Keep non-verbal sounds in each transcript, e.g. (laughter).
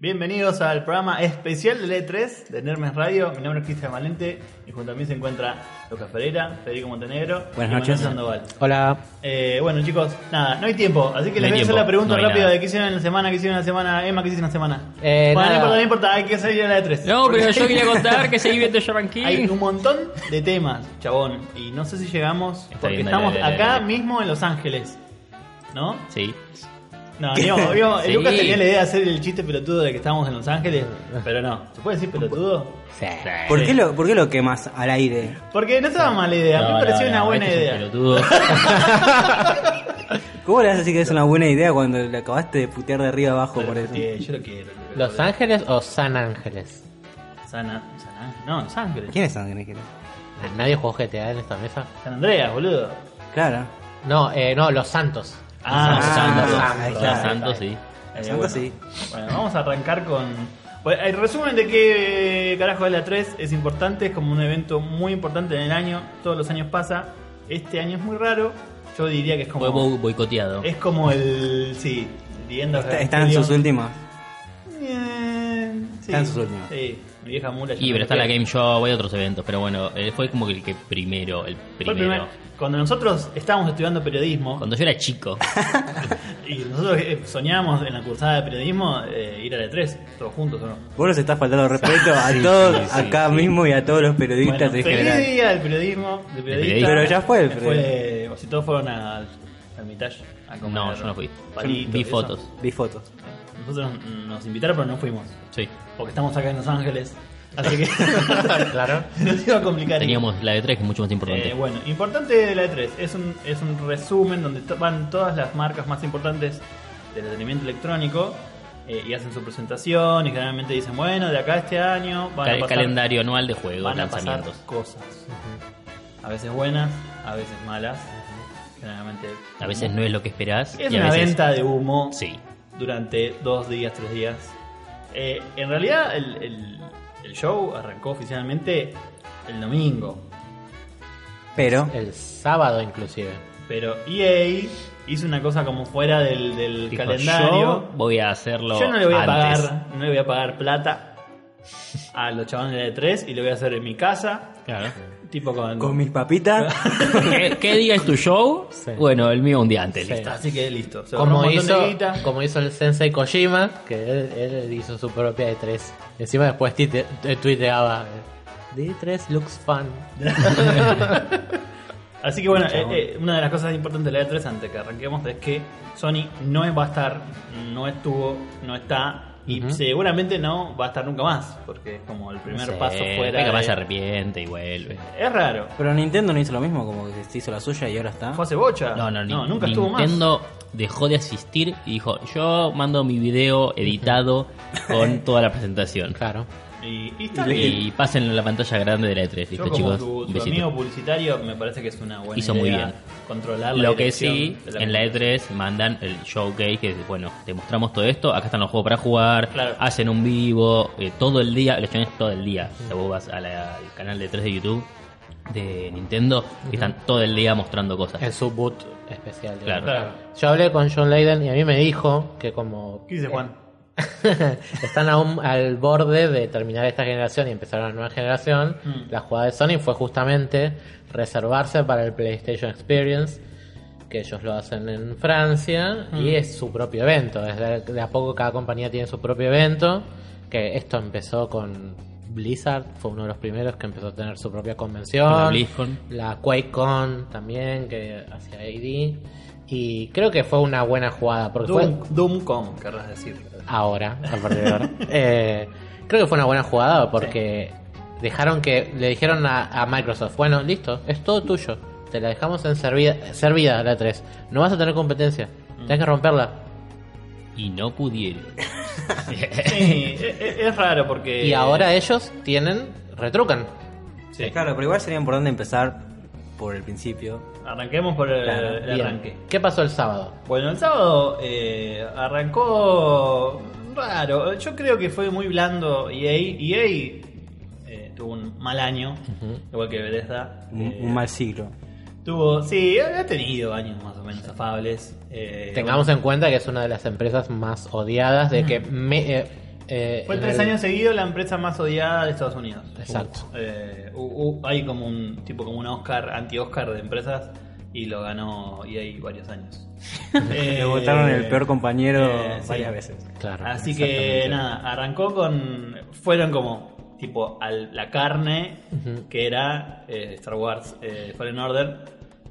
Bienvenidos al programa especial de E3 de Nermes Radio. Mi nombre es Cristian Valente y junto a mí se encuentra Lucas Pereira, Federico Montenegro Buenas y Manuel noches. Sandoval. Hola. Eh, bueno chicos, nada, no hay tiempo, así que les voy a hacer la pregunta no rápida nada. de qué hicieron en la semana, qué hicieron en la semana, Emma, qué hicieron en la semana. Eh, bueno, no importa, no importa, hay que salir a la E3. No, pero yo quería (laughs) contar que seguí viendo Shaman King. Hay un montón de temas, chabón, y no sé si llegamos Está porque bien, dale, estamos dale, dale, acá mismo en Los Ángeles, ¿no? Sí. No, digamos, digamos, (laughs) Sí. Lucas tenía la idea de hacer el chiste pelotudo de que estábamos en Los Ángeles, pero no. ¿Se puede decir pelotudo? Sí. ¿Por qué, lo, ¿Por qué lo quemas al aire? Porque no estaba mala idea, a mí No, me pareció no, una no, buena este es un idea. pelotudo. (laughs) ¿Cómo le vas a decir que es una buena idea cuando le acabaste de putear de arriba abajo por eso? Yo lo quiero. ¿Los Ángeles o San Ángeles? Sana, Sana- no, Los Ángeles. ¿Quién es Ángel? ¿Nadie jugó GTA en esta mesa? San Andreas, boludo. Claro. No, eh, no, Los Santos. Ah, Los Ah. Santos, sí. Eh, Santos bueno. sí. Bueno, vamos a arrancar con. Bueno, el resumen de qué carajo es la 3 es importante, es como un evento muy importante en el año, todos los años pasa. Este año es muy raro, yo diría que es como. Fue bo- boicoteado. Es como el. Sí, The End of Está, está en sus últimas. Eh, sí, Está en sus últimas. Sí, mi vieja mula. Y pero está la. Game Show, hay otros eventos, pero bueno, eh, fue como que el que primero, el Fue el primero. primer- Cuando nosotros estábamos estudiando periodismo Cuando yo era chico. (laughs) y nosotros eh, soñábamos en la cursada de periodismo eh, ir a la 3, todos juntos, ¿o no? Vos nos estás faltando respeto a Sí, todos sí, acá sí. mismo y a todos los periodistas Bueno, en feliz general. día del periodismo, del periodista. periodista. Pero ya fue el Me fue- o si todos fueron al Hermitage a comer No, yo no fui. palitos Vi fotos. Vi fotos. Nosotros nos invitaron, pero no fuimos. Sí. Porque estamos acá en Los Ángeles. Así que (laughs) Claro. (laughs) nos iba a complicar. Teníamos la de 3 que es mucho más importante. Eh, bueno, importante de la E3. Es un, es un resumen donde van todas las marcas más importantes del entretenimiento electrónico eh, y hacen su presentación y generalmente dicen, bueno, de acá a este año van Cal- a pasar, calendario anual de juegos, van a pasar lanzamientos. cosas. A veces buenas, a veces malas. Generalmente... A veces no es lo que esperás. Es y a una veces, venta de humo Sí. Durante dos días, tres días. Eh, en realidad el, el- el show arrancó oficialmente el domingo. Pero, El sábado inclusive. Pero EA hizo una cosa como fuera del, del Dijo, calendario. Yo voy a hacerlo. Yo no le voy a antes. pagar, no le voy a pagar plata a los chavales de la E3 y lo voy a hacer en mi casa, Claro. (laughs) tipo con, con mis papitas, ¿Qué, qué día es tu show? Sí. Bueno, el mío un día antes, Sí. listo. Así que listo. Se ahorró Como un montón hizo, de guita. como hizo el Sensei Kojima, que él, él hizo su propia E3. Encima después eh, tuiteaba, eh, D3 looks fun. (laughs) Así que bueno, eh, eh, una de las cosas importantes de la E3 antes que arranquemos es que Sony no va a estar, no estuvo, no está y seguramente no va a estar nunca más, porque es como el primer paso fuera. capaz de- se arrepiente y vuelve. Es raro. pero Nintendo no hizo lo mismo, como que se hizo la suya y ahora está. Fue hace bocha. No, no, nunca estuvo más. Nintendo dejó de asistir y dijo, yo mando mi video editado con toda la presentación. Claro. Y, y está Y- bien. Y pásenlo en la pantalla grande de la E3, Yo listo como chicos. tu, Un tu amigo publicitario me parece que es una buena Hizo muy bien. controlar la Lo que sí, en la E3 mandan el showcase, que bueno, te mostramos todo esto, acá están los juegos para jugar, Claro. hacen un vivo, eh, todo el día, los chavales todo el día. O sea, vos vas a la- al canal de 3 de YouTube de Nintendo y están todo el día mostrando cosas. En su boot especial. digamos. Claro. Yo hablé con John Layden y a mí me dijo que como ¿Qué dice Juan? (laughs) están aún al borde de terminar esta generación y empezar una nueva generación, Mm. la jugada de Sony fue justamente reservarse para el PlayStation Experience, que ellos lo hacen en Francia, Mm. y es su propio evento. Desde de a poco cada compañía tiene su propio evento, que esto empezó con Blizzard, fue uno de los primeros que empezó a tener su propia convención. La BlizzCon. La QuakeCon también, que hacía AD. Y creo que fue una buena jugada, porque fue Doom, Doomcom, querrás decir. Ahora, a partir de ahora. Eh, creo que fue una buena jugada porque dejaron que le dijeron a, a Microsoft, bueno, listo, es todo tuyo. Te la dejamos en servida, servida la 3. No vas a tener competencia. Tienes que romperla. Y no pudieron. (laughs) Sí, es, es- es raro porque. Y ahora ellos tienen, retrucan. Sí. Claro, pero igual sería importante empezar por el principio. Arranquemos por el, Claro, el Bien. arranque. ¿Qué pasó el sábado? Bueno, el sábado eh, arrancó raro. Yo creo que fue muy blando EA. EA eh, tuvo un mal año, igual que Bethesda. Un, Eh, un mal siglo. Tuvo, sí, ha tenido años más o menos afables. Tengamos en cuenta que es una de las empresas más odiadas de que me- eh, Fue tres el- años seguidos la empresa más odiada de Estados Unidos. Exacto. Eh, hay como un tipo como un Oscar, anti-Oscar de empresas y lo ganó y hay varios años. (laughs) Eh, Le votaron el peor compañero eh, sí. varias veces. Claro. Así que nada, arrancó con. Fueron como tipo al- la carne que era eh, Star Wars eh, Fallen Order.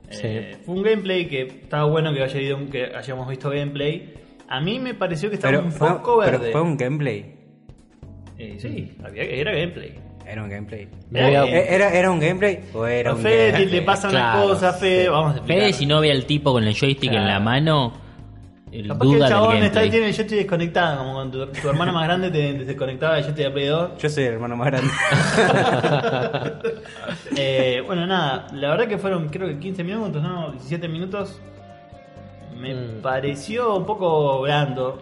Eh, Sí. Fue un gameplay que estaba bueno que, haya ido- que hayamos visto gameplay. A mí me pareció que estaba Pero un fue, poco pero verde. fue un gameplay. Eh, sí, había- era gameplay. Era un gameplay. Me había- Eh, ¿Era, era un gameplay o era A un Fede gameplay? le pasa una Claro, cosa, Fede, sí. vamos a explicar. Fede, si no ve al tipo con el joystick en la Claro. mano, el Capaz que el duda chabón está, gameplay. tiene el joystick desconectado, como cuando tu, tu hermano más grande te desconectaba el joystick de Play 2. Yo soy el hermano más grande. (laughs) Eh, bueno, nada, la verdad que fueron creo que 15 minutos, ¿no? 17 minutos. Me Mm. pareció un poco blando.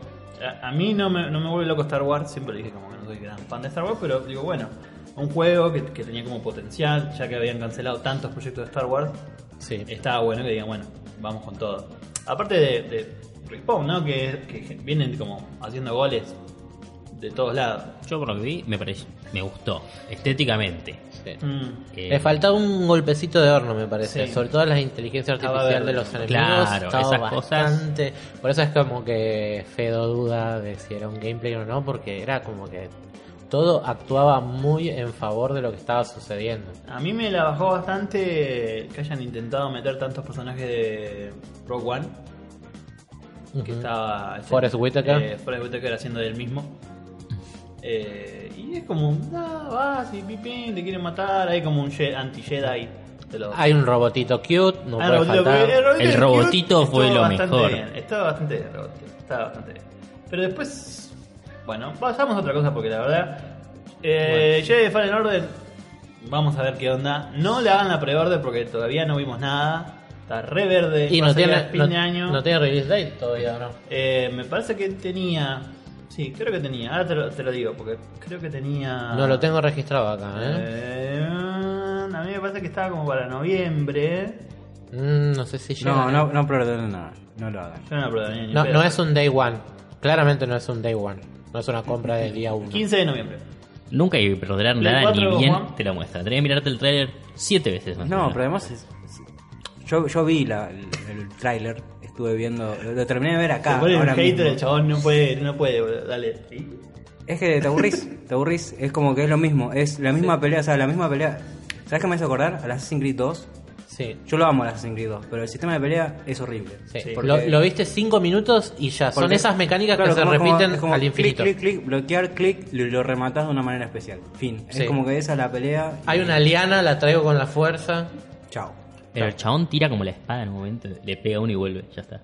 A, a mí no me, no me vuelve loco Star Wars, siempre dije como que no soy gran fan de Star Wars, pero digo, bueno, un juego que, que tenía como potencial, ya que habían cancelado tantos proyectos de Star Wars, Sí. estaba bueno que digan, bueno, vamos con todo. Aparte de, de Respawn, ¿no? Que, que vienen como haciendo goles de todos lados. Yo por lo que vi, me pareció, me gustó. Estéticamente. sí. Mm. Eh, Le faltaba un golpecito de horno, me parece. Sí. Sobre todo la inteligencia Estaba artificial de los enemigos. Claro, cosas. bastante. Por eso es como que Fedo duda de si era un gameplay o no, porque era como que todo actuaba muy en favor de lo que estaba sucediendo. A mí me la bajó bastante que hayan intentado meter tantos personajes de Rogue One. Que estaba. Forrest Whitaker. Eh, Forrest Whitaker haciendo del mismo. Eh, es como, ah, vas y pipín, te quieren matar. Hay como un Je- anti-Jedi. Hay un robotito cute, no Ah, puede robotito, faltar. robotito El robotito fue lo mejor. bien, Estaba bastante bien, robotito. Estaba bastante bien. Pero después, bueno, pasamos a otra cosa porque la verdad, eh, Jedi Fallen Order, vamos a ver qué onda. No le hagan la pre-order porque todavía no vimos nada. Está re verde. Y no tiene, fin no, de año. no tiene release date todavía, ¿no? Eh, me parece que tenía. Sí, creo que tenía. Ahora te lo, te lo digo porque creo que tenía. No lo tengo registrado acá, ¿eh? Eh, a mí me parece que estaba como para noviembre. Mm, no sé si llega. No, no, no preordenen nada. No lo hagan. Yo no lo probé ni No, es un day one. Claramente no es un day one. No es una compra del día 1. 15 de noviembre. Nunca hay que perder Play nada, ni 4, bien Juan. te lo muestra. Tenés que mirarte el trailer siete veces más. No, pero además es- es- yo, yo vi la, el, el tráiler, estuve viendo, lo, terminé de ver acá. Se ahora hater, mismo. el chabón no puede, no puede, dale. ¿Sí? Es que te aburrís, te aburrís, es como que es lo mismo, es la misma pelea, o sea, la misma pelea. ¿Sabes qué me hace acordar? Al Assassin's Creed 2. Sí. Yo lo amo al Assassin's Creed 2, pero el sistema de pelea es horrible. sí. Lo, lo viste 5 minutos y ya. Son esas mecánicas claro, que se como- como- repiten es como al infinito. Clic, clic, clic, bloquear, clic, lo, lo rematas de una manera especial. Fin. Sí. Es como que esa es la pelea. y- Hay una liana, la traigo con la fuerza. Chao. Pero el chabón tira como la espada en un momento, le pega uno y vuelve, ya está.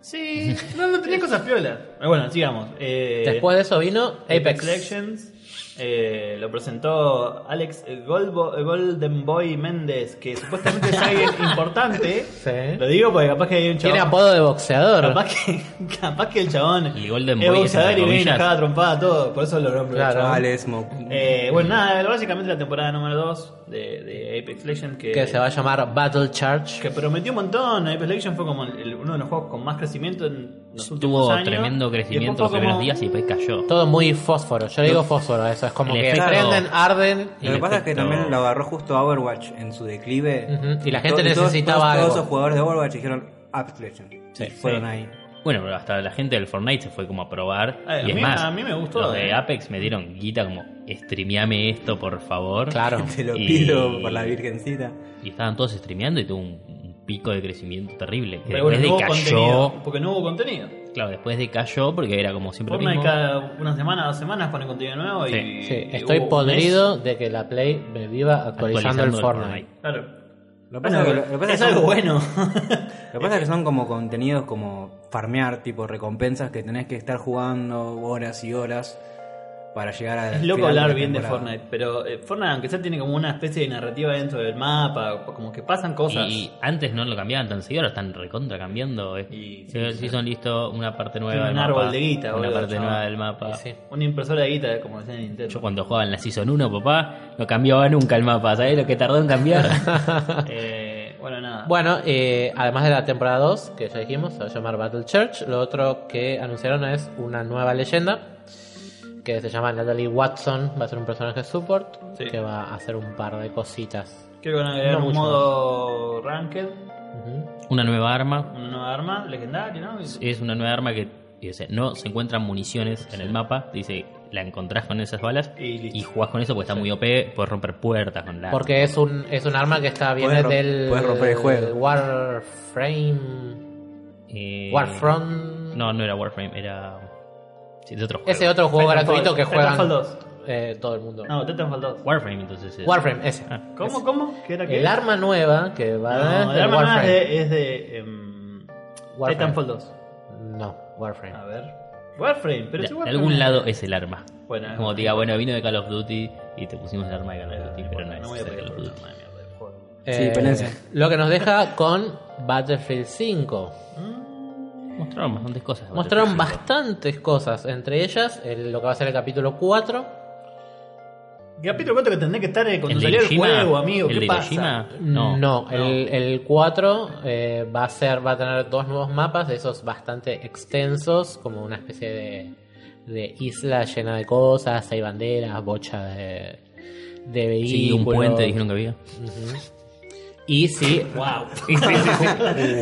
Sí, no, no tenía cosas piolas. Pero bueno, sigamos. Eh, Después de eso vino Apex. Legends. Eh, lo presentó Alex Goldbo- Golden Boy Méndez, que supuestamente es alguien (laughs) importante. Sí. Lo digo porque capaz que hay un chabón. Tiene apodo de boxeador. Capaz que, (laughs) capaz que el chabón Y Golden es Boy es boxeador y viene cada trompada todo, por eso lo nombro. Claro. Smoke. Eh, bueno, nada, básicamente la temporada número 2 de, de Apex Legends que, que se va a llamar Battle Charge. que prometió un montón. Apex Legends fue como el- uno de los juegos con más crecimiento en los últimos Tuvo años. tremendo crecimiento los primeros como- días y después cayó. Todo muy fósforo. Yo le digo fósforo a eso. Es como El que efecto- prenden, arden. Y Lo que pasa es que también lo agarró justo Overwatch en su declive. Y la gente necesitaba todos, algo. Todos esos jugadores de Overwatch dijeron Apex Legends. Sí. Fueron Sí. ahí. Bueno, pero hasta la gente del Fortnite se fue como a probar. Ay, a y es mí- más, a mí me gustó, Los de eh. Apex me dieron guita como, streameame esto, por favor. Claro. (laughs) Te lo Y- pido por la virgencita. Y estaban todos streameando y tuvo un pico de crecimiento terrible. Que Pero bueno, después no hubo decayó. Porque no hubo contenido. Claro, después decayó porque era como siempre lo mismo. cada una semana, dos semanas pone contenido nuevo Sí. y. Sí, estoy podrido de que la Play me viva actualizando, el Actualizando el Fortnite. Claro. Lo que pasa Bueno, es que- lo que pasa es es que algo son- bueno. (laughs) Lo que pasa es que son como contenidos como farmear, tipo recompensas que tenés que estar jugando horas y horas para llegar a. Es loco hablar bien de Fortnite, pero eh, Fortnite, aunque sea, tiene como una especie de narrativa dentro del mapa, como que pasan cosas. Y antes no lo cambiaban tan seguido, ahora están recontra cambiando. eh. Y- Sí, sí, sí, son listo una parte nueva del un mapa. árbol de guita, Una boludo, parte chaval. nueva del mapa. Sí. Una impresora de guita, como decía Nintendo. Yo cuando jugaba en la Season 1, papá, no cambiaba nunca el mapa. ¿Sabés lo que tardó en cambiar? (laughs) (laughs) Eh, bueno, nada. Bueno, eh, además de la temporada 2, que ya dijimos, se va a llamar Battle Church, lo otro que anunciaron es una nueva leyenda. Que se llama Natalie Watson, va a ser un personaje support Sí. que va a hacer un par de cositas. Creo que van a agregar No un modo ranked. Una nueva arma. una nueva arma legendaria, ¿no? Es una nueva arma que dice, no se encuentran municiones en el mapa. Dice, la encontrás con esas balas Y y jugás con eso porque está muy OP. Puedes romper puertas con la. Porque es un, es un arma que está viene del puedes romper el juego. Warframe. Eh, Warfront. No, no era Warframe, era. Sí, de otro juego. Ese otro juego Titanfall- gratuito que juegan Titanfall 2. eh, todo el mundo. No, Titanfall 2. Warframe, entonces. es- Warframe, ese. Ah. ¿Cómo, cómo? ¿Qué era qué? El arma nueva que va a No, dar el es arma nueva es Warframe. de, es de em, Warframe. Titanfall 2. No, Warframe. A ver. Warframe, pero De, si de Warframe- algún lado es el arma. Bueno, Es como te diga, bueno, vino de Call of Duty y te pusimos el arma de Call of Duty, pero no no es voy a de pedir Call of por Duty. una mierda de juego. Eh, Lo que nos deja con Battlefield 5. Mostraron bastantes cosas. Mostraron bastantes cosas, entre ellas el- lo que va a ser el capítulo 4. Capítulo 4 que tendré que estar eh, cuando ¿El de salió el Hiroshima? juego, amigo. ¿El ¿Qué de pasa? Hiroshima? No, No. el, el 4 eh, va a ser, va a tener dos nuevos mapas, de esos bastante extensos, como una especie de, de isla llena de cosas, hay banderas, bocha de, de vehículos. Sí, un puente dijeron que había. Ujú. Y sí, Wow. (laughs) Sí, sí,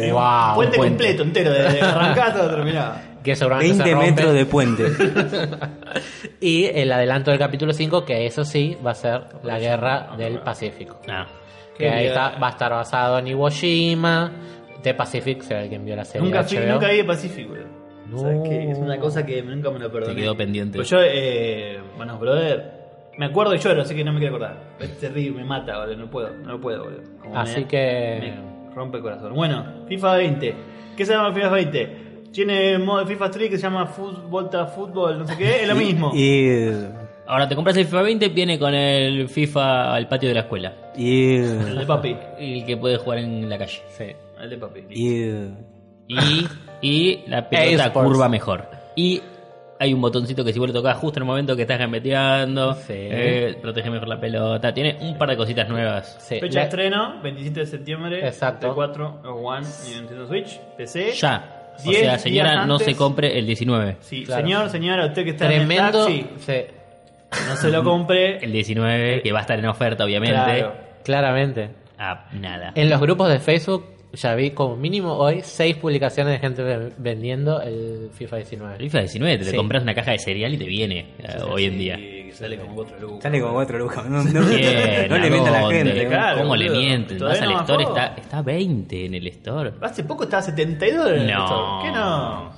sí. wow, puente completo, entero, desde arrancar hasta terminar. que seguramente 20 se rompe. metros de puente. (laughs) Y el adelanto del capítulo 5, que eso sí va a ser la guerra del Pacífico. Ah, Que ahí está, va a estar basado en Iwo Jima. The Pacific, si alguien vio la serie. Nunca, de fui, HBO. nunca vi de Pacífico. No. ¿Sabes qué? Es una cosa que nunca me lo perdoné. Te quedó pendiente. Pues yo, eh, bueno, brother, me acuerdo y lloro, así que no me quiero acordar. Es terrible, me mata, boludo. No puedo, no lo puedo, boludo. Como Así me- que- Me rompe el corazón. Bueno, FIFA 20. ¿Qué se llama FIFA 20? Tiene modo de FIFA Street que se llama Fut- Volta Fútbol, no sé qué, es lo (laughs) mismo. Y. Ahora te compras el FIFA 20, viene con el FIFA al patio de la escuela. Y. El de papi. Y el que puede jugar en la calle. Sí. El de papi. Y. Y, y la (laughs) pelota curva mejor. Y hay un botoncito que si vos le tocas justo en el momento que estás gambeteando, Sí. eh, protege mejor la pelota. Tiene un par de cositas nuevas. Sí. Fecha de La- estreno, 27 de septiembre. Exacto. De 4, One y Nintendo Switch, PC. Ya. O Diez sea, señora, no se compre el 19. Sí, Claro. señor, señora, usted que está en Tremendo. el taxi, sí, no se lo compre. El 19, que va a estar en oferta, obviamente. Claro. claramente. Ah, nada. En los grupos de Facebook ya vi como mínimo hoy seis publicaciones de gente ve- vendiendo el FIFA 19. El FIFA 19, te Sí. compras una caja de cereal y te viene eh, hoy en día. Sale como otro lucas. Sale con cuatro lucas. No, no, Bien, no le mienta a la gente. Claro, ¿Cómo le mienten? Vas al no store, está, está 20 en el store. Hace poco estaba a 72 dólares. No. esto. ¿Qué no?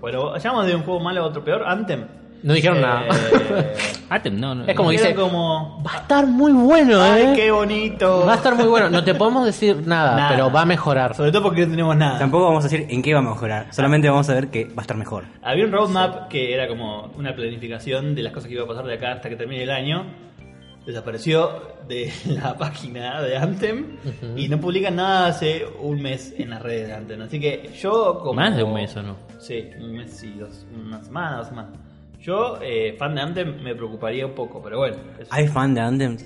Bueno, vayamos de un juego malo a otro peor. Anthem. No dijeron Eh, nada. (laughs) Atem, no, no. Es como dice- como... Va a estar muy bueno, ¡Ay, eh. qué bonito! Va a estar muy bueno. No te podemos decir nada, Nada. pero va a mejorar. Sobre todo porque no tenemos nada. Tampoco vamos a decir en qué va a mejorar. Solamente vamos a ver que va a estar mejor. Había un roadmap que era como una planificación de las cosas que iba a pasar de acá hasta que termine el año. Desapareció de (laughs) la página de Anthem y no publican nada hace un mes en las redes de Anthem. Así que yo como... ¿Más de un mes o no? Sí, un mes y dos, una semana, dos semanas. Yo, eh, fan de Anthem, me preocuparía un poco, pero bueno. eso. ¿Hay fan de Anthem?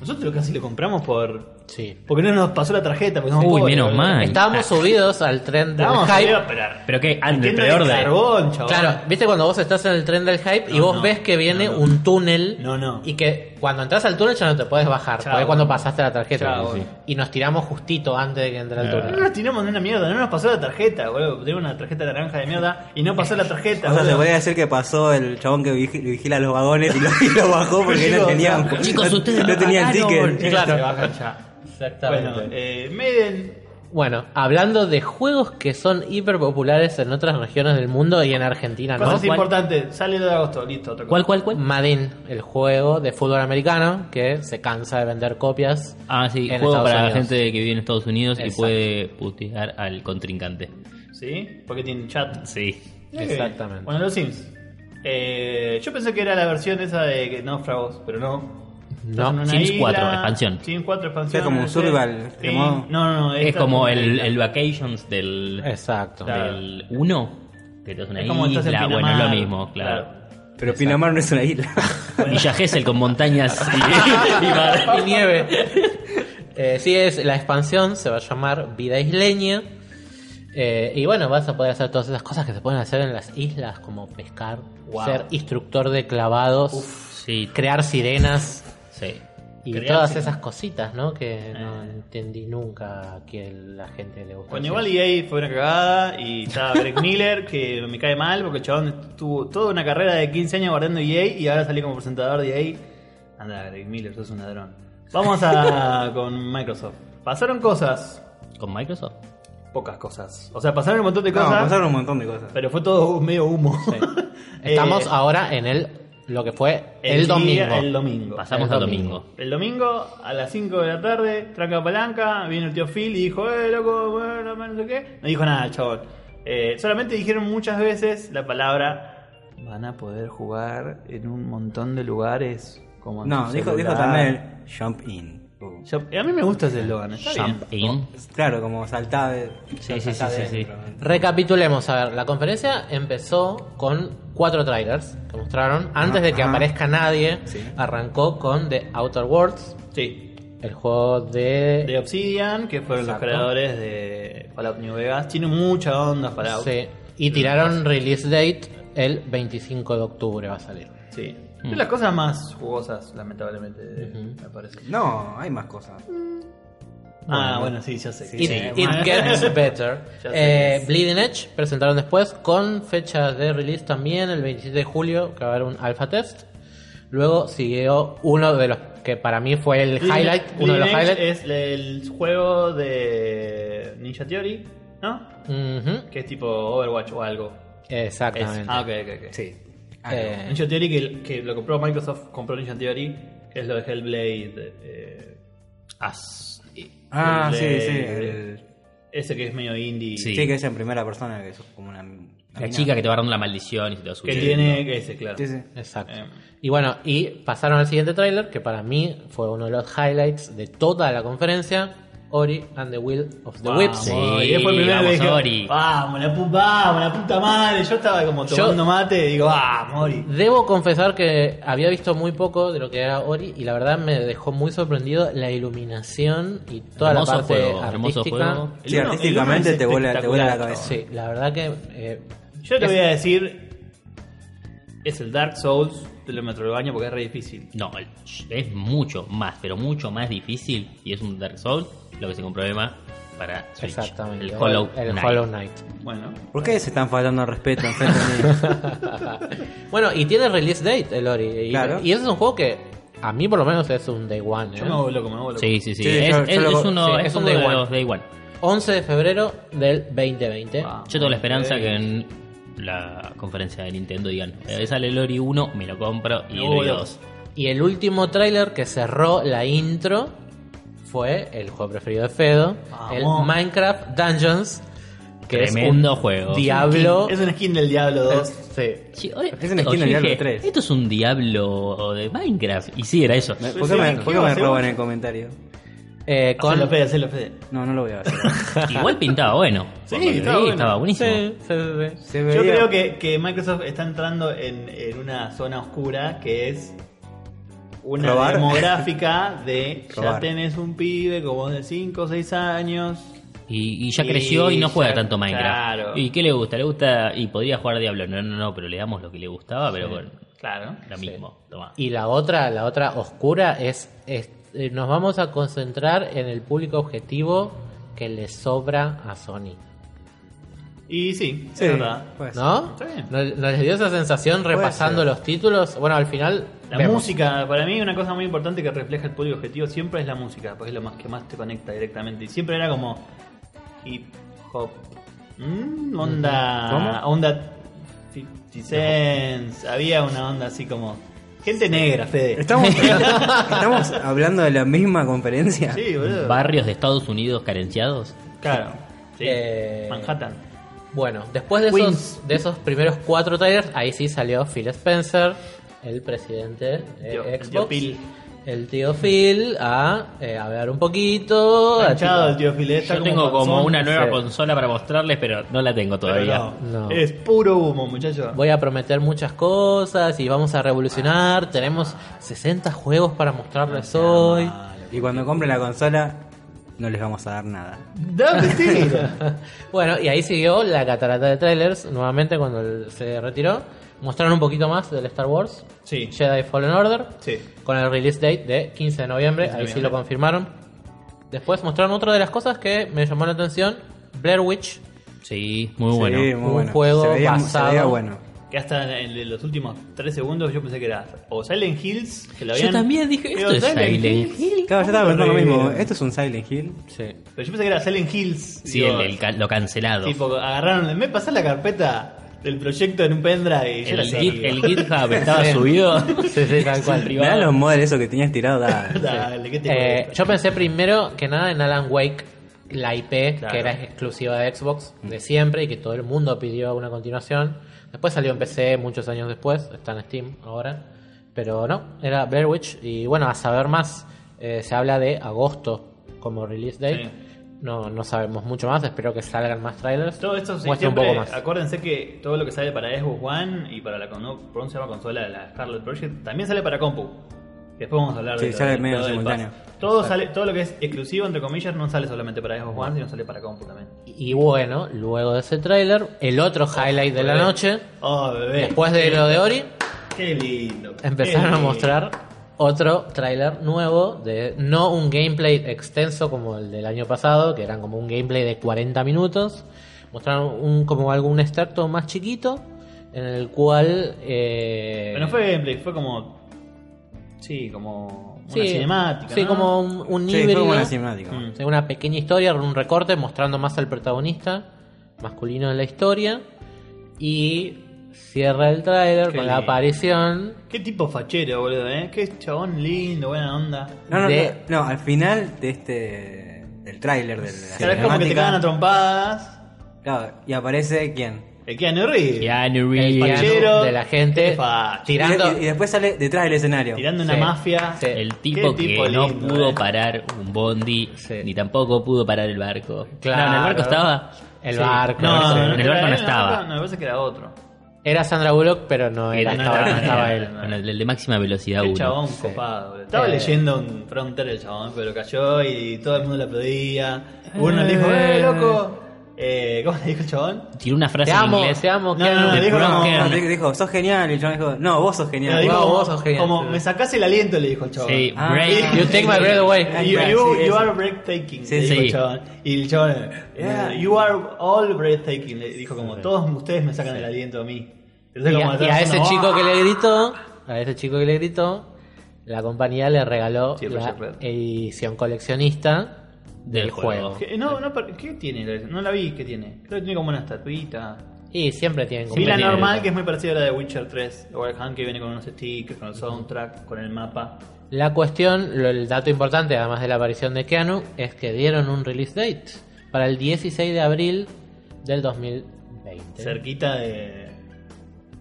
Nosotros casi lo compramos por... Sí. Porque no nos pasó la tarjeta. Porque Uy, pobres, menos mal. Estábamos (laughs) subidos al tren del Estábamos hype. a esperar. Pero que antes, Entiendo peor el de. carbón. Claro, viste cuando vos estás en el tren del hype y No, vos no. ves que viene No, no. un túnel No, no. y que cuando entras al túnel ya no te puedes bajar, Chao. porque cuando pasaste la tarjeta. Chao. Sí. Y nos tiramos justito antes de que entre el Ah. No túnel. nos tiramos de una mierda, no nos pasó la tarjeta, boludo. Tenemos una tarjeta naranja de mierda y no pasó la tarjeta, O sea, se boludo. podría decir que pasó el chabón que vigi- vigila los vagones y lo, y lo bajó porque no Chicos, tenían, chicos, ustedes no no tenían pagaron. ticket. Claro, se bajan ya. Exactamente. Bueno, eh, Maiden. Bueno, hablando de juegos que son hiper populares en otras regiones del mundo y en Argentina, ¿no? Cosas ¿Cuál? importantes, sale el de agosto, listo, otra cosa. ¿Cuál, cuál, cuál? Madden, el juego de fútbol americano que se cansa de vender copias. Ah, sí, En juego Estados para la gente que vive en Estados Unidos y puede putear al contrincante. ¿Sí? Porque tiene chat. Sí. Exactamente. Bueno, los Sims. Eh, yo pensé que era la versión esa de que náufragos, pero no. No. Sims isla, 4, expansión. Sims 4 expansión. O sea, como un survival, Sí. No, no, no. Es como el, isla. el Vacations del, Exacto. Claro. del 1, que te una Es como estás en isla. Bueno, es lo mismo, claro. Pero Pinamar no es una isla. (laughs) Villa Gesell con montañas y, (laughs) y mar. y nieve. Eh, sí, es la expansión, se va a llamar Vida Isleña. Eh, y bueno, vas a poder hacer todas esas cosas que se pueden hacer en las islas, como pescar, Wow. ser instructor de clavados, Sí, crear sirenas sí. y Crear todas esas cositas, ¿no? Que no Eh. entendí nunca que la gente le gusta. Bueno, igual EA fue una cagada y estaba Greg (laughs) Miller, que me cae mal porque el chabón tuvo toda una carrera de 15 años guardando EA y ahora salí como presentador de EA. Anda, Greg Miller, sos un ladrón. Vamos a (laughs) con Microsoft. Pasaron cosas, ¿Con Microsoft? pocas cosas. O sea, pasaron un montón de No, cosas, pasaron un montón de cosas. pero fue todo medio humo. (laughs) Estamos Eh, ahora en el lo que fue el, día- domingo. El domingo. Pasamos El al domingo. domingo. El domingo a las 5 de la tarde, tranca palanca, vino el tío Phil y dijo, eh, loco, bueno, no sé qué. No dijo nada, chabón. Eh, solamente dijeron muchas veces la palabra, van a poder jugar en un montón de lugares como en No, dijo, dijo celular". también jump in. Uh. A mí me gusta ese eslogan, está Jump bien. in. Claro, como saltar de. Sí, sí, sí, sí, dentro. Recapitulemos, a ver, la conferencia empezó con cuatro trailers que mostraron. Antes de que Ajá. aparezca nadie, Sí. arrancó con The Outer Worlds, Sí. el juego de... De Obsidian, que fueron Exacto. los creadores de Fallout New Vegas. Tiene mucha onda Fallout. Sí. Y tiraron release date el 25 de octubre va a salir. Sí. Mm. De las cosas más jugosas, lamentablemente, me parece. No, hay más cosas. Ah, bueno, sí, ya sé. It, Sí, it gets (laughs) better. Eh, Bleeding Edge presentaron después con fecha de release también el 27 de julio, que va a haber un alpha test. Luego siguió uno de los que para mí fue el Bleeding- highlight, uno de los highlights. es el juego de Ninja Theory, ¿no? Ujú, Que es tipo Overwatch o algo. Es- Exactamente. ah, ok, ok, ok. Sí. Eh, Ninja Theory que, que lo compró Microsoft, compró Ninja Theory, que es lo de Hellblade. Eh, As- Ah, sí, Hellblade, sí. el- Ese que es medio indie. Sí. Sí, que es en primera persona, que es como una. La chica que te va dando la maldición y se te va Que tiene ese, claro. Sí, sí. Exacto. Eh. Y bueno, y pasaron al siguiente tráiler, que para mí fue uno de los highlights de toda la conferencia, Ori and the Will of the Vamos, Whips. Sí, y después primero vamos, dije, Ori. Vamos, la, pu- vamos, la puta madre. Yo estaba como Yo- tomando mate y digo, vamos, Ori. Debo confesar que había visto muy poco de lo que era Ori y la verdad me dejó muy sorprendido la iluminación y toda Hermoso la parte juego, hermoso artística. juego. El Sí, uno- el artísticamente te vuela, te vuela la cabeza. Sí, la verdad que eh, Yo te Es- voy a decir, es el Dark Souls de los Metroidvania porque es re difícil. No, el- es mucho más, pero mucho más difícil y es un Dark Souls lo que se Emma para Switch. exactamente El Hollow el Knight. Hollow Knight. Bueno, ¿Por qué se están faltando al respeto enfrente mío? (laughs) bueno, y tiene release date el Ori y, Claro. y ese es un juego que a mí por lo menos es un day one. yo ¿eh? me vuelvo loco, me vuelvo loco. Sí, sí, sí. Sí, es, yo- es- yo lo- es uno, sí, es es un uno day de one. los Day One. 11 de febrero del 2020. Ah. Yo tengo la esperanza que en la conferencia de Nintendo digan, eh, sale el Ori 1, me lo compro y el Ori vuelvo 2. Y el último tráiler que cerró la intro fue el juego preferido de Fedo, Vamos. el Minecraft Dungeons, que Tremendo es un juego. Diablo. Es un skin del Diablo 2. Sí. Sí, oye, Es una o esquina yo de Diablo dije, 3. Esto es un Diablo de Minecraft. Y sí, era eso. ¿Por qué sí, me, ¿qué por qué me roban el comentario? Eh, con Hacelo Fede, hacelo Fede. No, no lo voy a hacer. (laughs) Igual pintaba bueno. Sí, estaba vi, bueno. estaba buenísimo. Sí, sí, sí, sí. Se Yo creo que, que Microsoft está entrando en, en una zona oscura que es una Robar. demográfica de (laughs) ya tenés un pibe como de 5 o 6 años. Y, y ya Y creció y no juega ya- tanto Minecraft. claro. ¿Y qué le gusta? Le gusta y podría jugar Diablo. No, no, no, pero le damos lo que le gustaba, pero con Claro. lo mismo. Toma. Y la otra, la otra oscura es, es- eh, nos vamos a concentrar en el público objetivo que le sobra a Sony. Y sí, Sí, es verdad. pues. ¿No? Está bien. ¿No, no les dio esa sensación repasando ser. los títulos? Bueno, al final. La vemos. música, para mí una cosa muy importante que refleja el público objetivo siempre es la música, porque es lo más que más te conecta directamente. Y siempre era como hip hop, mm, onda, ¿Cómo? onda 50 cents, había una onda así como gente negra, Fede. ¿Estamos, (laughs) ¿Estamos hablando de la misma conferencia? Sí, boludo. Barrios de Estados Unidos carenciados. Claro. Sí. Eh, Manhattan. Bueno, después de Queens. esos, de esos primeros cuatro trailers, ahí sí salió Phil Spencer, el presidente de Tío- el Xbox. tío Phil. El tío Phil a eh, hablar un poquito. Manchado el tío Phil. está Yo tengo como una nueva sí. consola para mostrarles, pero no la tengo todavía. no, No. Es puro humo, muchacho. Voy a prometer muchas cosas y vamos a revolucionar. Tenemos 60 juegos para mostrarles hoy. Y cuando compre la consola, no les vamos a dar nada. Da mentira. (laughs) Bueno, y ahí siguió la catarata de trailers, nuevamente cuando se retiró. Mostraron un poquito más del Star Wars, Sí. Jedi Fallen Order, Sí. con el release date de 15 de noviembre, 15 de ahí sí lo confirmaron. Después mostraron otra de las cosas que me llamó la atención, Blair Witch, Sí, muy bueno. Sí, muy Un bueno. juego se veía, basado- se veía bueno. Que hasta en los últimos 3 segundos yo pensé que era o Silent Hills, que lo Yo habían... también dije, esto es Silent Hill. Claro, yo estaba pensando lo mismo. Esto es un Silent Hill. Sí. Pero yo pensé que era Silent Hills. Sí, Digo, el, lo cancelado. Tipo, agarraron, me pasás la carpeta del proyecto en un pendrive y yo el, la git- el GitHub estaba (laughs) subido. (laughs) Sí, sí, tal cual. Dan los models esos que tenías tirado. dale. (laughs) Dale, ¿qué te Eh, yo pensé primero que nada en Alan Wake, la IP Claro. que era exclusiva de Xbox de siempre y que todo el mundo pidió una continuación. Después salió en PC muchos años después, está en Steam ahora. Pero no, era Blair Witch. Y bueno, a saber más, eh, se habla de agosto como release date. Sí. No, no sabemos mucho más, espero que salgan más trailers. Todo esto sí, Muestra un siempre, poco más. acuérdense que todo lo que sale para Xbox One y para la no, ¿por dónde se llama consola, la Scarlet Project, también sale para compu. Después vamos a hablar Sí, de sale todo- medio simultáneo. Todo sale, todo lo que es exclusivo entre comillas no sale solamente para Xbox One, sino sale para compu también. Y bueno, luego de ese trailer, el otro highlight de la bebé. noche, Oh, bebé. después de lo de Ori, Qué lindo. empezaron qué a mostrar otro tráiler nuevo de no un gameplay extenso como el del año pasado, que eran como un gameplay de 40 minutos. Mostraron un como algún extracto más chiquito en el cual eh, Pero no fue gameplay, fue como. Sí, como. Una sí, cinemática. sí, ¿no? como un, un Sí, híbrido. como una cinemática. Mm. Sí, una pequeña historia, un recorte mostrando más al protagonista masculino de la historia y cierra el tráiler Qué con la aparición Qué tipo fachero, boludo, ¿eh? Qué chabón lindo, buena onda. No, no, De- no, no, al final de este. del tráiler del- de la es como que te cagan a trompadas. claro, y aparece quién. El Keanu Reeves. Keanu el Reeves. piano Fachero, de la gente facho. tirando Y, y después sale detrás del escenario. Tirando una Sí. mafia. Sí. El tipo Qué que tipo no lindo, pudo eh. parar un bondi, Sí. ni tampoco pudo parar el barco. Claro. No, en el barco estaba. el Sí. barco No, sí. en el barco no era- estaba. No, me parece que era otro. era Sandra Bullock pero no era, Era- estaba, no, no estaba no, él no. Con el, el de máxima velocidad Qué 1. chabón copado. Estaba Eh. leyendo un Frontier el chabón, pero cayó y todo el mundo le aplaudía. Uno le dijo, ¡eh, loco! Eh, ¿Cómo le dijo el chabón? Tiró una frase te en amo inglés. te amo No, Keanu. no, De dijo. No, dijo, sos genial. Y el chabón dijo, no, vos sos No, genial. dijo Wow, vos sos genial. como, me sacás el aliento, le dijo el chabón. Sí, Ah. break. you take my breath away You, Claro, you- sí, you eso. are breathtaking, Sí, le dijo sí. el chabón. Y el chabón, yeah, you are all breathtaking, le dijo como, todos ustedes me sacan el aliento a mí. Entonces, y, como a, y a ese chico que ¡ah! le gritó a ese chico que le gritó la compañía le regaló Sí, la edición coleccionista del, Del juego. juego. ¿Qué? No, no, pero- ¿qué tiene? No la vi, ¿qué tiene? Creo que tiene como una estatuita. y siempre tienen Vi la tiene normal, que es muy parecida a la de Witcher 3, de Wild Hunt, que viene con unos stickers, con el soundtrack, con el mapa. La cuestión, lo- el dato importante, además de la aparición de Keanu, es que dieron un release date para el 16 de abril del 2020. Cerquita de.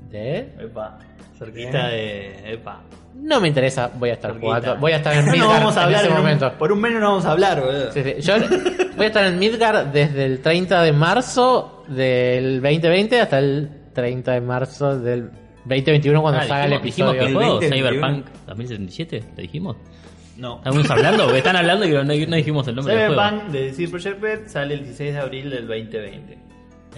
¿De? Epa. Cerquita de. Epa. No me interesa, voy a estar jugando, voy a estar en (laughs) no Midgard vamos a hablar en ese en un- momento. por un menos no vamos a hablar, boludo. Sí, sí. Yo voy a estar en Midgard desde el 30 de marzo del 2020 hasta el 30 de marzo del 2021 cuando Ah, salga el dijimos, dijimos episodio. que el juego, 2021. Cyberpunk 2077, ¿te dijimos? No. Estamos hablando, (laughs) están hablando y no, no dijimos el nombre del juego. Cyberpunk de DC Projekt Red sale el 16 de abril del 2020.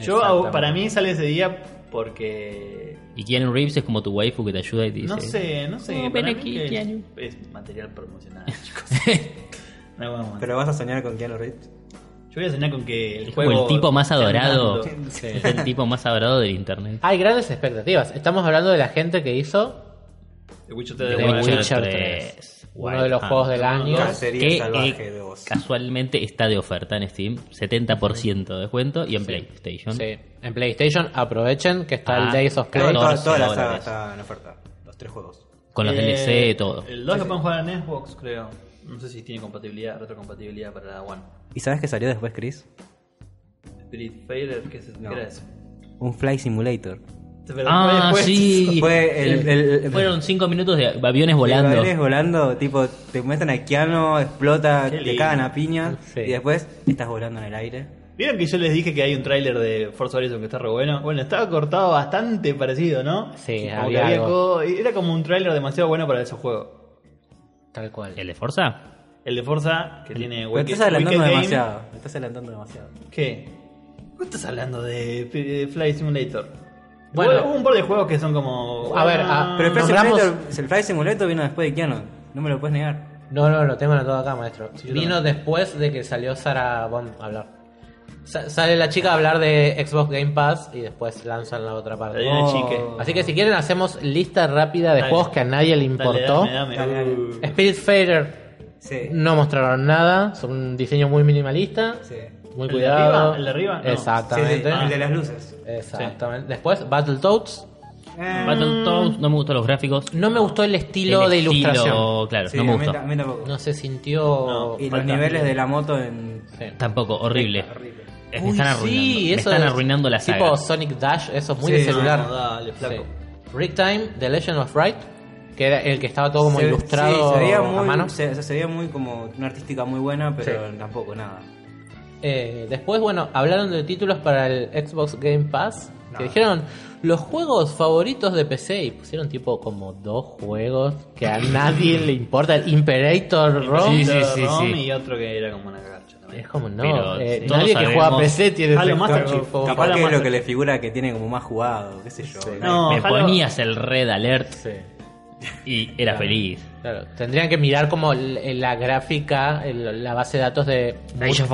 Yo, para mí, sale ese día porque. Y Keanu Reeves es como tu waifu que te ayuda y te dice... No sé, no sé. No, ven aquí, que Keanu. Es material promocional, (laughs) chicos. No, vamos. Pero vas a soñar con Keanu Reeves. Yo voy a soñar con que el Es como juego. el tipo más adorado. Es el tipo más adorado del internet. Hay grandes expectativas. Estamos hablando de la gente que hizo The Witcher The 3 de Wild Witcher Hunt. 3. Uno de los Hunt. juegos del año. Cacería Que salvaje eh, casualmente está de oferta en Steam, 70% de descuento y en PlayStation. Sí. En PlayStation aprovechen que está el Ah, Days of Play. Toda, toda, 14 toda la saga está en oferta. Los tres juegos. Con los Eh, DLC, todo. El 2 lo pueden jugar en Xbox, creo. No sé si tiene compatibilidad, retrocompatibilidad para la One. ¿Y sabes qué salió después, Chris? Spirit Fader, ¿qué, es eso? Un Flight Simulator. (laughs) Pero Ah, después- sí. Fue el, el- el- Fueron 5 minutos de aviones de volando. aviones volando, tipo, te meten a Keanu, explota, te cagan a piña Sí. y después estás volando en el aire. ¿Vieron que yo les dije que hay un tráiler de Forza Horizon que está re bueno? Bueno, estaba cortado bastante parecido, ¿no? Sí, Como había que había algo. co- Era como un tráiler demasiado bueno para ese juego. Tal cual. ¿El de Forza? El de Forza, que tiene Pero Wicked, estás adelantando Game. demasiado. Me estás adelantando demasiado. ¿Qué? ¿Vos estás hablando de, de Flight Simulator? Bueno. Hubo un par de juegos que son como. A ver, ah, Pero el Flight Nombramos- Simulator, el Flight Simulator vino después de Keanu. No me lo puedes negar. No, no, lo tengo anotado acá, maestro. Vino también. después de que salió Sarah Bond a hablar. Sa- sale la chica a hablar de Xbox Game Pass y después lanzan la otra parte. Oh. chique. Así que si quieren hacemos lista rápida de Dale. juegos que a nadie le importó. Dale, dame, dame. Uh. Spirit Fader Sí. no mostraron nada, son un diseño muy minimalista, Sí. Muy ¿El de cuidado. arriba? ¿El de arriba? No. Exactamente. Sí, sí, el de las luces. Exactamente. Después Battletoads. Eh, Battletoads, no me gustan los gráficos. No me gustó el estilo El de estilo, ilustración. Claro, sí, no me a mí gustó. A mí tampoco. No se sintió. No. y los niveles de la moto en. Sí. Tampoco, horrible. Uy, están arruinando, sí, me eso están es arruinando la saga. Tipo Sonic Dash, eso es muy Sí, de celular. no, dale, flaco. Sí. Rick Time, The Legend of Right, que era el que estaba todo como Se- ilustrado sí, se veía a muy, mano. Se, o sea, se veía muy como una artística muy buena, pero tampoco nada. Eh, después, bueno, hablaron de títulos para el Xbox Game Pass. Que dijeron los juegos favoritos de PC y pusieron tipo como dos juegos que a nadie le importa. El Imperator Rom. Sí, sí, sí, Rom sí. y otro que era como una garcha también. Es como no. Pero eh, nadie que juega a PC tiene Halo ese Master juego Chief. favorito. Capaz que es lo que le figura que tiene como más jugado, qué sé yo. Sí. No, me Halo- ponías el Red Alert Sí. Y era feliz. Claro, tendrían que mirar como l- la gráfica, el- la base de datos de.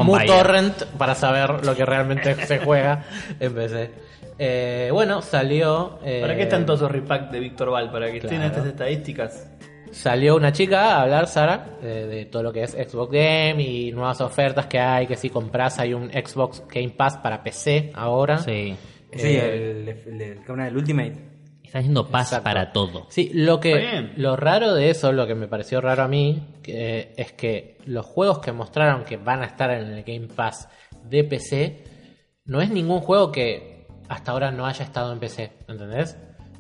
MuTorrent para saber lo que realmente (laughs) se juega en PC. Eh, bueno, salió. eh, ¿Para qué están todos esos repack de Víctor Val? ¿Para que estén Claro. estas estadísticas? Salió una chica a hablar, Sara, eh, de todo lo que es Xbox Game y nuevas ofertas que hay. Que si compras, hay un Xbox Game Pass para PC ahora. Sí. Sí, Eh, el, el Ultimate. Está haciendo paz Exacto. para todo. Sí, lo que lo raro de eso, lo que me pareció raro a mí, que, es que los juegos que mostraron que van a estar en el Game Pass de PC no es ningún juego que hasta ahora no haya estado en PC, ¿entendés?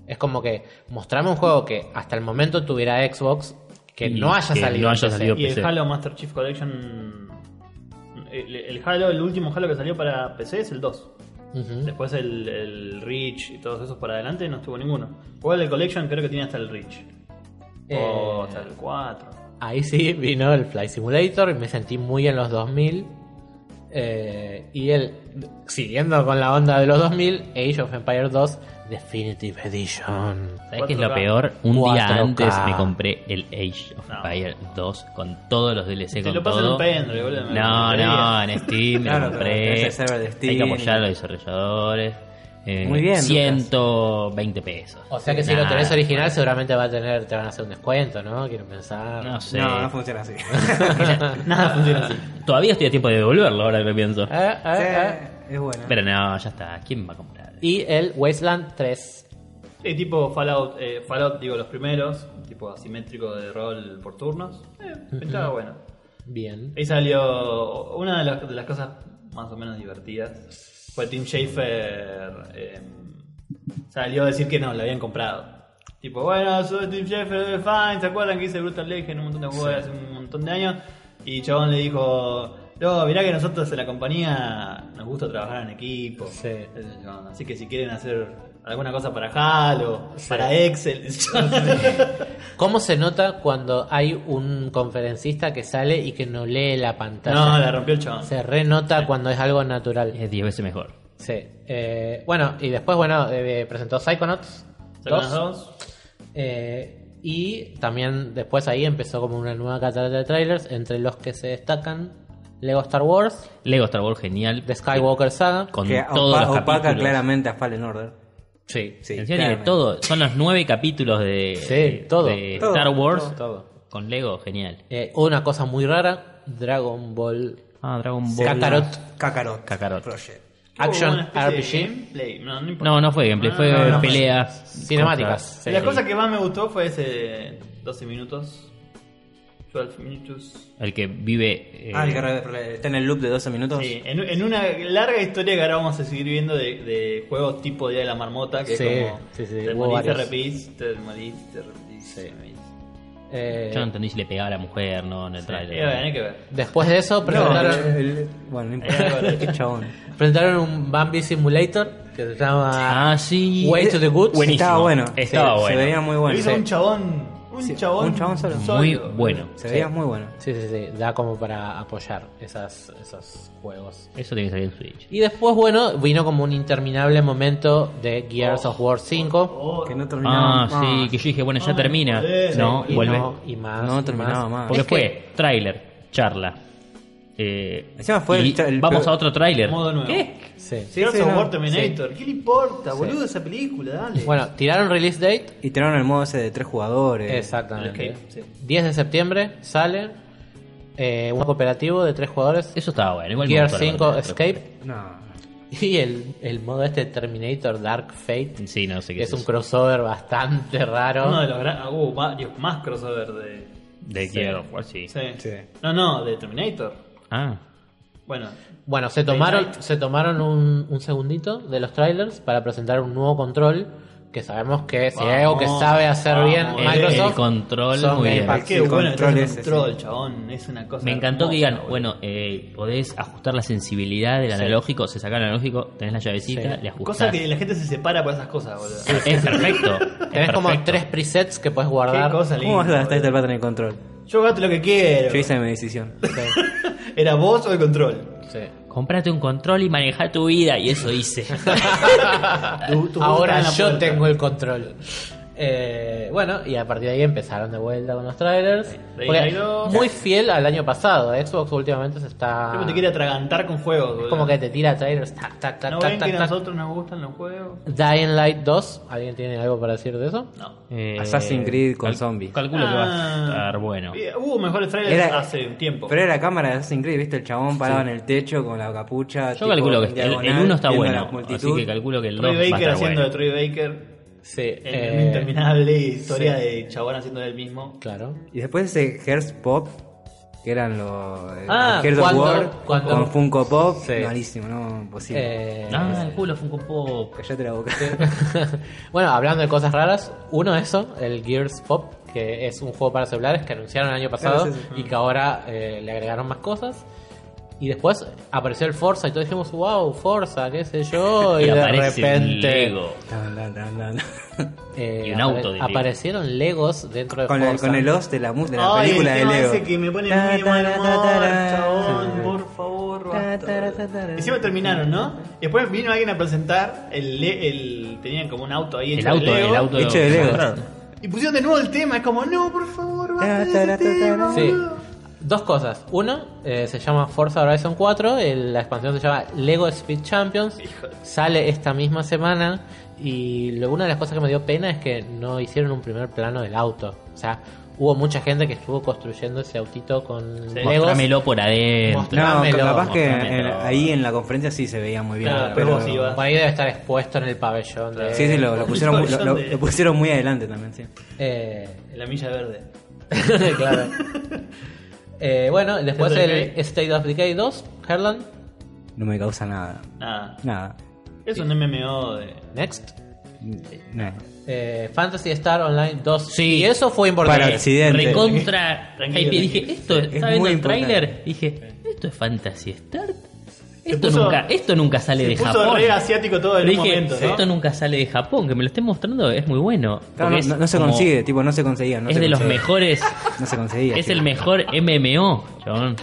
Es como que mostrame un juego que hasta el momento tuviera Xbox que Y no haya que salido. no haya PC. salido. Y el. Halo Master Chief Collection. El, el Halo, el último Halo que salió para PC es el 2. Después el, el Reach y todos esos para adelante no estuvo ninguno. Igual el Collection creo que tiene hasta el Reach. Eh, O hasta el 4. Ahí sí vino el Flight Simulator y me sentí muy en los 2000. Eh, y él, siguiendo con la onda de los 2000, Age of Empires 2 Definitive Edition. ¿Sabes qué es lo 4K. peor? Un día 4K. antes me compré el Age of No. Empires 2 con todos los DLC Te con lo paso en todo. un pendrive, No, no, en Steam me Claro, lo compré. Steam. Hay que apoyar a los desarrolladores. Eh, Muy bien, 120 pesos. O sea que si lo tenés original, seguramente va a tener, te van a hacer un descuento, ¿no? Quiero pensar. No sé. No, no funciona así. (laughs) Nada funciona así. Todavía estoy a tiempo de devolverlo ahora que pienso. Eh, eh, eh. Sí, es buena. Pero no, ya está. ¿Quién va a comprar? Y el Wasteland 3. Sí, tipo Fallout, eh, Fallout, digo, los primeros, tipo asimétrico de rol por turnos. Eh, estaba bueno. Bien. Ahí salió una de las, de las cosas más o menos divertidas. Fue Tim Schafer. eh, salió a decir que no, la habían comprado. Tipo, bueno, soy Tim Schafer, fine. ¿Se acuerdan que hice Brutal Legend un montón de juegos hace un montón de años? Y Chabón le dijo, no, mirá que nosotros en la compañía nos gusta trabajar en equipo. Sí. Así que si quieren hacer alguna cosa para Halo, para Excel. (laughs) ¿Cómo se nota cuando hay un conferencista que sale y que no lee la pantalla? no, la rompió el chabón. Se renota cuando es algo natural. Es 10 veces mejor. Sí. Eh, bueno, y después, bueno, eh, presentó Psychonauts Psychonauts 2. 2. eh, y también después ahí empezó como una nueva catarata de trailers, entre los que se destacan Lego Star Wars, Lego Star Wars genial. The Skywalker Saga. Con que todos opa- los opaca capítulos. claramente a Fallen Order. Sí, Sí, Encima tiene claramente. todo. Son los nueve capítulos de, Sí, todo. de Todo, Star Wars todo. con Lego, genial. Eh, una cosa muy rara, Dragon Ball Ah, Dragon Ball. Kakarot Kakarot. Kakarot. Project. Action RPG. gameplay. No, no importa. No, no fue gameplay, fue no, no, peleas. cinemáticas. Sí. La cosa que más me gustó fue ese 12 minutos. 12 minutos. El que vive. eh, Ah, el que re- está en el loop de 12 minutos. Sí, en, en una larga historia que ahora vamos a seguir viendo de, de juegos tipo Día de la Marmota, que Sí, es como sí, sí, te morís, te repís, te morís, te repís. Sí. Eh, Yo no entendí si le pegaba a la mujer, no, en el Y trailer. bueno, hay que ver. después de eso No, presentaron, el- el- bueno, no importa. Qué chabón. presentaron un Bambi Simulator que se llama Ah, sí. Way to the Goods. Buenísimo. Estaba bueno. Estaba Sí, bueno. Se veía muy Lo bueno. hizo sí. un chabón, Un Sí, chabón. un chabón solo. Muy bueno. Se veía Sí. muy bueno. Sí, sí, sí, da como para apoyar esas, esos juegos. Eso tiene que salir en Switch. Y después, bueno, vino como un interminable momento de Gears of War 5. Oh, Que no terminaba Ah, más. sí, que yo dije, bueno, ya Ay, termina. joder. No, y vuelve. no, y más. No y terminaba más. Porque Es fue que- tráiler, charla. Eh, Encima fue y el el vamos peor- a otro tráiler. Modo nuevo. ¿Qué? Sí. Sí, sí, of. War Terminator. ¿Qué le importa, boludo, esa película? Dale. Bueno, tiraron release date. Y tiraron el modo ese de tres jugadores. Exactamente. escape, sí. 10 de septiembre sale eh, un cooperativo de tres jugadores. Eso estaba bueno. Igual la 5 verdad. Escape. No. Y el, el modo este Terminator Dark Fate. Sí, no sé qué es un crossover bastante raro. Uno de los gran... Hubo varios más crossover de... De Gears of War, sí. Sí. Sí. No, no, de Terminator. Ah, Bueno, Bueno, se tomaron, se tomaron un, un segundito de los trailers para presentar un nuevo control que sabemos que si hay algo que sabe hacer vamos. bien El- Microsoft el control, son muy bien. Qué el bueno control sí. chabón. Es una cosa me encantó que digan, bueno, eh, podés ajustar la sensibilidad del analógico, se saca el analógico, tenés la llavecita, Sí. le ajustás. Cosa que la gente se separa por esas cosas, boludo. Es perfecto. (laughs) es Tenés como tres presets que puedes Qué guardar. cosa ¿Cómo vas a este plata en el control? Yo gasto lo que quiero. Yo hice mi decisión. (laughs) ¿Era vos o el control? Sí. Comprate un control y maneja tu vida, y eso hice. (laughs) Tu- tu Ahora yo tengo el control. Eh, bueno, y a partir de ahí empezaron de vuelta con los trailers. Day Porque Night 2. muy fiel al año pasado. Xbox últimamente se está. Siempre te quiere atragantar con juegos. Es como que te tira trailers. Tac, tac, tac, ¿No tac, ven tac, que a tac. nosotros nos gustan los juegos? Dying Light 2. ¿Alguien tiene algo para decir de eso? No. Eh, Assassin's Creed con cal- zombies. Calculo que va a Ah. estar bueno. Eh, Hubo mejores trailers Era- hace un tiempo. Pero era la cámara de Assassin's Creed, ¿viste? El chabón parado en el techo con la capucha. Yo tipo, calculo que el, el diagonal, 1 está bueno, así que calculo que el 2 Troy va a Baker estar haciendo bueno. de Troy Baker. Sí. Eh, una interminable historia de chabón haciendo el mismo. Claro. Y después ese Hearts Pop, que eran los eh, Ah, of War cuando- con Funko Pop. Sí. Malísimo, no, imposible. Eh, Ah, el culo un poco... Callate la boca. (laughs) bueno, hablando de cosas raras, uno eso, el Gears Pop, que es un juego para celulares que anunciaron el año pasado Claro, sí, sí. y que ahora eh, le agregaron más cosas. Y después apareció el Forza y todos dijimos, wow, Forza, qué sé yo. Y, Y de repente Lego. Tan, tan, tan. eh, Y un auto de Lego. aparecieron Legos dentro de con, el, Forza. con el os de la, de la Ay, película el de Lego. ese que me pone Ta, muy mal ta, humor, ta, ta. chabón, Sí. por favor, Ta, basta. ta, ta, ta, ta. Encima terminaron, ¿no? Y después vino alguien a presentar el, le- el tenían como un auto ahí El hecho auto, de Lego, el auto Hecho de Lego. y pusieron de nuevo el tema, es como, no, por favor, basta ese ta, ta, ta, tema, ta. Sí. Boludo". Dos cosas. Uno, eh, se llama Forza Horizon 4. el- la expansión se llama Lego Speed Champions. Hijo Sale esta misma semana. Y lo- una de las cosas que me dio pena es que no hicieron un primer plano del auto. O sea, hubo mucha gente que estuvo construyendo ese autito con Sí. Legos. Mostrámelo por adentro. Mostra- No, capaz que mostrámelo. en- ahí en la conferencia sí se veía muy bien. Claro, pero pero. Por ahí debe estar expuesto en el pabellón. de- Sí, sí, lo, lo pusieron, muy- lo, lo- de- lo pusieron muy adelante también, sí. Eh, En la milla verde. (laughs) claro. (laughs) Eh, bueno, después el. State of Decay 2, Herland, No me causa nada. Nada. Nada. Es un MMO de. Next. No. Eh, Fantasy Star Online 2. Sí. Y eso fue importante. Para Occidente. Recontra. Dije, tranquilo. esto, Es estaba viendo muy el tráiler, dije, esto es Fantasy Star. Esto, puso- nunca, esto nunca sale Se de puso Japón. re asiático todo dije, momento, ¿no? esto nunca sale de Japón, que me lo estén mostrando es muy bueno. Claro, no, es no- no se como- consigue, tipo, no se conseguía. No es se de los mejores. (laughs) No se conseguía. Es el mejor MMO, chabón.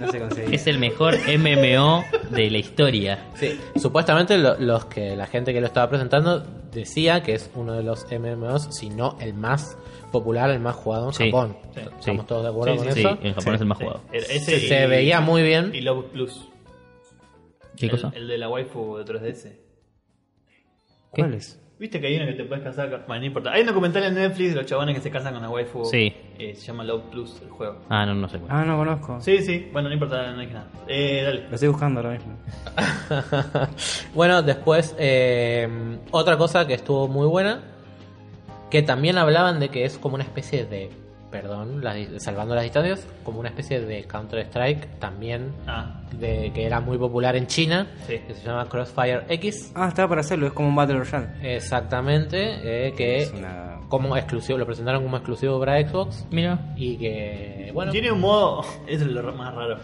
No se conseguía. Es el mejor MMO de la historia. Sí, supuestamente lo- los que la gente que lo estaba presentando decía que es uno de los MMOs, si no el más popular, el más jugado en Sí. Japón. Sí. Estamos todos de acuerdo Sí, con Sí, eso. en Japón es el más jugado. Ese Se y- veía muy bien. Y Love Plus. ¿Qué El- cosa? El, de la waifu de 3DS. ¿Cuál es? ¿Viste que hay uno que te puedes casar con.? Bueno, no importa. Hay un documental en Netflix de los chabones que se casan con la waifu. Sí. Eh, se llama Love Plus el juego. Ah, no, no sé. cuál. Ah, no conozco. Sí, sí. Bueno, no importa, no hay que nada. Eh, dale. Lo estoy buscando ahora mismo. (laughs) bueno, después eh, otra cosa que estuvo muy buena, que también hablaban de que es como una especie de, perdón, las salvando las distancias, como una especie de Counter Strike también Ah, de que era muy popular en China, Sí. que se llama Crossfire X. Ah, estaba para hacerlo, es como un Battle Royale. Exactamente, eh, que Es una... como exclusivo, lo presentaron como exclusivo para Xbox Mira. y que bueno, Tiene un modo. Eso (laughs) es lo más raro.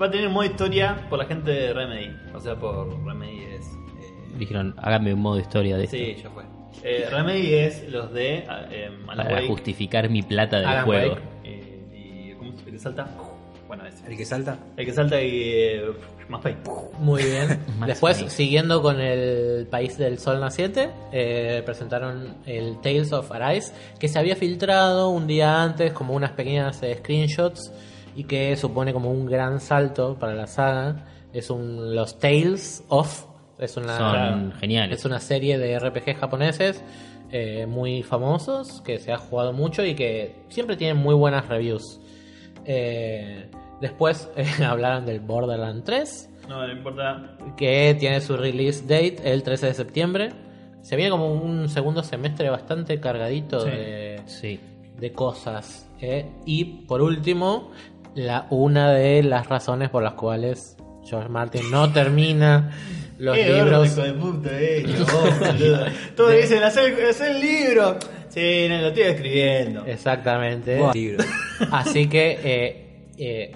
Va a tener un modo historia por la gente de Remedy. O sea, por Remedy es. eh, Dijeron, háganme un modo historia de esto. sí, ya fue. Eh, Remedy es los de ah, eh, Alan Para Wake, justificar mi plata del Alan juego. Wake. eh, y ¿cómo se- el que salta? Bueno, ese. El que salta. El que salta y eh, más pay. Muy bien. (laughs) Después, siguiendo con el País del Sol Naciente, eh, presentaron el Tales of Arise, que se había filtrado un día antes como unas pequeñas eh, screenshots y que supone como un gran salto para la saga. Es un los Tales of es una Son geniales. es una serie de RPG japoneses eh, muy famosos que se ha jugado mucho y que siempre tienen muy buenas reviews. Eh, después eh, (laughs) hablaron del Borderlands 3 No, no importa. que tiene su release date el 13 de septiembre. Se viene como un segundo semestre bastante cargadito Sí. de, Sí. de cosas. ¿eh? Y por último, la, una de las razones por las cuales George Martin no termina (laughs) los gordo, libros. hijo de puta, eh, (laughs) vos. Todos dicen, hacer, el libro. Sí, no, lo estoy escribiendo. Exactamente. Buah, libro. (laughs) Así que eh, eh,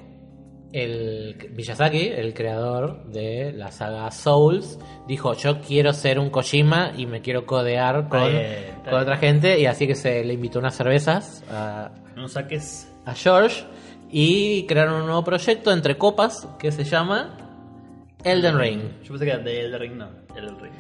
el Miyazaki, el creador de la saga Souls, dijo yo quiero ser un Kojima y me quiero codear con, otra gente y así que se le invitó unas cervezas a, No saques. a George y crearon un nuevo proyecto entre copas que se llama Elden Ring. Yo pensé que era de Elden Ring, no. Elden Ring.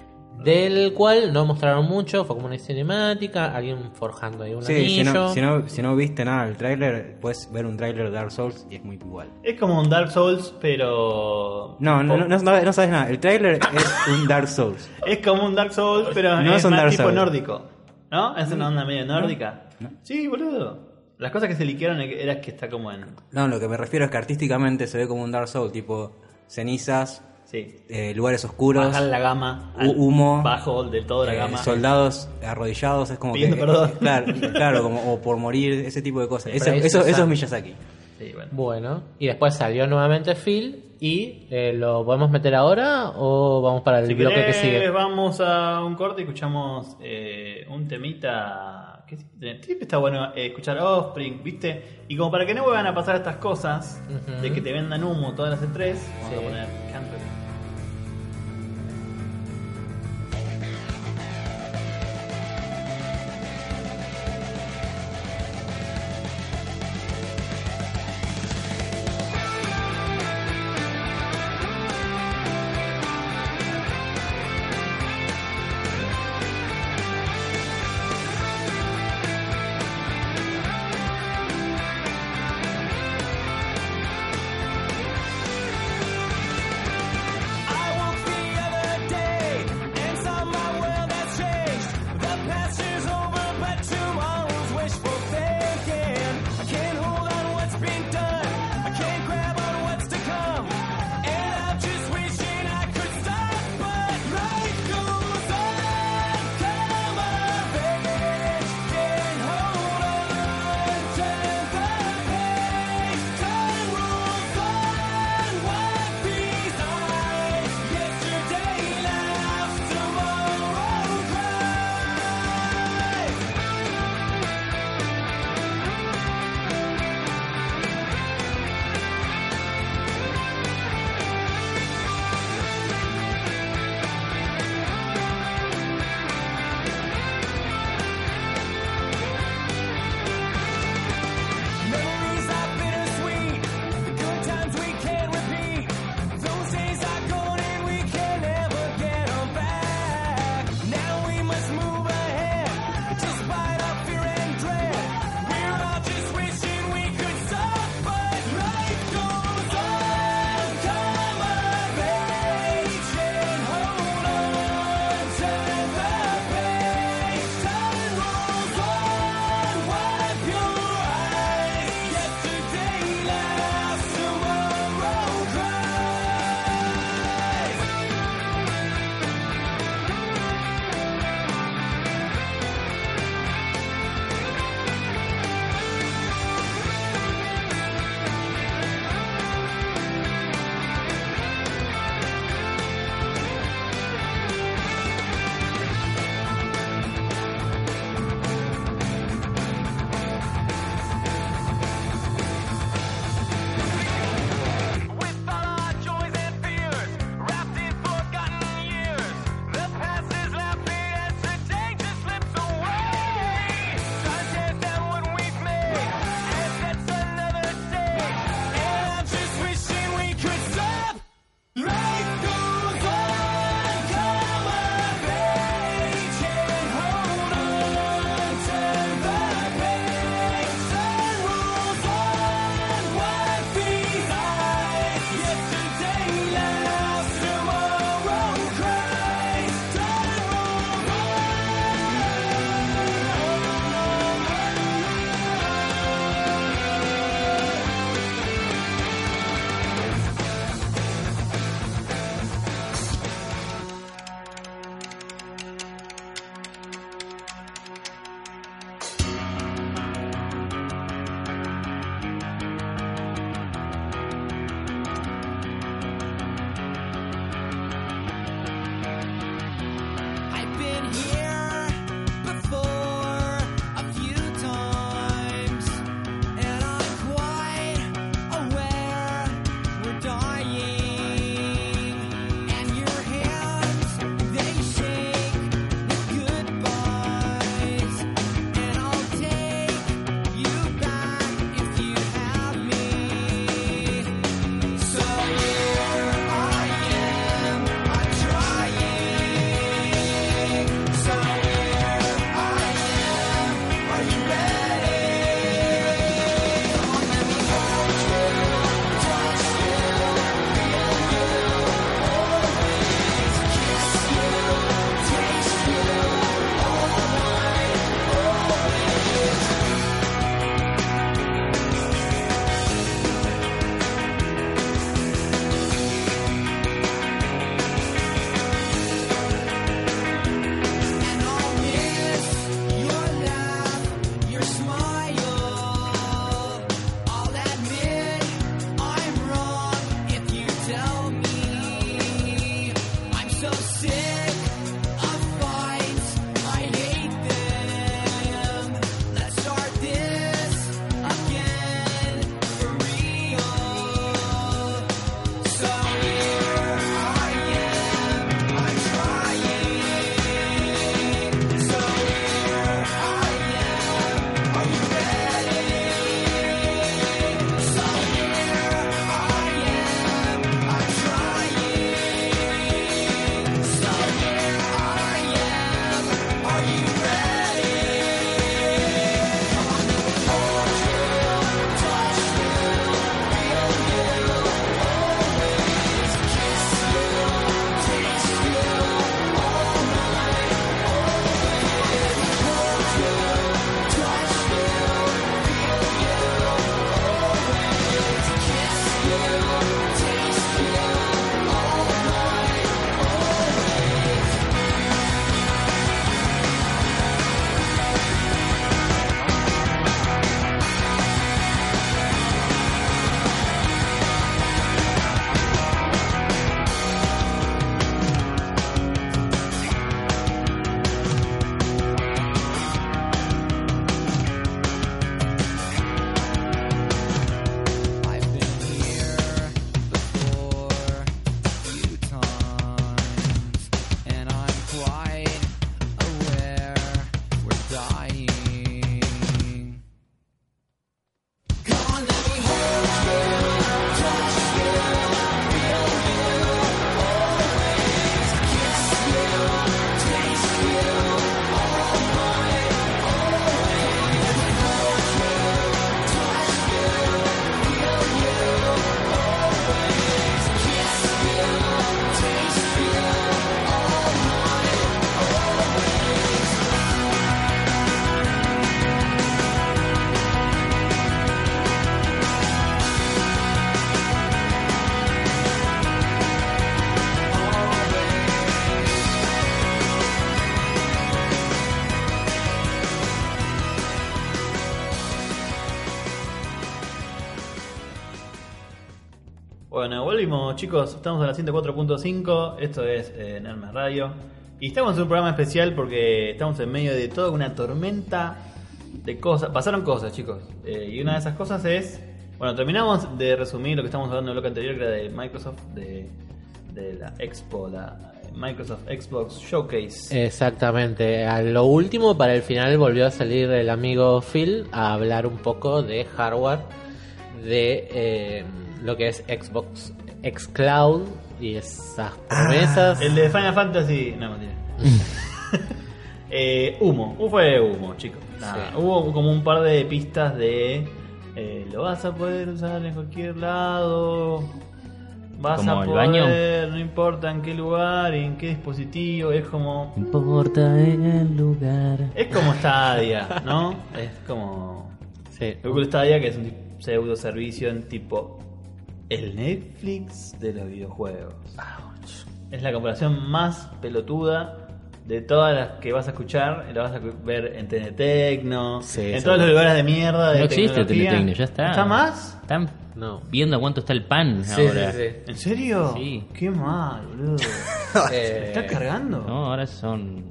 Del cual no mostraron mucho, fue como una cinemática, alguien forjando ahí un Sí, si anillo. no, si, no, si no viste nada del tráiler, puedes ver un tráiler de Dark Souls y es muy igual. Es como un Dark Souls, pero. No, no, no, no, no sabes nada. El tráiler es un Dark Souls. Es como un Dark Souls, pero No es es un más Dark tipo Souls. nórdico. ¿No? Es una onda medio nórdica. no. Sí, boludo. Las cosas que se liquearon era que está como en. No, lo que me refiero es que artísticamente se ve como un Dark Souls, tipo cenizas, Sí. eh, lugares oscuros, Bajar la gama. hu- humo, Bajo del todo la eh, gama. soldados arrodillados, es como Pidiendo que, perdón. (laughs) Claro, claro, como o por morir, ese tipo de cosas. Sí, Eso, eso, es. Miyazaki. Sí, bueno. Bueno, y después salió nuevamente Phil y eh, lo podemos meter ahora o vamos para el Si bloque querés, que sigue. vamos a un corte y escuchamos eh, un temita. que siempre está bueno escuchar Offspring, ¿viste? Y como para que no vuelvan a pasar estas cosas de que te vendan humo todas las E3, vamos Sí. a poner. Volvimos chicos, estamos a la 104.5, esto es eh, Nermes Radio. Y estamos en un programa especial porque estamos en medio de toda una tormenta de cosas. Pasaron cosas chicos. Eh, y una de esas cosas es... Bueno, terminamos de resumir lo que estamos hablando en el bloque anterior, que era de Microsoft, de, la Expo, la Microsoft Xbox Showcase. Exactamente. A lo último, para el final, volvió a salir el amigo Phil a hablar un poco de hardware, de eh, lo que es Xbox Xcloud y esas promesas. El de Final Fantasy. No, mentira. (laughs) eh, humo. Uh, Fue humo, chicos. Nada, Sí. Hubo como un par de pistas de. eh, lo vas a poder usar en cualquier lado. Vas ¿Como a el poder, no importa en qué lugar y en qué dispositivo. Es como. No importa el lugar. Es como Stadia, ¿no? es como. Sí. Google Stadia, que es un pseudo servicio en tipo. El Netflix de los videojuegos. Es la comparación más pelotuda de todas las que vas a escuchar. La vas a ver en TN Tecno, Sí, en todos los lugares de mierda. De No existe. Teletecno, ya está. ¿Está más? Están No. viendo a cuánto está el pan Sí, ahora. sí, sí. ¿En serio? Sí. Qué mal, boludo. (laughs) Eh, ¿Estás cargando? No, ahora son.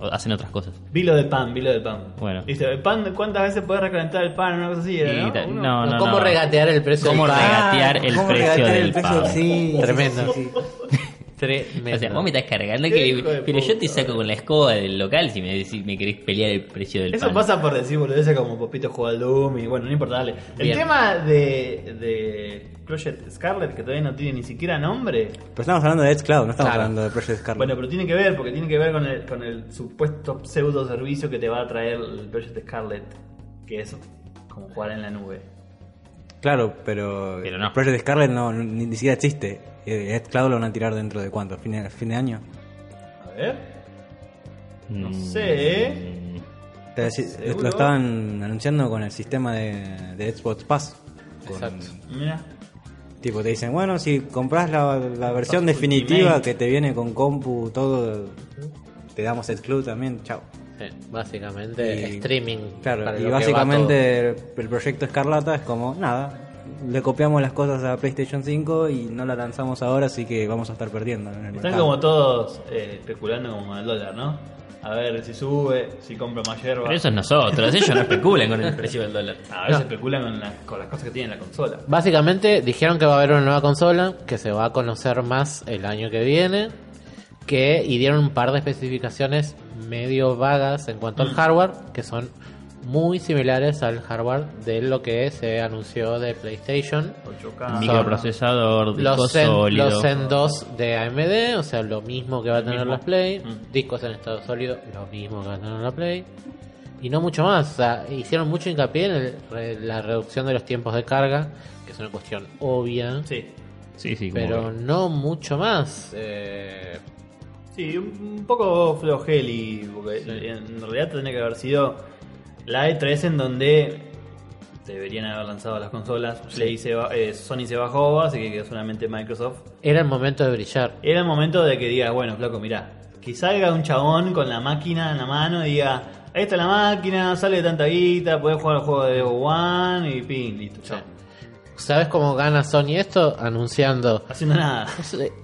O hacen otras cosas. Vilo de pan, vilo de pan. Bueno. ¿Viste? ¿El pan, ¿Cuántas veces podés recalentar el pan? Una cosa así, era, Y ¿no? Uno- no, no, ¿Cómo no. regatear el precio ¿Cómo del pan? regatear el ¿Cómo precio regatear del el precio? pan? Sí, sí, Tremendo. sí, sí. Tremendo. O sea, vos me estás cargando que. Pero yo te saco con la escoba del local si me decís, me querés pelear el precio del Eso pan. pasa por decir boludeces como Popito juega al Doom y bueno, no importa, dale. El Bien. tema de, de Project Scarlet, que todavía no tiene ni siquiera nombre, Pero estamos hablando de Xcloud, no estamos Claro. hablando de Project Scarlet. bueno, pero tiene que ver, porque tiene que ver con el, con el supuesto pseudo servicio que te va a traer el Project Scarlet, que es como jugar en la nube. Claro, pero, Pero no. Project Scarlet no, ni, ni siquiera existe. Eh, Xcloud lo van a tirar dentro de cuánto, fin de, fin de año. A ver, no Mm, sé. Lo estaban anunciando con el sistema de, de Xbox Pass. Con- Exacto. Mira. Tipo, te dicen, bueno, si compras la, la versión Pass definitiva Ultimate. que te viene con compu, todo, te damos Xcloud también, chao. Sí, básicamente Y- streaming. Claro, y básicamente el, el proyecto Escarlata es como, nada, le copiamos las cosas a PlayStation 5 y no la lanzamos ahora, así que vamos a estar perdiendo. En el Están mercado. como todos eh, especulando como el dólar, ¿no? A ver si sube, si compro más hierba. Pero eso es nosotros, ellos no (laughs) especulan con el precio del dólar. A veces especulan con, las- con las cosas que tiene la consola. Básicamente dijeron que va a haber una nueva consola, que se va a conocer más el año que viene, que y dieron un par de especificaciones medio vagas en cuanto Mm. al hardware, que son muy similares al hardware de lo que se anunció de PlayStation. 8K. Microprocesador, disco Los Zen, sólido. los Zen 2 de AMD, o sea, lo mismo que va a tener la Play. Mm. Discos en estado sólido, lo mismo que va a tener la Play. Y no mucho más, o sea, hicieron mucho hincapié en el- re- la reducción de los tiempos de carga, que es una cuestión obvia, Sí. Sí, sí, pero no mucho más. Eh, Sí, un un poco flojeli, porque en realidad tendría que haber sido la E3 en donde deberían haber lanzado las consolas. Play se ba- eh, Sony se bajó, así que quedó solamente Microsoft. era el momento de brillar. Era el momento de que digas, bueno, flaco, mirá, que salga un chabón con la máquina en la mano y diga, ahí está la máquina, sale tanta guita, podés jugar al juego de One y pin, listo, chao. ¿Sabes cómo gana Sony esto? Anunciando. Haciendo nada.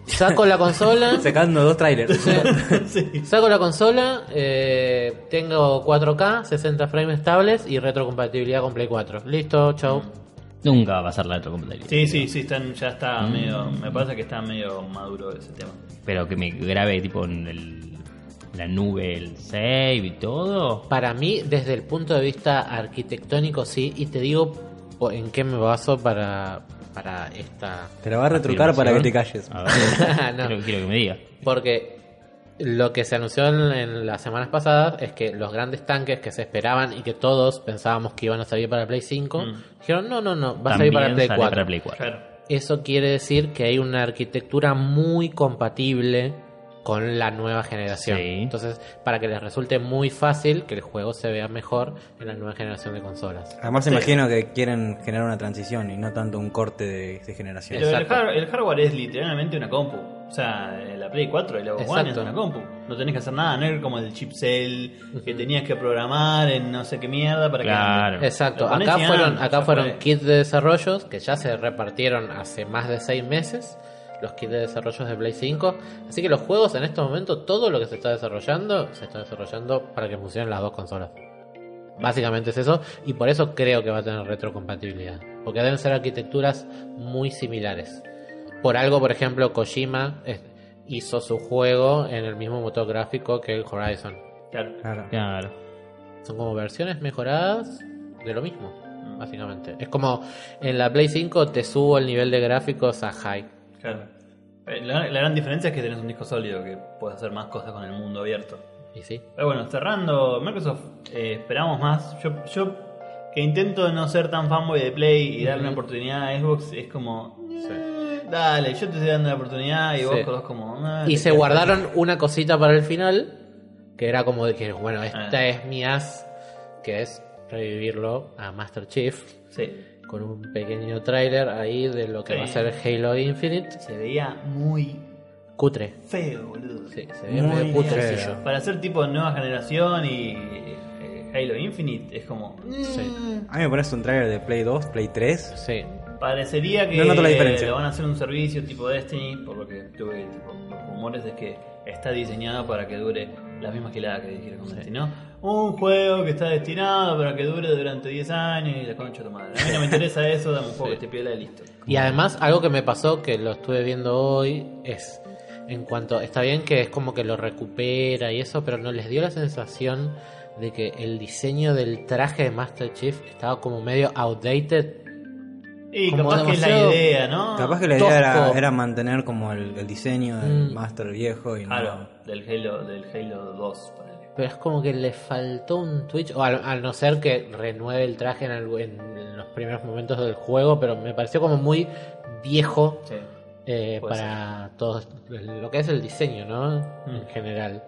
Saco la consola. (laughs) Sacando dos trailers. (laughs) sí. Saco la consola, eh, tengo 4K, 60 frames estables y retrocompatibilidad con Play 4. Listo, chau. Nunca va a pasar la retrocompatibilidad. Sí, sí, sí, están, ya está medio, me parece que está medio maduro ese tema. Pero que me grabe tipo en el- la nube el save y todo. Para mí, desde el punto de vista arquitectónico, sí, y te digo en qué me baso para, para esta... Te la va a retrucar para que te calles. A ver, (laughs) No. quiero, quiero que me diga. Porque lo que se anunció en, en las semanas pasadas es que los grandes tanques que se esperaban y que todos pensábamos que iban a salir para Play 5, Mm. dijeron no, no, no, va a salir para Play sale 4. para Play 4. Claro. Eso quiere decir que hay una arquitectura muy compatible con la nueva generación. Sí. Entonces, para que les resulte muy fácil que el juego se vea mejor en la nueva generación de consolas. Además Sí. imagino que quieren generar una transición y no tanto un corte de, de generación. Pero el, Exacto. har- el hardware es literalmente una compu. O sea, eh, la Play 4 y la Xbox One es una compu. No tenés que hacer nada, no es como el chip cell que tenías que programar en no sé qué mierda para Claro. que. Exacto, acá fueron, acá fueron fue. kits de desarrollos que ya se repartieron hace más de seis meses, los kits de desarrollos de Play 5. Así que los juegos en este momento, todo lo que se está desarrollando, se está desarrollando para que funcionen las dos consolas. Básicamente es eso, y por eso creo que va a tener retrocompatibilidad. Porque deben ser arquitecturas muy similares. Por algo, por ejemplo, Kojima eh, hizo su juego en el mismo motor gráfico que el Horizon. Claro. Claro. Claro. Son como versiones mejoradas de lo mismo, básicamente. Es como en la Play 5 te subo el nivel de gráficos a high. Claro. Eh, La, la gran diferencia es que tenés un disco sólido que puedes hacer más cosas con el mundo abierto. Y sí. Pero bueno, cerrando, Microsoft, eh, esperamos más. Yo, yo que intento no ser tan fanboy de Play y darle una oportunidad a Xbox, es como. eh, Dale, yo te estoy dando la oportunidad y vos sos como. ah, Y se guardaron una cosita para el final, que era como de que, bueno, esta Ah. es mi as, que es revivirlo a Master Chief, Sí. Con un pequeño tráiler ahí de lo que Sí. va a ser Halo Infinite. Se veía muy Cutre. feo, boludo. Sí, se veía Muy feo. Para ser tipo nueva generación y eh, Halo Infinite es como. Sí. mm, A mí me parece un trailer de Play 2, Play 3. Sí. Parecería que No noto la diferencia. le van a hacer un servicio tipo Destiny, por lo que tuve tipo, los rumores es que está diseñado para que dure la misma gilada que dijeron con Destiny, ¿no? Un juego que está destinado para que dure durante 10 años y la concha de tu madre. A mí no me interesa eso, dame un juego que te piola y listo. Y además, algo que me pasó, que lo estuve viendo hoy, es en cuanto. Está bien que es como que lo recupera y eso, pero no les dio la sensación de que el diseño del traje de Master Chief estaba como medio outdated. Y Como capaz que es la idea, ¿no? Capaz que la idea era, mantener como el, el diseño del Mm. Master viejo y no. Claro, del Halo, del Halo 2, ponele. Pero es como que le faltó un Twitch, o al, al no ser que renueve el traje en, en- en los primeros momentos del juego, pero me pareció como muy viejo Sí. eh, para todo lo que es el diseño, ¿no? En Mm. general.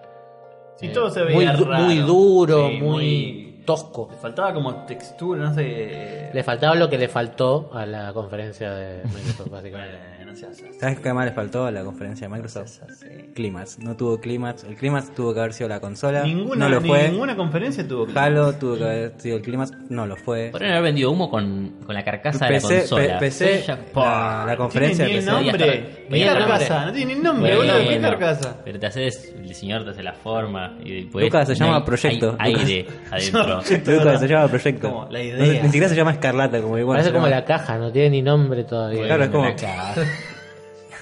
Sí, Eh, todo se muy, veía raro. muy duro, Sí, muy, tosco. Le faltaba como textura, no sé. Le faltaba lo que le faltó a la conferencia de Microsoft, básicamente. No. ¿Sabes qué más le faltó a la conferencia de No Microsoft? Clímax. No tuvo clímax. El clímax tuvo que haber sido la consola. Ninguna, no lo fue. ninguna conferencia tuvo que Halo tuvo que haber sido el clímax. No lo fue. Podrían haber vendido humo con, con la carcasa de la PC, consola. P- PC, Ya, la, la conferencia no de tiene ni PC. nombre. ¿Qué carcasa? No tiene ni nombre, Bueno, boludo. ¿Qué carcasa? Pero te haces, el señor te hace la forma y después Lucas, se no llama hay- Proyecto. Hay aire (laughs) adentro. Lucas, se llama Proyecto. Como la No, idea. ni siquiera se llama Escarlata, como igual. Parece como la caja, no tiene ni nombre todavía. Claro, es como.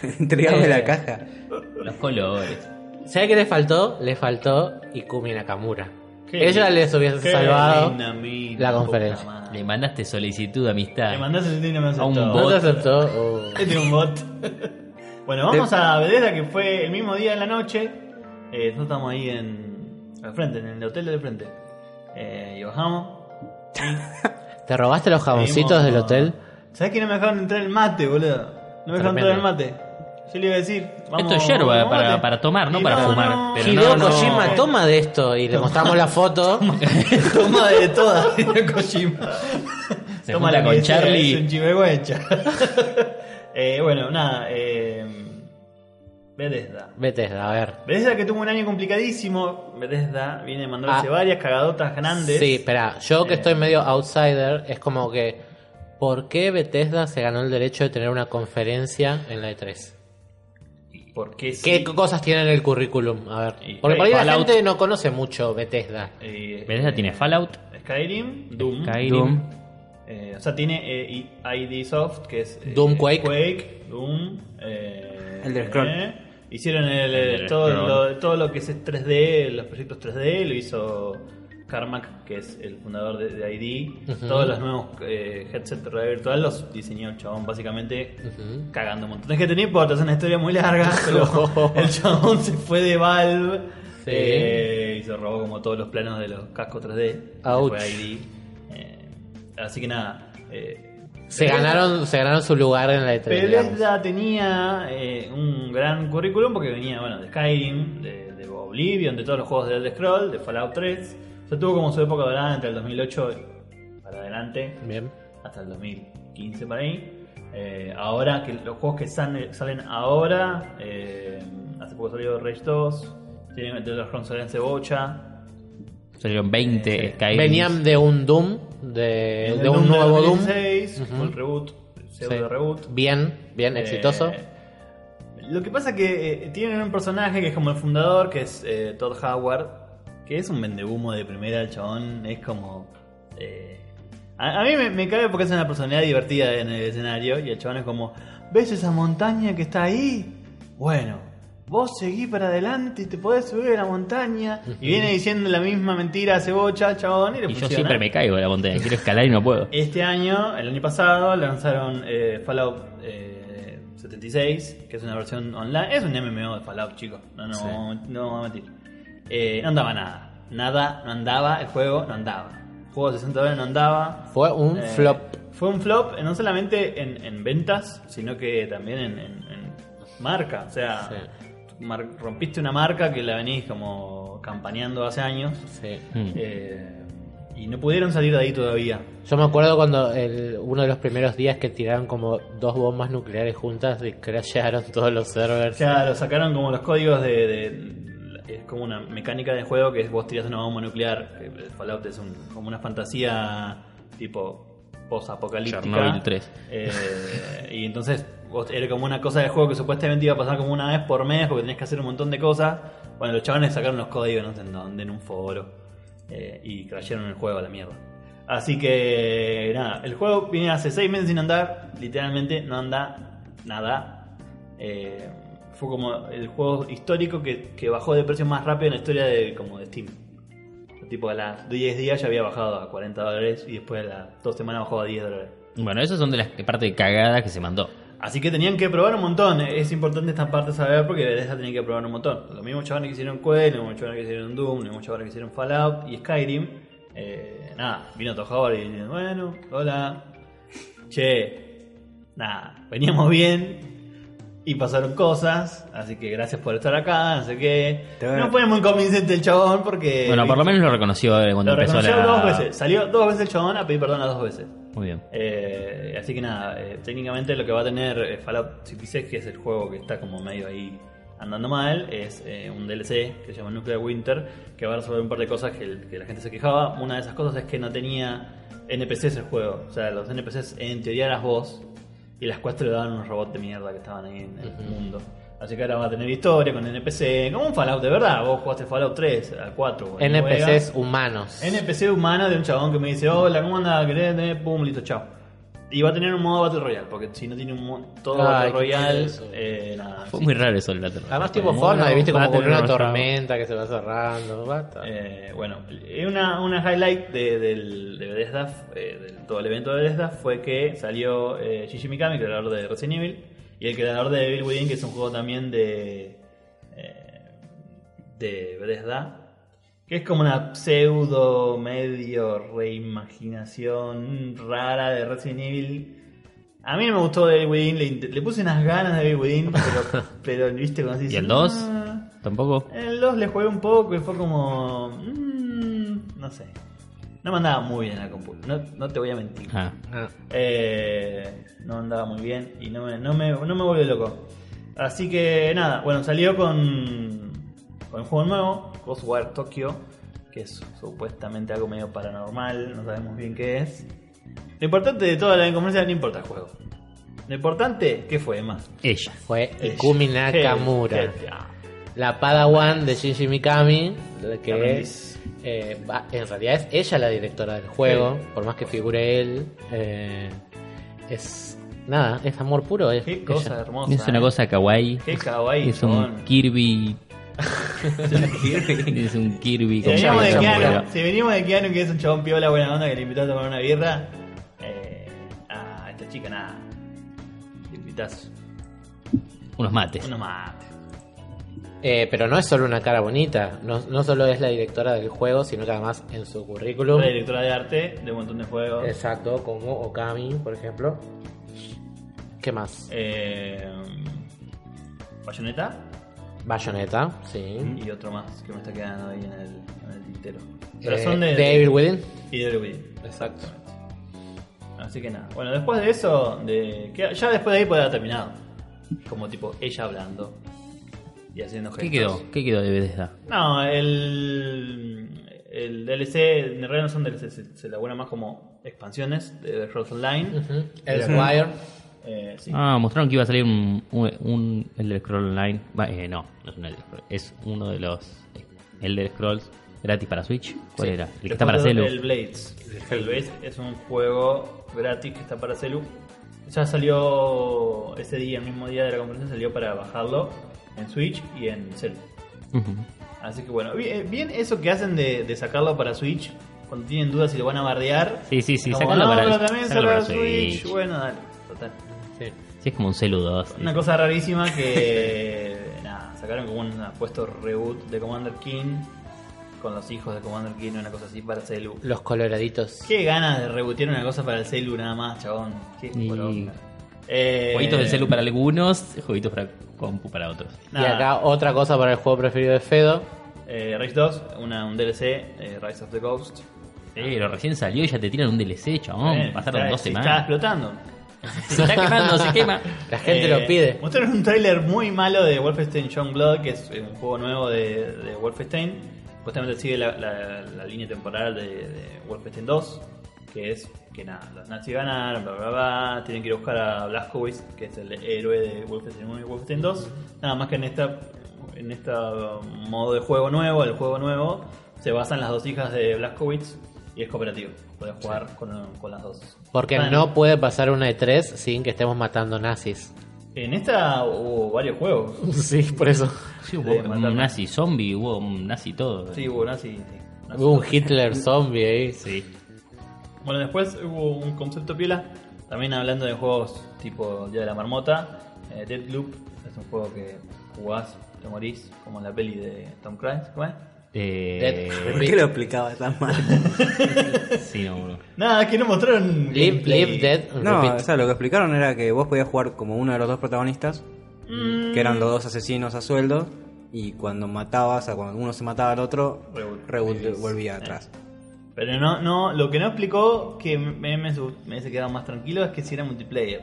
(laughs) Entregame la (laughs) caja. los colores. ¿Sabes qué le faltó? Le faltó Ikumi Nakamura. Qué Ella les hubiese Qué salvado linda mina, la conferencia. Le mandaste solicitud de amistad. Le mandaste el y no me A un aceptó. ¿No bot. te aceptó? Oh. (laughs) Este es un bot. bueno, vamos a Bethesda que fue el mismo día en la noche. Eh, nosotros estamos ahí en al frente, en el hotel del frente. Eh, y bajamos. ¿Te robaste los jaboncitos Seguimos- del hotel? ¿Sabes que no me dejaron entrar el mate, boludo? No me dejaron Tremendo. entrar el mate. Yo le iba a decir, vamos, Esto es yerba vamos para- para tomar, no Y para fumar, pero Hideo no, no. Kojima, toma de esto. Y le mostramos la foto. (laughs) Toma de todas, (laughs) Hideo Kojima. Se Toma la con Charlie. Es un (laughs) eh, bueno, nada. Eh, Bethesda. Bethesda, a ver. Bethesda que tuvo un año complicadísimo. Bethesda viene a mandarse Ah. varias cagadotas grandes. Sí, espera, yo que Eh. estoy medio outsider, es como que, ¿por qué Bethesda se ganó el derecho de tener una conferencia en la E3? Porque sí. ¿Qué cosas tiene en el currículum? A ver, Y- porque por ahí la gente no conoce mucho Bethesda. Eh, Bethesda tiene Fallout, Skyrim, Doom. Skyrim, Doom. Eh, o sea, tiene eh, ID Soft, que es. eh, Doom, Quake. Quake, Doom. Eh, Elder Scroll. eh, hicieron el, eh, Elder todo, lo, todo lo que es 3D, los proyectos 3D, lo hizo Carmack, que es el fundador de, de ID. Todos los nuevos eh, headsets de realidad virtual los diseñó el chabón, básicamente cagando un montón. Es que tenía hipótesis, es una historia muy larga, (laughs) pero el chabón se fue de Valve Sí. eh, y se robó como todos los planos de los cascos 3D. Se Ouch. fue ID. Eh, así que nada. eh, Se ganaron, se ganaron su lugar en la E3. digamos. Bethesda tenía un gran currículum porque venía bueno, de Skyrim, de, de Oblivion, de todos los juegos de Elder Scroll, de Fallout 3. O sea, tuvo como su época dorada entre el 2008 para adelante Bien. hasta el 2015 por ahí. Eh, ahora que los juegos que salen, salen ahora, eh, hace poco salió Rage 2. Tienen de los Ronsolense Bocha. Salieron 20 Sí. Skyrim. Venían de un Doom, de, El de un nuevo Doom. 2016, Ujú. un reboot, pseudo Sí. reboot. Bien, bien, Eh, exitoso. Lo que pasa es que eh, tienen un personaje que es como el fundador, que es eh, Todd Howard, que es un vendehumo de primera, el chabón es como... eh, a, a mí me, me cabe porque es una personalidad divertida en el escenario y el chabón es como, ¿ves esa montaña que está ahí? Bueno, vos seguí para adelante y te podés subir a la montaña. Y viene diciendo la misma mentira hace bocha chabón y le Y yo siempre me caigo de la montaña. Quiero escalar y no puedo. Este año, el año pasado, lanzaron eh, Fallout eh, 76, que es una versión online. Es un MMO de Fallout, chicos. No, no, Sí. no vamos a mentir. Eh, no andaba nada. Nada, no andaba. El juego no andaba. El juego de 60 dólares no andaba. Fue un Eh, flop. Fue un flop, eh, no solamente en, en ventas, sino que también en, en- en marca. O sea, mar- rompiste una marca que la venís como campaneando hace años. Sí. Mm. eh, y no pudieron salir de ahí todavía. Yo me acuerdo cuando el- uno de los primeros días que tiraron como dos bombas nucleares juntas y crashearon todos los servers. Claro, sacaron como los códigos de, como una mecánica de juego que es vos tirás una bomba nuclear. que el Fallout es un- como una fantasía tipo post-apocalíptica. Chernobyl 3. Eh, y entonces vos- era como una cosa de juego que supuestamente iba a pasar como una vez por mes porque tenías que hacer un montón de cosas. Bueno, los chavales sacaron los códigos no sé en dónde, en un foro. eh, y crashearon el juego a la mierda. Así que nada, el juego viene hace 6 meses sin andar, literalmente no anda nada. Eh, fue como el juego histórico que, que bajó de precio más rápido en la historia de como de Steam. Tipo a las 10 días ya había bajado a 40 dólares y después a las 2 semanas bajó a 10 dólares. Bueno, esas son de las que- parte de cagadas que se mandó. Así que tenían que probar un montón. Es importante esta parte saber porque Bethesda tenía que probar un montón. Los mismos chavales que hicieron Quake, los mismos chavales que hicieron Doom, los mismos chavales que hicieron Fallout y Skyrim. eh, nada, vino Howard y dice, bueno, hola. Che, nada, veníamos bien. Y pasaron cosas, así que gracias por estar acá, no sé qué. A- No fue muy convincente el chabón porque... Bueno, por lo menos lo reconoció eh, cuando lo empezó reconoció la. dos veces. Salió dos veces el chabón a pedir perdón las dos veces. Muy bien. Eh, así que nada, eh, técnicamente lo que va a tener eh, Fallout 76, que es el juego que está como medio ahí andando mal, es un DLC que se llama Nuclear Winter, que va a resolver un par de cosas que, el- que la gente se quejaba. Una de esas cosas es que no tenía NPCs el juego, o sea, los NPCs en teoría eras vos, y las cuatro le daban unos robots de mierda que estaban ahí en el mundo. Así que ahora va a tener historia con NPC, como un Fallout de verdad. Vos jugaste Fallout 3, al 4. en New NPCs humanos. NPC humana de un chabón que me dice, hola, ¿cómo anda? ¿Querés? Pum, listo, chao. Y va a tener un modo Battle Royale, porque si no tiene un mo- todo Ay, Battle qué Royale, eso. eh, nada. Fue sí. muy raro eso el dato. Además tipo Fortnite, viste como Battle con una Royale. tormenta que se va cerrando. basta. Eh, bueno, una, una highlight de, del, de Bethesda, eh, de todo el evento de Bethesda, fue que salió eh, Shinji Mikami, creador de Resident Evil, y el creador de Evil Within, que es un juego también de, eh, de Bethesda, que es como una pseudo, medio reimaginación rara de Resident Evil. A mí no me gustó de Evil Within, le, le puse unas ganas de Evil Within, pero, (laughs) pero viste cuando se ¿Y el 2? "Ah". Tampoco. El 2 le jugué un poco y fue como. mm, no sé. No me andaba muy bien la compu. No, no te voy a mentir. Ah. Ah. Eh, no andaba muy bien y no me, no me, no me volvió loco. Así que nada, bueno, salió con, con un juego nuevo, Ghostwire Tokyo, que es supuestamente algo medio paranormal, no sabemos bien qué es. Lo importante de toda la conferencia no importa el juego. Lo importante, ¿qué fue más? Ella. Fue Ikumi Nakamura. La Padawan de Shinji Mikami, que Aprendiz. eh, va- en realidad es ella la directora del juego, por más que figure él. eh, es nada, es amor puro. Es Qué cosa ella. hermosa. Es una eh. cosa kawaii. Qué kawaii, Es un. Kirby. (laughs) es un Kirby Si venimos, de Keanu, si venimos de Keanu, que es un chabón piola buena onda que le invitó a tomar una birra, eh, a esta chica nada. Le invitas Unos mates. unos mates. Eh, pero no es solo una cara bonita, no, no solo es la directora del juego, sino que además en su currículum. La directora de arte de un montón de juegos. Exacto, como Okami, por ejemplo. ¿Qué más? Eh, Bayonetta Bayonetta, sí. y otro más que me está quedando ahí en el, en el tintero. Eh, Pero son de, de Evil Within. y de Wii. Exacto. Así que nada. Bueno, después de eso, de, que ya después de ahí puede haber terminado. Como tipo ella hablando. y haciendo gestos. ¿Qué quedó? ¿Qué quedó de Bethesda? No, el, el DLC, en realidad no son DLC, se, se elabora más como expansiones de The Scrolls Online. El Squire. Eh, sí. Ah, mostraron que iba a salir un, un, un Elder Scroll Online. Va, eh, no, no es un Elder Scroll. Es uno de los Elder Scrolls gratis para Switch. ¿Cuál Sí. era? El que está para el- celu. El Blades. El Blades es un juego gratis que está para celu. Ya salió ese día, el mismo día de la conferencia, salió para bajarlo en Switch y en celu. Así que bueno, bien, bien eso que hacen de, de sacarlo para Switch, cuando tienen dudas si lo van a bardear. Sí, sí, sí, Como, sacalo no, para- también para para Switch. Switch. Bueno, dale, total. Sí. Sí, es como un celu 2. Una cosa rarísima que (laughs) nada, sacaron como un puesto reboot de Commander King con los hijos de Commander King, una cosa así para celu. Los coloraditos. Qué ganas de rebootear una cosa para el celu nada más, chabón. Qué Y- poronga. Eh, Jueguitos de celu para algunos, jueguitos para compu para otros. nada, Y acá otra cosa para el juego preferido de Fedo. eh, Rage 2, una, un DLC, eh, Rise of the Ghost. Pero recién salió y ya te tiran un DLC, chabón. Eh, Pasaron está- dos se Está semanas. explotando. Se está quemando, se quema. La gente Eh, lo pide. Mostraron un tráiler muy malo de Wolfenstein Youngblood, que es un juego nuevo de, de Wolfenstein. Supuestamente sigue la, la- la línea temporal de, de Wolfenstein 2, que es que nada, los nazis ganaron, bla bla bla, tienen que ir a buscar a Blazkowicz, que es el héroe de Wolfenstein 1 y Wolfenstein 2. Nada más que en esta en este modo de juego nuevo, el juego nuevo, se basan las dos hijas de Blazkowicz y es cooperativo. Puedes jugar con, con las dos. Porque Bueno, no puede pasar una E3 sin que estemos matando nazis. En esta hubo varios juegos. (laughs) Sí, por eso. Sí, De hubo matar un nazi zombie, hubo un nazi todo. Sí, hubo nazi. sí. Nazi. Hubo un Hitler (laughs) zombie ahí. Sí. Bueno, después hubo un concepto piola. También hablando de juegos tipo Día de la Marmota. Eh, Deadloop es un juego que jugás, te morís, como en la peli de Tom Cruise. ¿cómo es? Eh, (laughs) ¿Por qué lo explicaba tan mal? (laughs) sí, no, bro. Nada, es que no mostraron. Live, gameplay. live, dead, No, repeat. o sea, lo que explicaron era que vos podías jugar como uno de los dos protagonistas, Mm, que eran los dos asesinos a sueldo, y cuando matabas, o sea, cuando uno se mataba al otro, volvía atrás. Pero no, no, lo que no explicó que me, me, me hubiese quedado más tranquilo es que si era multiplayer.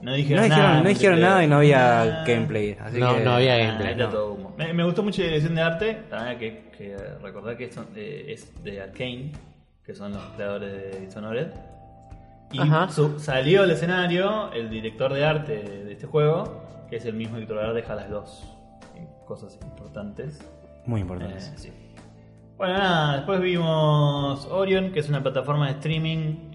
No No dijeron nada. no dijeron nada y no había Ah. gameplay. Así No, que, no había Ah, gameplay. era no. Me, me gustó mucho la dirección de arte. También hay que, que recordar que son- eh, es de Arkane, que son los creadores de Dishonored. Y su- salió al escenario el director de arte de, este juego, que es el mismo director de Half-Life 2. Y Cosas importantes. Muy Eh, importante. sí. Bueno, nada, después vimos Orion, que es una plataforma de streaming.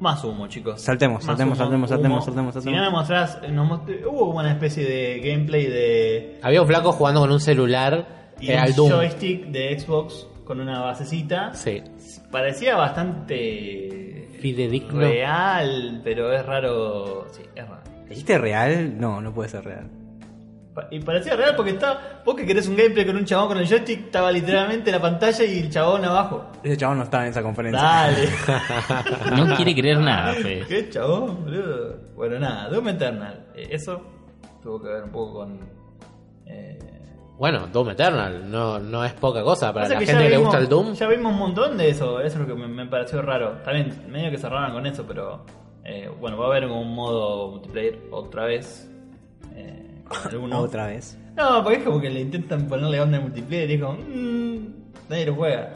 Más humo, chicos. Saltemos, Más saltemos, saltemos, saltemos, saltemos, Si saltemos. no me mostrás, nos hubo como una especie de gameplay de Había un flaco jugando con un celular y un al Doom. joystick de Xbox con una basecita. Sí. Parecía bastante Fidedigno. real, pero es raro. Sí, es raro. ¿Dijiste real? No, no puede ser real. Y parecía real porque está. Vos que querés un gameplay con un chabón con el joystick, estaba literalmente en la pantalla y el chabón abajo. Ese chabón no estaba en esa conferencia. Dale. (laughs) No quiere creer nada, Fede. Qué chabón, boludo. Bueno, nada, Doom Eternal. Eh, eso tuvo que ver un poco con. Eh, Bueno, Doom Eternal no, no es poca cosa. Para la que gente que le gusta el Doom, Ya vimos un montón de eso, eso es lo que me, me pareció raro. También medio que cerraron con eso, pero eh, bueno, va a haber un modo multiplayer otra vez. Eh, alguno. Otra vez. No, porque es como que le intentan ponerle onda al multiplayer y es como, mmm, nadie lo juega.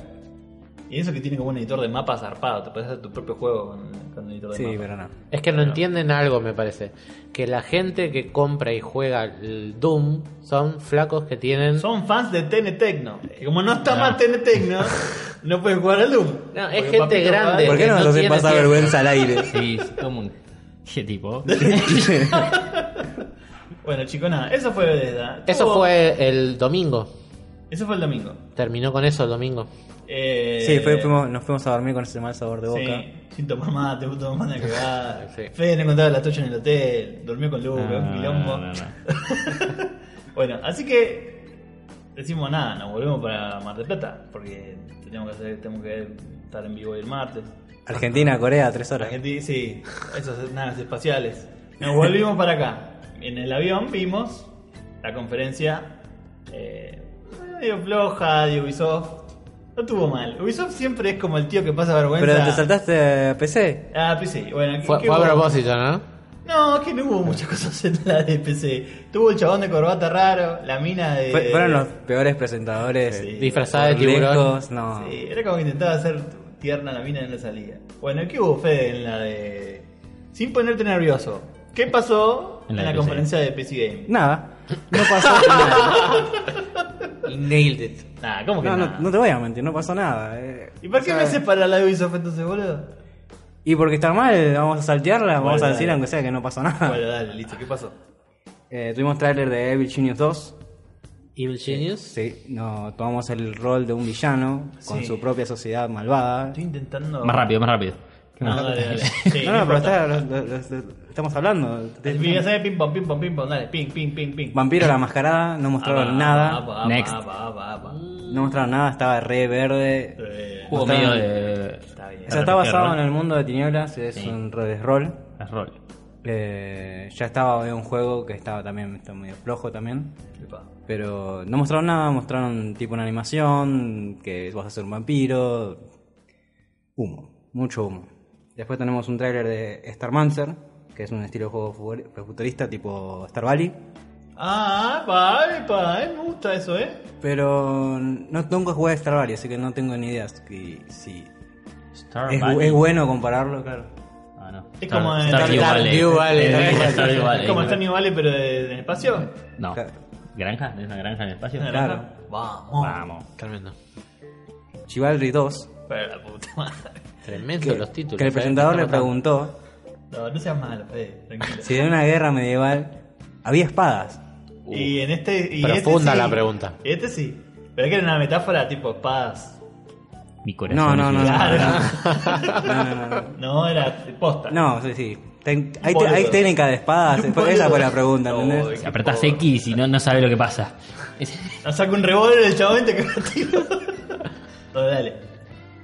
Y eso que tiene como un editor de mapas zarpado, te puedes hacer tu propio juego con, con el editor de Sí, mapas. pero no. es que no entienden algo, me parece. Que la gente que compra y juega el Doom son flacos que tienen. Son fans de TN Tecno. Y como no está No. más TN Tecno, (laughs) no pueden jugar al Doom. No, es Porque gente grande. ¿Por qué no no nos pasar tiempo. vergüenza al aire? Sí, como un. (laughs) ¿Qué tipo? (laughs) Bueno, chicos, nada, eso fue Bethesda. Eso fue el domingo. Eso fue el domingo. Terminó con eso el domingo. Eh, Sí, fue- fuimos- nos fuimos a dormir con ese mal sabor de boca. Sí, sin tomar mate, puto tomar de cagar. (laughs) Sí. Fede no encontraba la tocha en el hotel, durmió con Luca, un quilombo. no, no. (laughs) Bueno, así que decimos nada, nos volvemos para Mar del Plata, porque tenemos que hacer, tenemos que estar en vivo el martes. Argentina, Corea, tres horas. gente, sí, esos naves espaciales. Nos volvimos para acá. En el avión vimos la conferencia eh, medio floja de Ubisoft. No tuvo mal. Ubisoft siempre es como el tío que pasa vergüenza. Pero te saltaste a PC. Ah, sí. Bueno, ¿qué- Fue, fue a hubo? propósito, ¿no? No, es que no hubo muchas cosas en la de PC. Tuvo el chabón de corbata raro, la mina de. Fue- fueron los peores presentadores. Sí. Disfrazada de tiburón. no. Sí, era como que intentaba hacer tierna la mina y no le salía. Bueno, ¿qué hubo, Fede, en la de. Sin ponerte nervioso? ¿Qué pasó en En la, PC? conferencia de PC Game? Nada. No pasó (laughs) nada. Y nailed it. Nah, ¿cómo que No, no, nada? no te voy a mentir, no pasó nada. eh. ¿Y por qué O me haces para la Ubisoft entonces, boludo? Y porque está mal, vamos a saltearla, vamos a decir dale. aunque sea que no pasó nada. Bueno, dale, listo, ¿qué pasó? Eh, tuvimos tráiler de Evil Genius 2. Evil Genius. Sí, no, tomamos el rol de un villano con Sí. su propia sociedad malvada. Estoy intentando. Más rápido, más rápido. No, dale, dale. Sí, (laughs) no, no, pero está- lo- lo- lo- estamos hablando. Hacer ping pong, ping pong, ping pong, dale, ping, ping, ping, ping. Vampiro la mascarada, no mostraron Apa, nada. apa, apa, Next. apa, apa, apa. No mostraron nada, estaba re verde. Eh, Juego Mostraron- medio de. Está bien. O sea, está basado en el mundo de tinieblas, es Sí. un rol de rol. Es rol. Eh, ya estaba en un juego que estaba también está medio flojo también. Epa. Pero no mostraron nada, mostraron tipo una animación, que vas a ser un vampiro. Humo, mucho humo. Después tenemos un tráiler de Starmancer, que es un estilo de juego fu- futurista tipo Star Valley. Ah, epa, eh, me gusta eso, eh. Pero no, nunca jugué a Star Valley, así que no tengo ni idea si, si Star es, Valley. es bueno compararlo, claro. Ah, no. Es Star- como en- Stardew Valley. Valley. Stardew Valley. Es como Star New Valley, pero de- en el espacio. No. Claro. ¿Granja? ¿Es una granja en el espacio? Una Claro. granja. Vamos. Vamos. Tremendo. Chivalry 2, Pero la puta madre. Tremendo los títulos. que el ¿eh? presentador le preguntó No, no seas malo, Fede, tranquilo. si en una guerra medieval había espadas. Y en este. Y Profunda este sí. la pregunta. Y este sí. Pero es que era una metáfora tipo espadas. Mi corazón. No, no, no. (laughs) No, no, no, no. No, era posta. No, sí, sí. Ten- hay, Boludo. hay técnica de espadas. (laughs) Esa fue la pregunta, No, ¿entendés? qué Apretás pobre. X y no, no sabes lo que pasa. Nos saca un revólver el chabón y te caga tiro. (laughs) No, dale.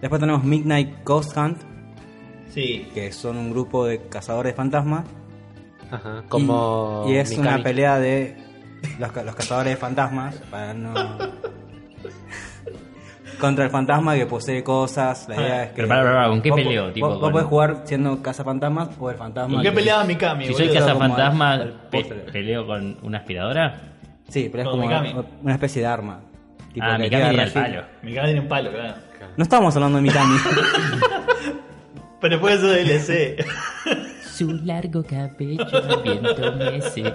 Después tenemos Midnight Ghost Hunt, Sí. que son un grupo de cazadores de fantasmas. Ajá. Como. Y, y es Mikami. una pelea de los, los cazadores de fantasmas para no. (laughs) Contra el fantasma que posee cosas. La idea es que. Pero, para, para, para, ¿con qué vos- peleo, Vos, tipo, vos podés jugar siendo cazafantasmas o el fantasma. ¿Con qué peleaba Mikami? Si soy cazafantasma, pe- peleo con una aspiradora. Sí, pero es Como Mikami. una especie de arma. Tipo, ah, que mi queda cambia el palo. Mikami tiene un palo, claro. No estamos hablando de Mikami. (laughs) Pero puede ser DLC. Su largo cabello viento mece.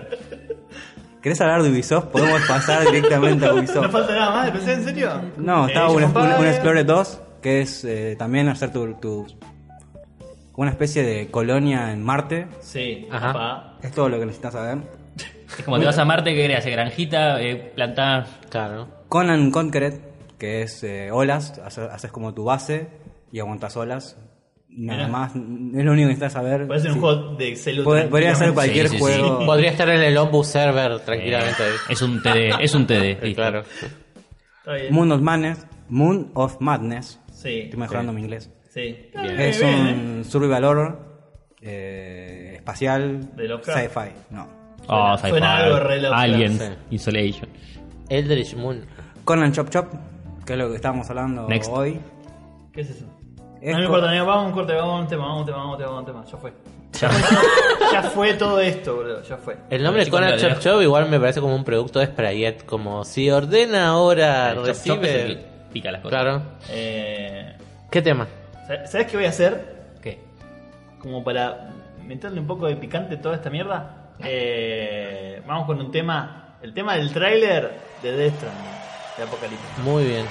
¿Querés hablar de Ubisoft? Podemos pasar directamente a (laughs) ¿No Ubisoft. falta nada más de PC, en serio? No, Eh, estaba Age un, un, un Empires. Explorer 2, que es eh, también hacer tu, tu- una especie de colonia en Marte. Sí, Ajá. Es todo lo que necesitas saber. Es como te vas a Marte, ¿qué querés? ¿Hacer granjita? Eh, plantar. Claro. Conan Conquered, que es eh, olas, haces, haces como tu base y aguantas olas. Nada más, es lo único que necesitas saber. Puede ser un Sí. juego de Excel. Pod- Podría ser cualquier Sí, sí, sí. juego. (laughs) Podría estar en el Ombus server tranquilamente. Eh, es un TD, es un TD. Listo. claro. Moon of Madness. Moon of Madness. Sí. Estoy mejorando mi inglés. Sí. Bien. Eh, Es un survival horror eh, espacial ¿De Lovecraft? sci-fi. No. Oh, sci-fi. suena algo re Lovecraft, Aliens, sí. Insolation. Eldritch Moon. Conan Chop Chop, que es lo que estábamos hablando Next. hoy. ¿Qué es eso? Es no me importa, amigo, vamos a un corte, vamos a un tema, vamos a un tema, vamos a un tema, vamos a un tema. Ya fue. Ya fue, (laughs) ya fue todo esto, boludo. Ya fue. El nombre lo Chop. Chop igual me parece como un producto de Sprayet. Como si ordena ahora, El chop chop es el recibe. que pica las cosas. Claro. Eh, ¿Qué tema? ¿sa- ¿Sabes qué voy a hacer? ¿Qué? Como para meterle un poco de picante a toda esta mierda. Eh, vamos con un tema. El tema del tráiler de Death Stranding, de Apocalipsis. Muy bien.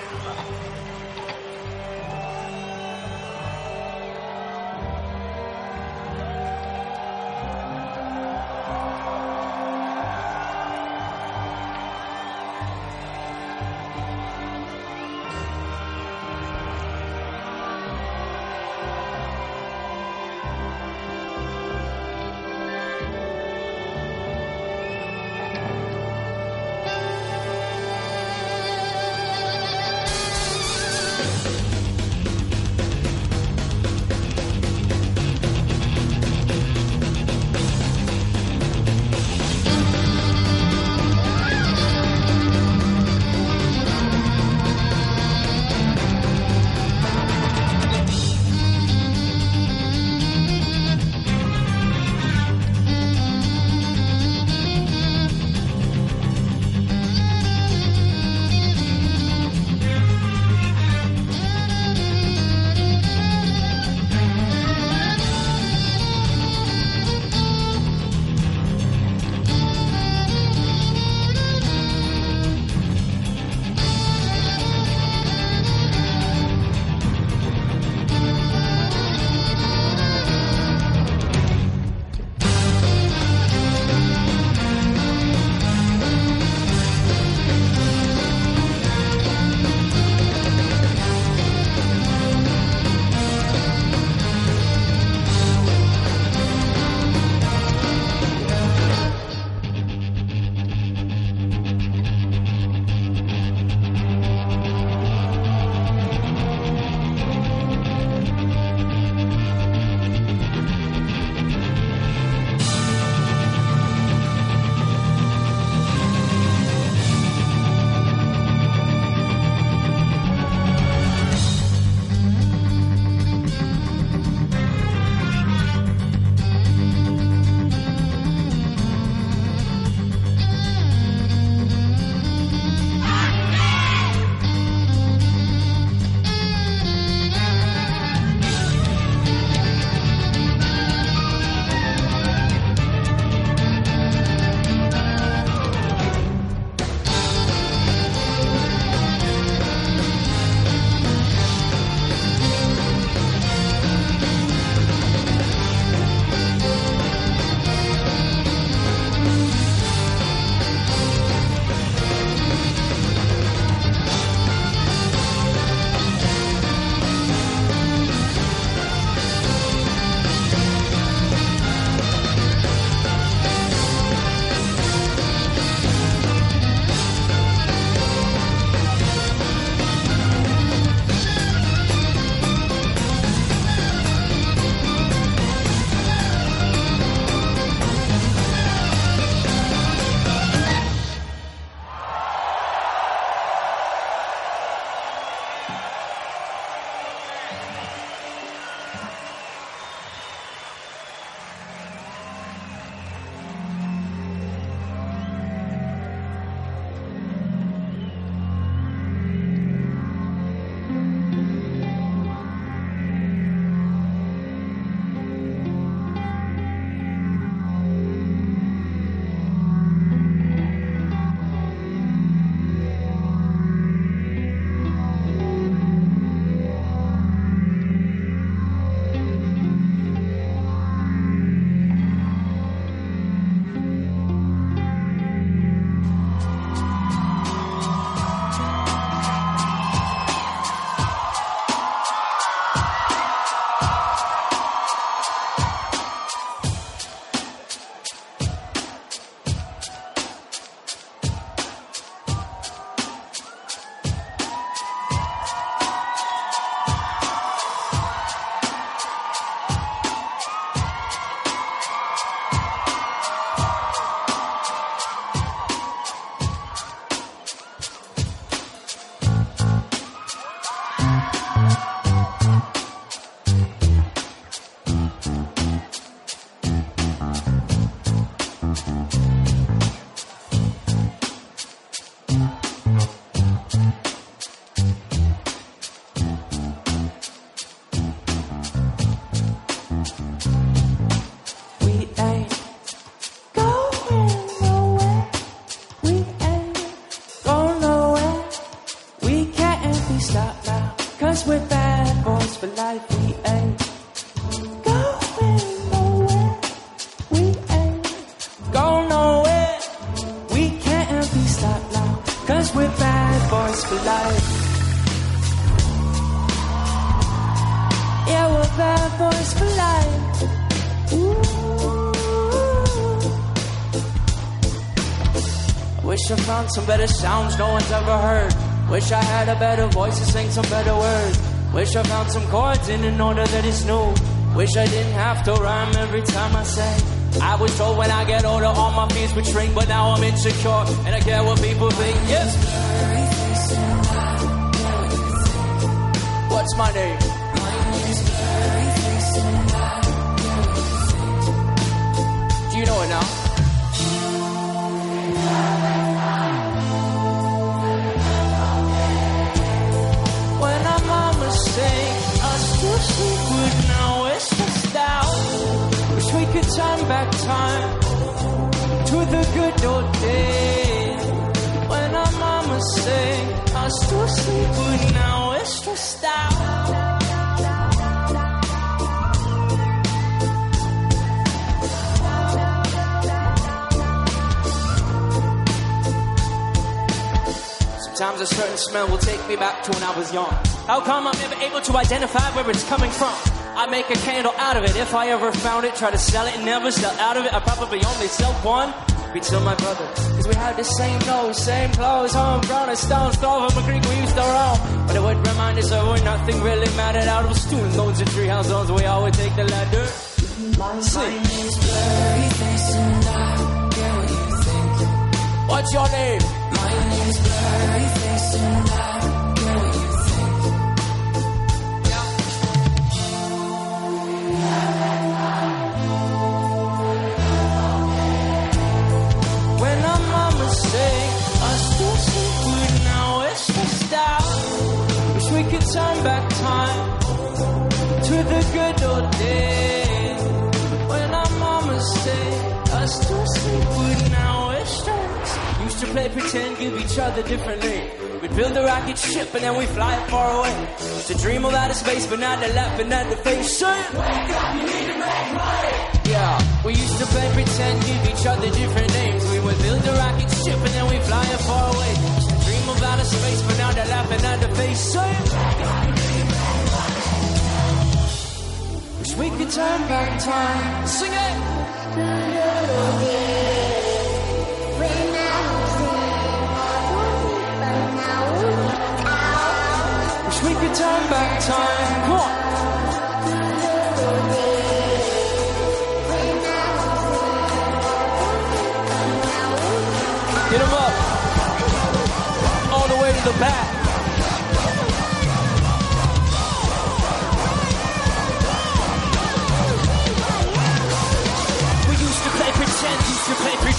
Some better sounds no one's ever heard. Wish I had a better voice to sing some better words. Wish I found some chords in an order that is new. Wish I didn't have to rhyme every time I say. I was told when I get older all my fears would shrink, but now I'm insecure and I care what people think. Yes. What's my name? Time to the good old days. When I'm on mistake, I still sleep with now it's stressed out. Sometimes a certain smell will take me back to when I was young. How come I'm never able to identify where it's coming from? I make a candle out of it. If I ever found it, try to sell it and never sell out of it. I probably only sell one. Be to my brother. Cause we had the same nose, same clothes, homegrown and stones, throw from a creek we used to roam. But it would remind us of when nothing really mattered out of stone loads of treehouse zones. We always take the ladder. Sing. What's your name? When turn back time to the good old days. When I'm on mistake, I still sleep good now. Just. Used to play pretend, give each other different names. We'd build a rocket ship and then we fly it far away. Used to dream of outer space, but now they're laughing at the face. Wake up, you need to make money. Yeah, we used to play pretend, give each other different names. We would build a rocket ship and then we fly it far away. Dream of space, but now they're laughing at the face. Wish we could turn back time. Sing it. Wish we could turn back time. Come on.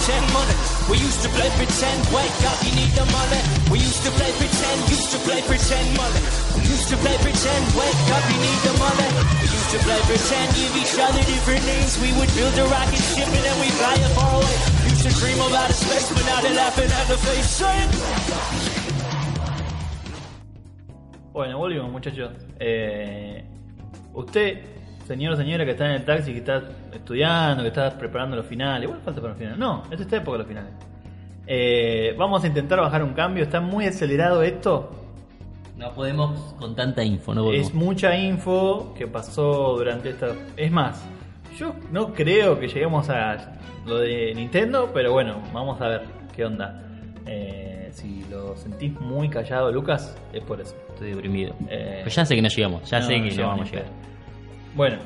Pretend money. We used to play pretend, wake up, you need the money. We used to play pretend, used to play pretend money. We used to play pretend, wake up, you need the money. We used to play pretend, give each other different names. We would build a rocket ship and then we fly it far away. Used to dream about a space, but now they're laughing at the face. Saying, Bueno, volvimos muchachos. Eh, usted, señor o señora que está en el taxi, que está estudiando, que está preparando los finales, igual falta para los finales. No, es esta época los finales. Eh, vamos a intentar bajar un cambio, está muy acelerado esto. No podemos con tanta info, no podemos. Es mucha info que pasó durante esta... Es más, yo no creo que lleguemos a lo de Nintendo, pero bueno, vamos a ver qué onda. Eh, si lo sentís muy callado, Lucas, es por eso. Estoy deprimido. Eh, Pero ya sé que no llegamos, ya no, sé que no llegamos vamos a llegar. Bueno,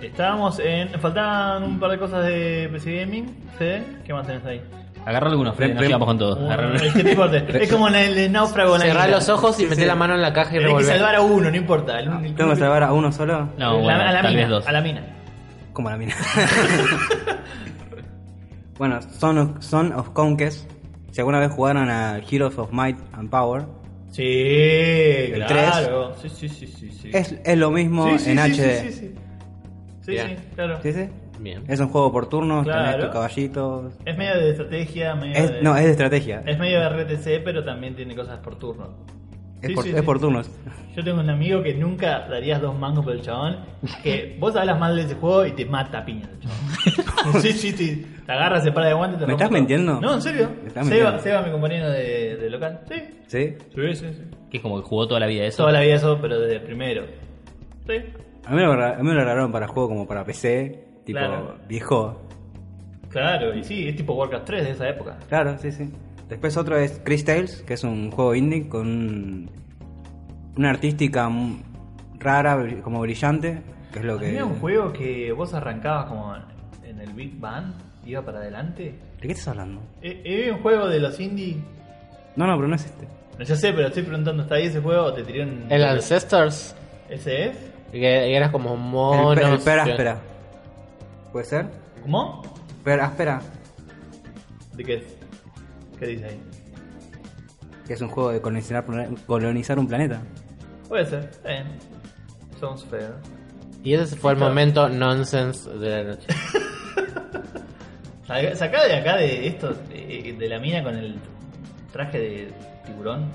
estábamos en... Faltaban un par de cosas de PC Gaming. Fede, ¿qué más tenés ahí? Agarra algunos, Fede, Prim- no prim- llegamos con todo. Agarra- Es, que no importa, (laughs) es como en el, el náufrago. en la Cerrar isla. los ojos y Sí, meter sí. la mano en la caja y Tenés que revolver. salvar a uno, no importa. el ¿Tengo que salvar a uno solo? No, La- bueno, a la tal mina, vez dos. a la mina. Como la mina. (laughs) bueno, Son of, Son of Conquest. Si alguna vez jugaron a Heroes of Might and Power, Sí, El claro. Sí, sí, sí, sí. sí. es, es lo mismo Sí, sí, en sí, HD. Sí, sí, sí. Sí, Bien. sí, claro. ¿Sí, sí? Bien. Es un juego por turnos, Claro. tenés tus caballitos. Es medio de estrategia, medio Es- de... no, es de estrategia. Es medio de RTC, pero también tiene cosas por turno. Es, Sí, por, sí, es sí. por turnos. Yo tengo un amigo que nunca darías dos mangos por el chabón. Que vos hablas mal de ese juego y te mata a piña el chabón. (laughs) sí, sí, sí. Te agarra, se para de guante y te ¿Me estás todo. mintiendo? No, en serio. ¿Me estás Seba? Seba, mi compañero de, de local. Sí. ¿Sí? Sí, sí, sí. Que es como que jugó toda la vida eso. Toda la vida eso, pero desde el primero. Sí. A mí, lo, a mí me lo agarraron para juego como para PC, tipo Claro. viejo. Claro, y sí, es tipo Warcraft 3 de esa época. Claro, sí, sí. Después otro es Chris Tales, que es un juego indie con un- una artística rara, como brillante, que es lo que... Había un juego que vos arrancabas como en el Big Bang, iba para adelante. ¿De qué estás hablando? Eh, eh, un juego de los indie. No, no, pero no es este. No, ya sé, pero estoy preguntando, ¿está ahí ese juego o te tiré un... El Ancestors, ¿Ese es? que eras como monos. el Pera que- Áspera. ¿Puede ser? ¿Cómo? Pera Áspera, ¿De qué es? ¿Qué dice ahí? que es un juego de colonizar, colonizar un planeta. Puede ser, está bien. Sounds fair. Y ese fue el momento nonsense de la noche. (laughs) Saca de acá de esto, de, de la mina con el traje de tiburón.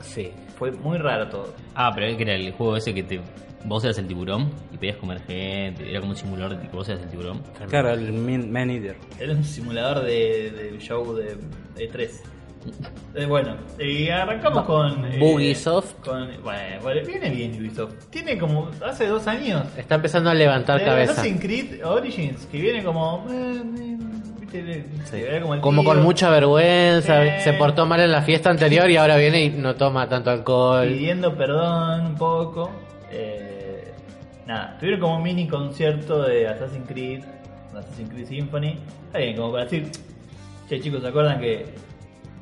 Sí. Fue muy raro todo. Ah, pero que era el juego ese que te. Vos eras el tiburón y podías comer gente. Era como un simulador de que vos eras el tiburón. Claro, el Man Man Eater. Era un simulador de, del show de E3. Eh, bueno, y arrancamos con. eh, Ubisoft. Con, bueno, bueno, viene bien Ubisoft. Tiene como. Hace dos años. Está empezando a levantar de cabeza. Assassin's Creed Origins, que viene como. eh, ve como, el Como tío con mucha vergüenza, Sí. se portó mal en la fiesta anterior y ahora viene y no toma tanto alcohol. pidiendo perdón un poco. Eh, nada, tuvieron como un mini concierto de Assassin's Creed, Assassin's Creed Symphony. Está bien, como para decir, che chicos, ¿se acuerdan que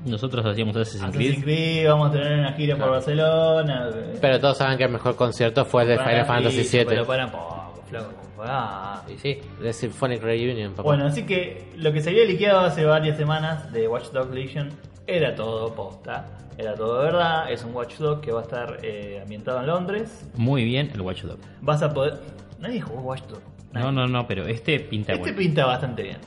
Nosotros hacíamos Assassin's Assassin's Creed. Creed vamos a tener una gira por Barcelona? Eh, Pero todos saben que el mejor concierto fue el de Final Fantasy Pero VII. para poco, flaco. Ah. Y sí, de Symphonic Reunion, papá. Bueno, así que lo que se había liqueado hace varias semanas de Watch Dogs Legion era todo posta, era todo verdad. Es un Watch Dogs que va a estar eh, ambientado en Londres. Muy bien el Watch Dogs. Vas a poder. Nadie jugó Watch Dogs. No, no, no, pero este pinta Este bueno. pinta bastante bien.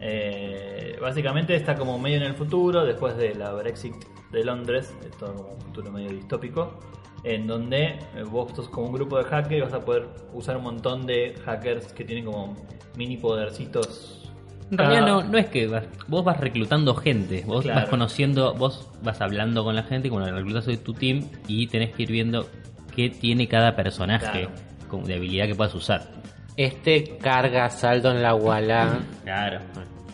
Eh, básicamente está como medio en el futuro, después de la Brexit de Londres, es todo como un futuro medio distópico, en donde eh, vos sos como un grupo de hackers y vas a poder usar un montón de hackers que tienen como mini podercitos. En realidad no, no es que vas- vos vas reclutando gente, vos Claro. vas conociendo, vos vas hablando con la gente, cuando reclutas de tu team y tenés que ir viendo qué tiene cada personaje Claro. como de habilidad que puedas usar. Este carga saldo en la Walla. Claro.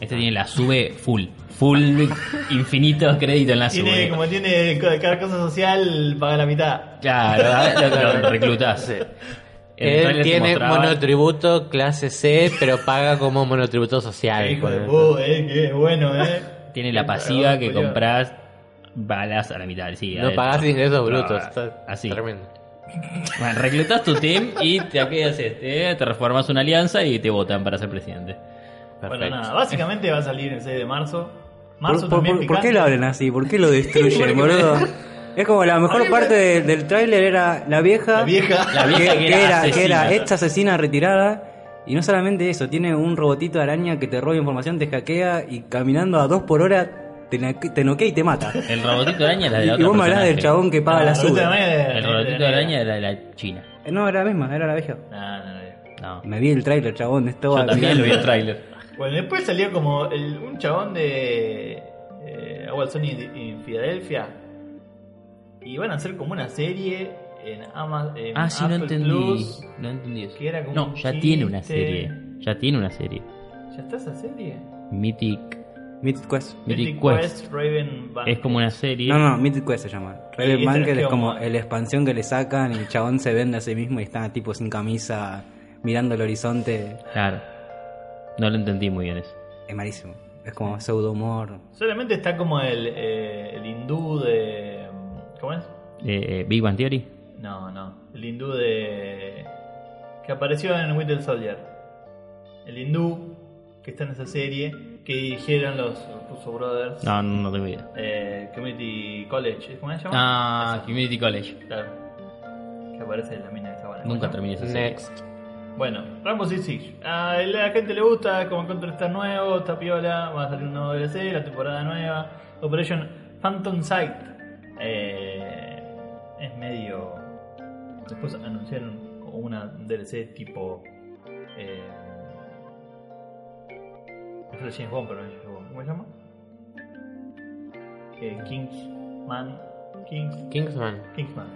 Este tiene la sube full, full (laughs) infinito crédito en la Tiene, sube. como tiene cosa social, paga la mitad. Claro, lo, (laughs) lo reclutás. Él tiene mostraba- monotributo clase C, pero paga como monotributo social. Hijo de puta, eh, que bueno, eh. Tiene la Qué pasiva que compras balas a la mitad. Sí, No pagás ingresos brutos. Ah, está Así. Tremendo. Bueno, reclutas tu team y te, ¿qué haces? Te, te reformas una alianza y te votan para ser presidente. Bueno, Perfecto. nada, básicamente va a salir el 6 de marzo. Marzo ¿Por, también por- por qué lo hablan así? ¿Por qué lo (laughs) destruyen, boludo? Es como la mejor parte de- del tráiler era la vieja, La vieja. La vieja que, era que asesina. era esta asesina retirada. Y no solamente eso, tiene un robotito de araña que te roba información, te hackea y caminando a dos por hora te, te noquea y te mata. El robotito de araña era de Y, la y otra vos me hablás del chabón que paga Ah, la El robotito de- araña era de la China. No, era la misma, era la vieja. No, no, no. No. Me vi el tráiler, chabón, estaba Yo también lo vi el tráiler. Bueno, después salió como el- un chabón de eh, Awal Sony en Filadelfia. Y van a hacer como una serie en Amazon. Ah, sí, no entendí. Plus. No entendí eso. que era como No, ya tiene una serie. Ya tiene una serie. ¿Ya está esa serie? Mythic. Mythic Quest. Mythic Mythic Quest. Raven Banquet. Es como una serie. No, no, Mythic Quest se llama. Raven Banquet es como- la expansión que le sacan y el chabón se vende a sí mismo y está tipo sin camisa mirando el horizonte. Claro. No lo entendí muy bien eso. Es malísimo. Es como pseudo humor. Solamente está como el, eh, el hindú de. ¿Cómo es? Eh, Big Bang Theory. No, no. El hindú de. que apareció en Winter Soldier. El hindú que está en esa serie que dirigieron los Russo Brothers. No, no, no tengo idea. Eh, Community College, ¿cómo se llama? Ah, Esa. Community College. Claro. Que aparece en la mina de Sabana. Nunca ¿Cómo se terminé esa serie. Next. Bueno, Rainbow Six Siege. A la gente le gusta, es como Counter está nuevo, está piola, va a salir un nuevo DLC, la temporada nueva. Operation Phantom Sight. Eh, es medio. Después anunciaron una DLC tipo. Eh, es James Bond, pero no es Bond. ¿Cómo se llama? Eh, Kingsman. Kings, Kingsman. Kingsman.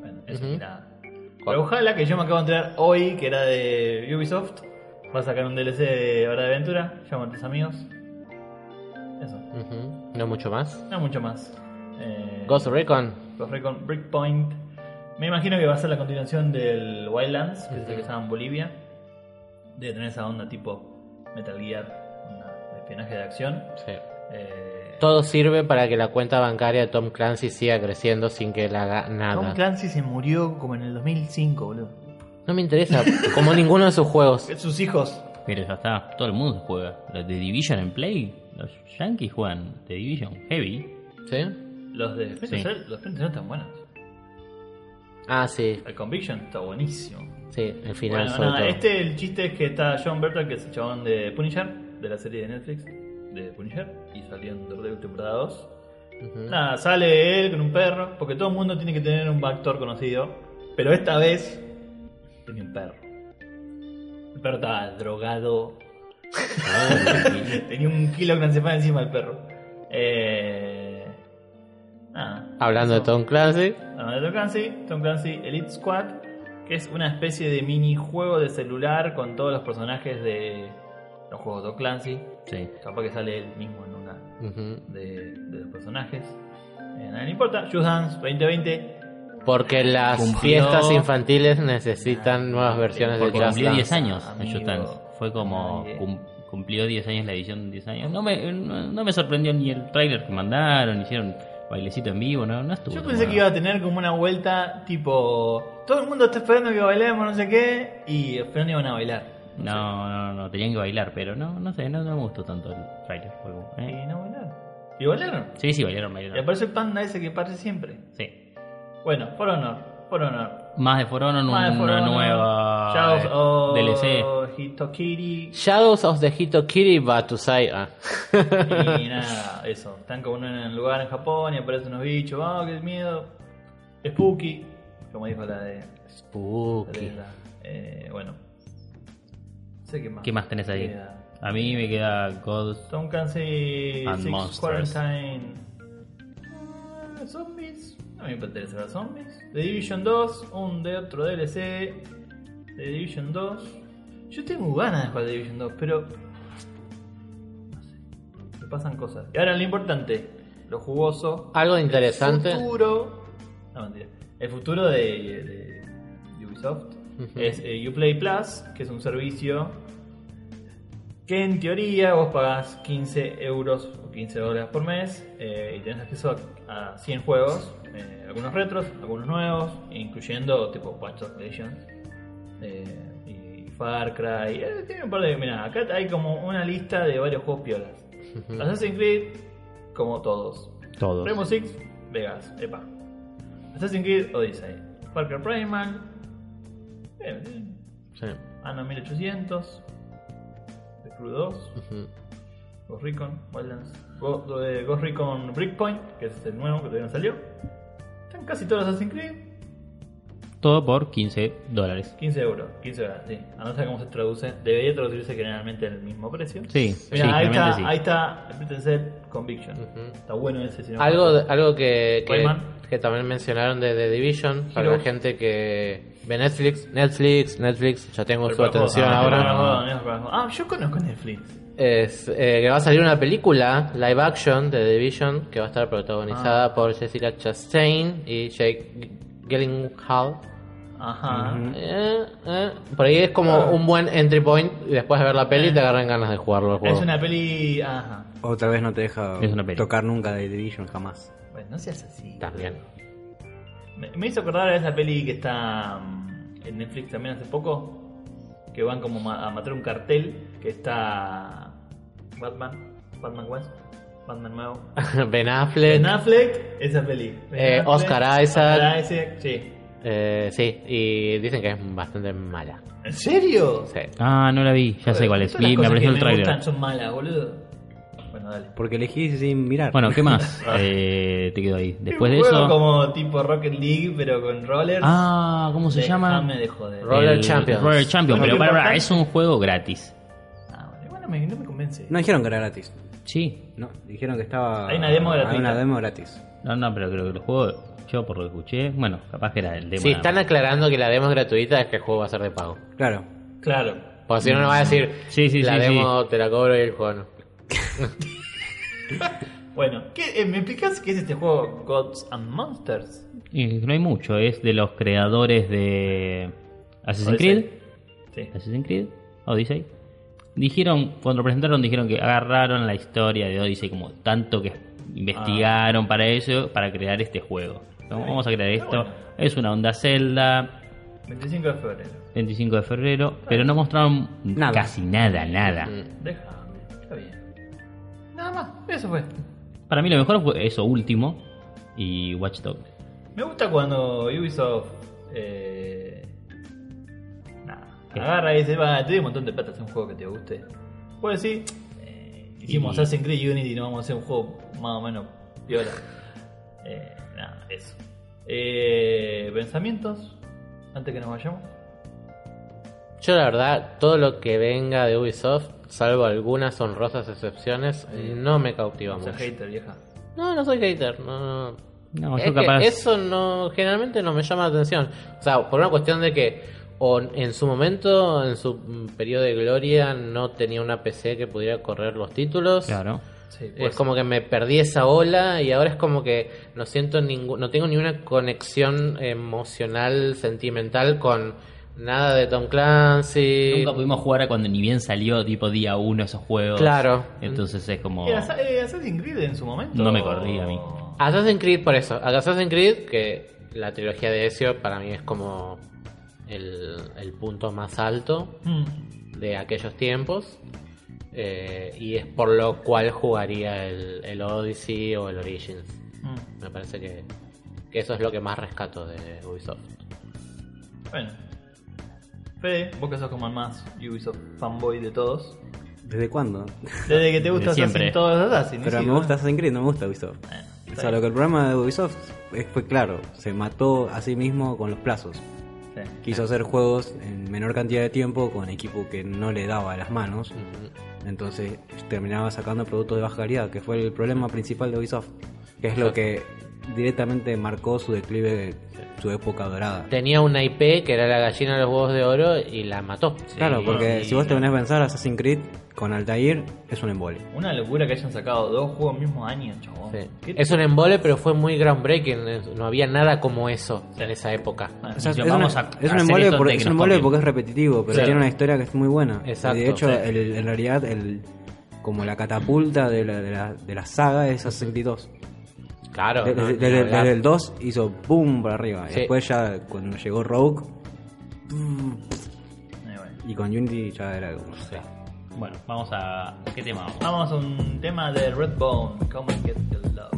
Bueno, eso y nada. Ojalá que yo me acabo de enterar hoy que era de Ubisoft. Va a sacar un DLC de Hora de Aventura. Llamo a tus amigos. Eso. No mucho más. No mucho más. Eh, Ghost Recon. Ghost Recon Breakpoint. Me imagino que va a ser la continuación del Wildlands, que es el que estaba en Bolivia. Debe tener esa onda tipo Metal Gear, una de espionaje de acción. Sí. Eh, Todo sirve para que la cuenta bancaria de Tom Clancy siga creciendo sin que él haga Tom nada. Clancy se murió como en el 2005, boludo. No me interesa, como ninguno de sus juegos. (laughs) Sus hijos. Pero ya está, todo el mundo juega. Los de Division en Play, los Yankees juegan The Division Heavy. ¿Sí? Los de Sí. Cell, los Cell están buenos. Ah, sí, El Conviction está buenísimo. sí, el final Bueno, sobre nada, todo. este el chiste es que está John Bertal, que es el chabón de Punisher, de la serie de Netflix de Punisher, y salió en Daredevil temporada 2. Ujú. Nada, sale él con un perro, porque todo el mundo tiene que tener un actor conocido, pero esta vez tenía un perro. El perro estaba drogado, (laughs) tenía un kilo de clanzepam encima del perro. Eh... Nada. Hablando de. Tom Clancy, Hablando de Tom Clancy, Tom Clancy Elite Squad, que es una especie de minijuego de celular con todos los personajes de los juegos de Tom Clancy. Sí. Capaz que sale él mismo en una de, de los personajes. Eh, nada, no importa. Just Dance 2020. porque las Cumplió- fiestas infantiles necesitan nuevas versiones de Porque Just cumplió 10 Dance. años en amigo. Just Dance. Fue como cum- cumplió 10 años la edición 10 años. No me, no, no me sorprendió ni el trailer que mandaron, hicieron bailecito en vivo, no, no estuvo. Yo pensé que iba a tener como una vuelta tipo. Todo el mundo está esperando que bailemos, no sé qué. Y esperando iban a bailar. No, no, no, tenían que bailar, pero no, no sé, no, no me gustó tanto el trailer. Fue como, Y eh. no bailaron. ¿Y bailaron? Sí, sí, bailaron, Y bailaron. aparece el panda ese que aparece siempre. Sí. Bueno, For Honor. For Honor. Más de For Honor, Más de For una Honor, nueva Shadows eh, of DLC. Hitokiri. Shadows of the Hitokiri Batusai. Ah. Y (laughs) nada, eso. Están como en un lugar en Japón y aparecen unos bichos. ¡Ah, qué miedo! Spooky. Como dijo la de. Spooky. la- eh, bueno. Sé qué más. ¿Qué más tenés ahí? Queda. A mí me queda Ghost. Tom Clancy And Six Monsters. Quarantine. Ah, zombies. No me interesa los zombies. The Division 2. Un de otro DLC. The Division 2. Yo tengo ganas de jugar The Division 2, pero. No sé. Me pasan cosas. Y ahora lo importante: lo jugoso. Algo interesante. El futuro. No, mentira. El futuro de, de Ubisoft Ujú. es eh, Uplay Plus, que es un servicio que en teoría vos pagás 15 euros o 15 dólares por mes eh, y tenés acceso a, a 100 juegos, eh, algunos retros, algunos nuevos, incluyendo tipo Watch Dogs Legion eh, y Far Cry. tiene un par de. Mira, acá hay como una lista de varios juegos piolas. Assassin's Creed, como todos. Todos. Rainbow Six, Vegas, epa. Assassin's Creed, Odyssey. Far Cry Primal. Sí. Ana 1800. Crew 2. Ujú. Ghost Recon, Wildlands. Eh, Ghost Recon Breakpoint, que es el nuevo que todavía no salió. Están casi todos Assassin's Creed. Todo por 15 dólares. 15 euros, 15 euros, sí. A no ser cómo se traduce. Debería traducirse generalmente al mismo precio. Sí, sí, Mira, ahí, está, sí. ahí está Conviction. Ujú. Está bueno ese. si no Algo, jugaste. algo que, que, que también mencionaron de The Division para la gente que ve Netflix, Netflix, Netflix, ya tengo su Pero atención ahora. no. Ah, yo conozco Netflix. Es eh, que va a salir una película live action de The Division que va a estar protagonizada Ah. por Jessica Chastain y Jake Gyllenhaal. Ajá. Eh, eh, Por ahí es como Ah. un buen entry point y después de ver la peli te agarran ganas de jugarlo el juego. Es una peli. Ajá. Otra vez no te deja Es una peli. tocar nunca The Division, jamás. Bueno, no seas así. También. Me, me hizo acordar a esa peli que está mm, en Netflix también hace poco. Que van como a matar un cartel. Que está. Batman. Batman West. Batman nuevo. (laughs) Ben Affleck. Ben Affleck, esa peli. Ben Eh, Affleck, Oscar Isaac. Oscar Isaac, sí. Eh, sí, y dicen que es bastante mala. ¿En serio? Sí. Ah, no la vi, ya sé cuál es. Vi- me apareció el trailer. gustan son malas, boludo. Bueno, dale. Porque elegís sin mirar. Bueno, ¿qué más? (laughs) Eh, te quedo ahí. Después de eso. como tipo Rocket League, pero con rollers. Ah, ¿cómo se llama? Déjame de joder. Roller El Champions. Roller Champions, pero para, para, es un juego gratis. Ah, bueno, me- no me convence. No dijeron que era gratis. Sí. No, dijeron que estaba. Hay una demo Hay gratuita. una demo gratis. No, no, pero creo que el juego, yo por lo que escuché, bueno, capaz que era el demo. Si están aclarando que la demo es gratuita, es que el juego va a ser de pago. Claro. Claro. Porque si no, no va a decir, Sí, sí, la sí, demo te la cobro y el juego no. (laughs) Bueno, ¿qué, eh, ¿me explicas qué es este juego Gods and Monsters? Y no hay mucho, es de los creadores de Assassin's. Creed. Sí. Assassin's Creed, Odyssey. Dijeron, cuando lo presentaron, dijeron que agarraron la historia de Odyssey como tanto que investigaron para eso, para crear este juego. Vamos a crear esto. bueno. Es una onda Zelda, 25 de febrero. 25 de febrero, pero no mostraron Nada. casi nada, nada. Déjame, está bien. Nada más, eso fue. Para mí lo mejor fue eso último y Watch Dogs. Me gusta cuando Ubisoft. Eh, nada, agarra y dice: Va, te doy un montón de plata, hacer un juego que te guste. Pues sí, eh, hicimos Y- Assassin's Creed Unity y no vamos a hacer un juego más o menos piola. (laughs) Eh, nada, eso. Eh, ¿Pensamientos? Antes que nos vayamos. Yo la verdad, todo lo que venga de Ubisoft, salvo algunas honrosas excepciones, no me cautiva mucho. hater, vieja. No, no soy hater, no, no. No, Es yo que capaz. eso no generalmente no me llama la atención. O sea, por una cuestión de que o en su momento, en su periodo de gloria, no tenía una PC que pudiera correr los títulos. Claro. Sí, Es pues, como que me perdí esa ola y ahora es como que no siento ningún, no tengo ninguna conexión emocional, sentimental con nada de Tom Clancy. Nunca pudimos jugar a cuando ni bien salió, tipo día uno esos juegos. Claro. Entonces es como. ¿Y Assa- eh, Assassin's Creed en su momento? No me corría a mí. Assassin's Creed por eso. Assassin's Creed, que la trilogía de Ezio para mí es como el, el punto más alto Mm. de aquellos tiempos. Eh, y es por lo cual jugaría el, el Odyssey o el Origins. Mm. Me parece que, que eso es lo que más rescato de Ubisoft. Bueno. Fede, vos que sos como el más Ubisoft fanboy de todos. ¿Desde cuándo? Desde que te gusta Desde siempre. Assassin, todos los Assassin. Pero sí, me ¿no? gusta Assassin's Creed, no me gusta Ubisoft. Bueno, O sea, lo que el problema de Ubisoft fue claro, se mató a sí mismo con los plazos. Sí. Quiso hacer juegos en menor cantidad de tiempo con equipo que no le daba las manos. Entonces terminaba sacando productos de baja calidad, que fue el problema principal de Ubisoft. Que es lo que directamente marcó su declive, su época dorada. Tenía una IP que era la gallina de los huevos de oro y la mató. Claro, porque y- si vos te venés a pensar, Assassin's Creed con Altair es un embole. Una locura que hayan sacado dos juegos el mismo año, chabón. Sí. ¿Qué- Es un embole, pero fue muy groundbreaking. No había nada como eso en esa época. Bueno, O sea, es, una- un embole, por- es un porque es repetitivo, pero Claro. tiene una historia que es muy buena. Exacto, de hecho, sí. el- en realidad, el, como la catapulta de la, de la, de la saga es Assassin's Creed 2. Claro. Desde, no, el 2 hizo boom para arriba. Y Sí. después ya cuando llegó Rogue bueno. y con Unity ya era como... Bueno, vamos a. ¿Qué tema vamos? Vamos a un tema de Redbone, Come and Get Your Love.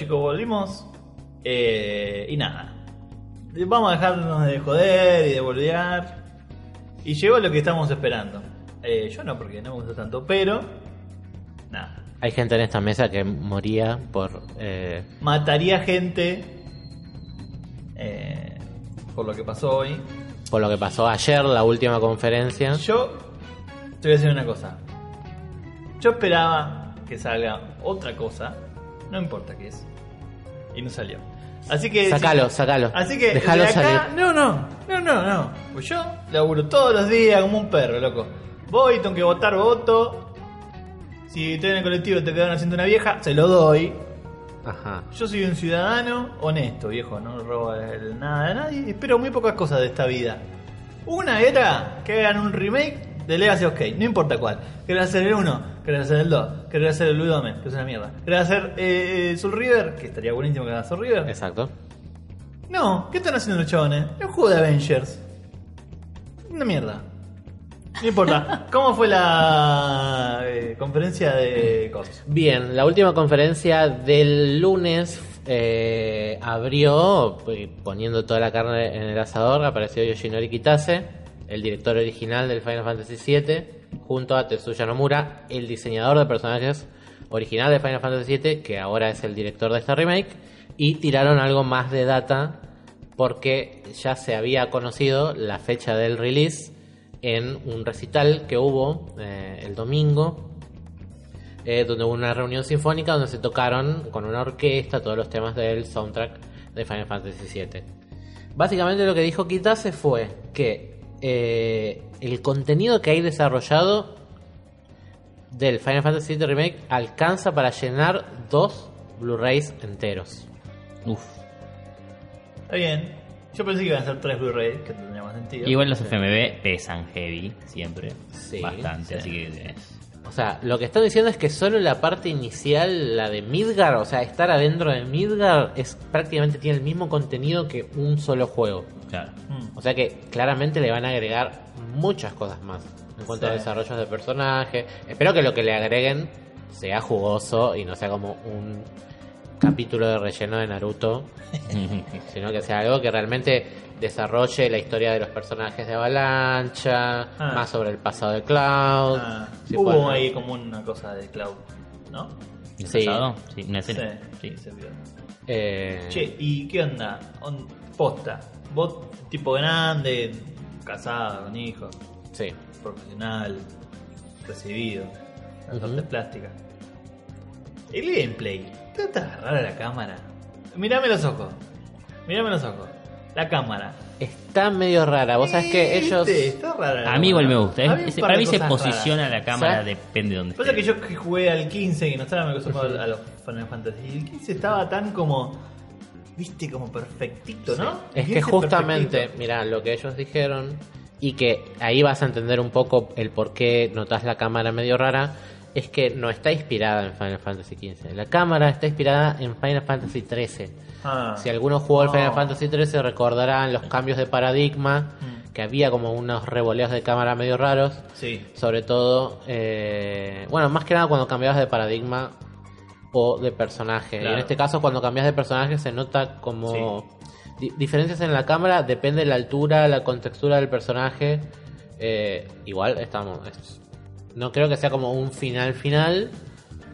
Chicos, volvimos. Eh, y nada. Vamos a dejarnos de joder y de boludear. Y llegó lo que estábamos esperando. Eh, yo no, porque no me gustó tanto, pero. Nada. Hay gente en esta mesa que moría por... eh, Mataría gente. eh, por lo que pasó hoy. por lo que pasó ayer, la última conferencia. Yo te voy a decir una cosa. Yo esperaba que salga otra cosa. No importa qué es. Y no salió. Así que. Sácalo, sácalo. Así que. Déjalo de acá- salir. No, no. No, no, no. Pues yo laburo todos los días como un perro, loco. Voy, tengo que votar, voto. Si estoy en el colectivo y te quedan haciendo una vieja, se lo doy. Ajá. Yo soy un ciudadano honesto, viejo, no robo nada de nadie. Espero muy pocas cosas de esta vida. Una era que hagan un remake de Legacy of Kain, no importa cuál. Querés hacer el 1, querés hacer el 2, querés hacer el Blue Domain, que es una mierda. Querés hacer eh, Soul River, que estaría buenísimo que hagan Soul River. Exacto. No, ¿qué están haciendo los chabones? Es un juego de Avengers. Una mierda. No importa. (laughs) ¿Cómo fue la eh, conferencia de cosas? Bien, la última conferencia del lunes eh, abrió eh, poniendo toda la carne en el asador. Apareció Yoshinori Kitase, el director original del Final Fantasy VII, junto a Tetsuya Nomura, el diseñador de personajes original de Final Fantasy VII, que ahora es el director de esta remake, y tiraron algo más de data porque ya se había conocido la fecha del release en un recital que hubo eh, el domingo eh, donde hubo una reunión sinfónica donde se tocaron con una orquesta todos los temas del soundtrack de Final Fantasy VII. Básicamente lo que dijo Kitase fue que eh, el contenido que hay desarrollado del Final Fantasy VII Remake alcanza para llenar dos Blu-rays enteros. Uf. Está bien. Yo pensé que iban a ser tres Blu-ray, que tendría más sentido. Igual los FMV pesan heavy, siempre. Sí, Bastante, sí. así que es. O sea, lo que están diciendo es que solo la parte inicial, la de Midgar, o sea, estar adentro de Midgar, es prácticamente tiene el mismo contenido que un solo juego. Claro. Mm. O sea que claramente le van a agregar muchas cosas más en cuanto a desarrollos de personaje. Espero que lo que le agreguen sea jugoso y no sea como un capítulo de relleno de Naruto, (laughs) sino que sea algo que realmente desarrolle la historia de los personajes de Avalancha, Ah. más sobre el pasado de Cloud. Ah, Sí, hubo ahí como una cosa de Cloud, ¿no? ¿El Sí. pasado? Sí, escena. Sí. se vio. Eh, Che, ¿y qué onda? On- posta. Vos, tipo grande, casado, con hijos, sí. profesional, recibido, las Ujú. artes plásticas. El gameplay, ¿te está rara la cámara? Mirame los ojos. Mirame los ojos. La cámara. Está medio rara. Vos sabés que ellos... Está rara la A mí igual me cámara. gusta. Un es- par para de mí se cosas posiciona raras. la cámara, ¿Sabes? depende de dónde Pasa que esté. yo que jugué al 15 que no estaba me acostumbrado a los Final Fantasy. Y el 15 estaba tan como. Viste, como perfectito, ¿no? Es que 15 justamente, perfectito. mira, lo que ellos dijeron y que ahí vas a entender un poco el por qué notas la cámara medio rara, es que no está inspirada en Final Fantasy XV. La cámara está inspirada en Final Fantasy XIII. Ah, Si alguno jugó al Oh. Final Fantasy XIII recordarán los cambios de paradigma, Mm. que había como unos revoleos de cámara medio raros. sí. Sobre todo, eh, bueno, más que nada cuando cambiabas de paradigma o de personaje. Y en este caso, cuando cambias de personaje, se nota como di- diferencias en la cámara, depende de la altura, la contextura del personaje. Eh, igual estamos. es- no creo que sea como un final final.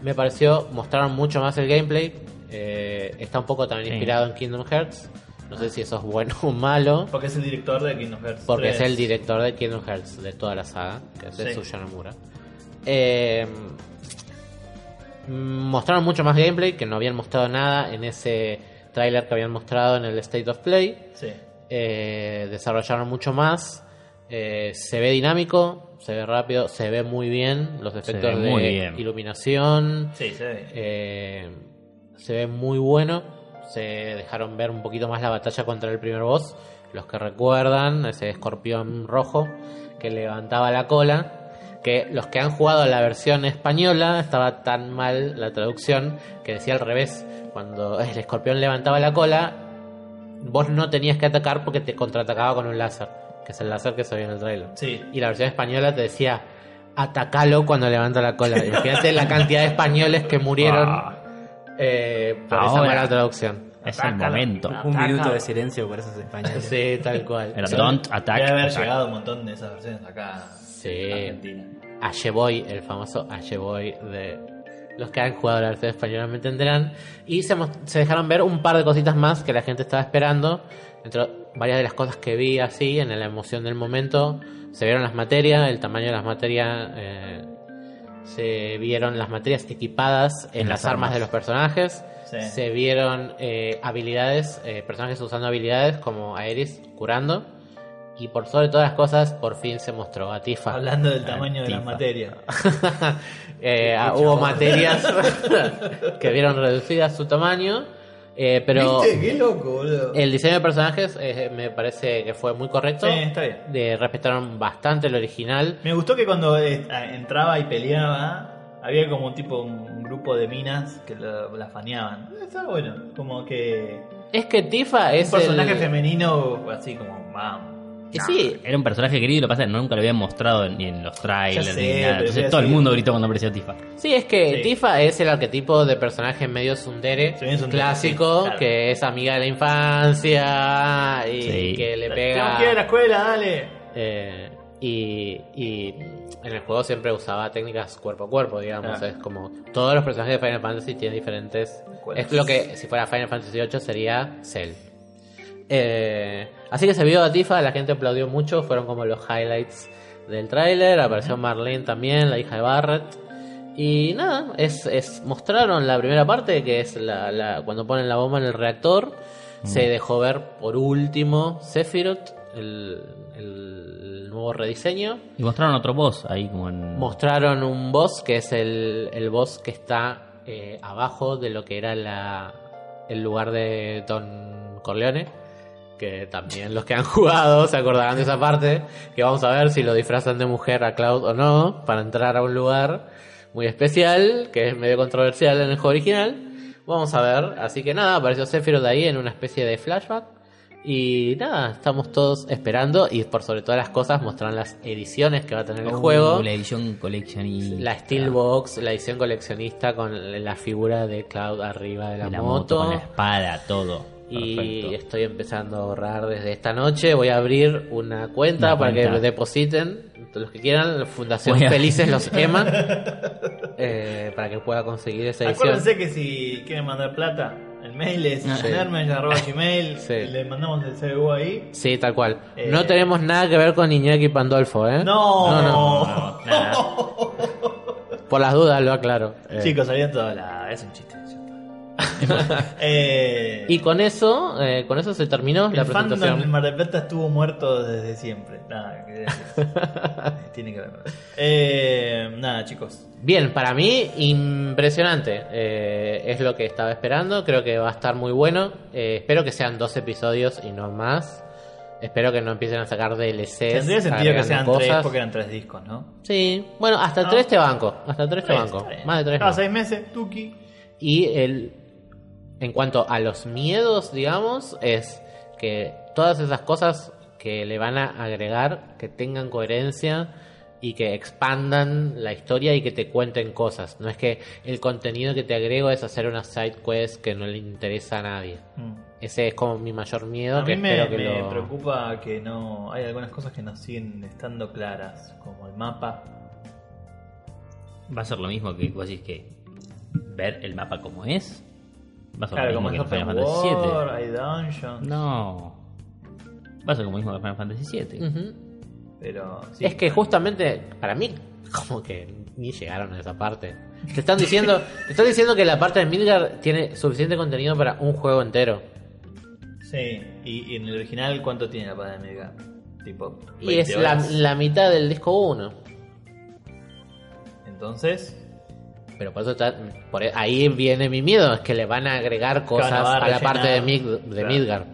Me pareció, mostraron mucho más el gameplay. Eh, está un poco también Sí. inspirado en Kingdom Hearts. No sé si eso es bueno o malo. Porque es el director de Kingdom Hearts. Porque 3. es el director de Kingdom Hearts, de toda la saga, que es de Sí. Suya Nomura. Eh, mostraron mucho más gameplay, que no habían mostrado nada en ese tráiler que habían mostrado en el State of Play. Sí. Eh, desarrollaron mucho más. Eh, se ve dinámico, se ve rápido, se ve muy bien. Los efectos de muy bien. iluminación. Sí, se ve. Se ve muy bueno. Se dejaron ver un poquito más la batalla contra el primer boss. Los que recuerdan, ese escorpión rojo que levantaba la cola. Que los que han jugado la versión española estaba tan mal la traducción que decía al revés. Cuando el escorpión levantaba la cola, vos no tenías que atacar porque te contraatacaba con un láser. Que es el láser que se ve en el trailer. Sí. Y la versión española te decía, atacalo cuando levanta la cola. (laughs) Imagínate la cantidad de españoles que murieron Ah, Eh, por esa Ahora. mala traducción. Es el momento. Un minuto de silencio por esos españoles. Sí, tal cual. Era don't attack. Debe haber attack. llegado un montón de esas versiones acá Sí. en Argentina. Boy, el famoso Boy de los que han jugado la versión española me entenderán. Y se, se dejaron ver un par de cositas más que la gente estaba esperando. Entre varias de las cosas que vi así, en la emoción del momento, se vieron las materias, el tamaño de las materias. eh, se vieron las materias equipadas en, En las armas armas. de los personajes. Sí. Se vieron eh, habilidades, eh, personajes usando habilidades como Aeris curando. Y por sobre todas las cosas, por fin se mostró a Tifa. Hablando del tamaño de las Tifa. (laughs) materias. Eh, hubo materias que vieron reducidas su tamaño, eh, pero ¿Viste? Qué loco, boludo. el diseño de personajes eh, me parece que fue muy correcto. Sí, está bien. De, respetaron bastante el original. Me gustó que cuando eh, entraba y peleaba, había como un tipo, un grupo de minas que lo- la faneaban. Estaba bueno, como que Es que Tifa es un personaje el... femenino así como, vamos. Y sí, Era un personaje querido y lo que pasa es que nunca lo habían mostrado ni en los trailers sé, ni nada. Entonces todo el mundo gritó cuando apareció Tifa. sí, es que Sí. Tifa es el arquetipo de personaje medio sundere, Sí, es un clásico, sí, claro. que es amiga de la infancia y Sí. que le pega... que a la escuela, dale. Eh, y, y en el juego siempre usaba técnicas cuerpo a cuerpo, digamos. Ah. Es como todos los personajes de Final Fantasy tienen diferentes. Es lo que si fuera Final Fantasy VIII sería Cell. Eh, así que se vio a Tifa, la gente aplaudió mucho, fueron como los highlights del tráiler. Apareció Marlene también, la hija de Barrett. Y nada, es, es mostraron la primera parte, que es la, la- cuando ponen la bomba en el reactor. Se dejó ver por último Sephiroth, el, el nuevo rediseño. Y mostraron otro boss ahí como en... Mostraron un boss que es el, el boss que está eh, abajo de lo que era la, el lugar de Don Corleone. Que también los que han (laughs) jugado se acordarán de esa parte. Que vamos a ver si lo disfrazan de mujer a Cloud o no. Para entrar a un lugar muy especial. Que es medio controversial en el juego original. Vamos a ver. Así que nada, apareció Sephiroth ahí en una especie de flashback. Y nada, estamos todos esperando. Y por sobre todas las cosas, mostraron las ediciones que va a tener el juego. La edición collection y... La Steelbox, la edición coleccionista con la figura de Cloud arriba de la, de la moto. moto, con la espada, todo. Y Perfecto. estoy empezando a ahorrar desde esta noche. Voy a abrir una cuenta Una para cuenta. que depositen los que quieran. Fundación a- Felices los (laughs) EMA. eh, para que pueda conseguir esa edición. Acuérdense que si quieren mandar plata, el mail es Sí. nermage.gmail. Sí. Le mandamos el CBU ahí. Sí, tal cual. Eh. No tenemos nada que ver con Iñaki Pandolfo, ¿eh? No, No, no. No, (laughs) nada. Por las dudas lo aclaro. Eh, Chicos, salían toda la. Es un chiste. (laughs) eh, Y con eso, eh, con eso se terminó la el fandom en presentación. Mar del Plata estuvo muerto desde siempre. Nada. (laughs) Tiene que ver. Eh, nada, chicos. Bien, para mí, impresionante. Es lo que estaba esperando. Creo que va a estar muy bueno. Espero que sean dos episodios y no más. Espero que no empiecen a sacar DLCs. Tendría sentido que sean cosas. tres porque eran tres discos, ¿no? Sí, bueno, hasta No. tres te banco. Hasta tres te Tres, banco. tres. Más de tres. Cada no. seis meses, Tuki. Y el, en cuanto a los miedos, digamos, es que todas esas cosas que le van a agregar, que tengan coherencia y que expandan la historia y que te cuenten cosas. No es que el contenido que te agrego es hacer una side quest que no le interesa a nadie. Mm. Ese es como mi mayor miedo. A que mí me, espero que me lo... preocupa que no. Hay algunas cosas que no siguen estando claras, como el mapa. Va a ser lo mismo que vos decís que ver el mapa como es. Va a ser Claro, lo como mismo es que en Final Fantasy VII. World, hay dungeons. No. Va a ser lo mismo que Final Fantasy VII. Pero. sí. Es que justamente, para mí, (laughs) como que ni llegaron a esa parte. Te están diciendo, (laughs) te están diciendo que la parte de Midgar tiene suficiente contenido para un juego entero. Sí, y, y en el original, ¿cuánto tiene lapada de Mega? Tipo. Y 20 es la, la mitad del disco 1. Entonces. Pero por eso está- por e- ahí viene mi miedo, es que le van a agregar cosas a la parte de, Mid- de Claro. Midgar.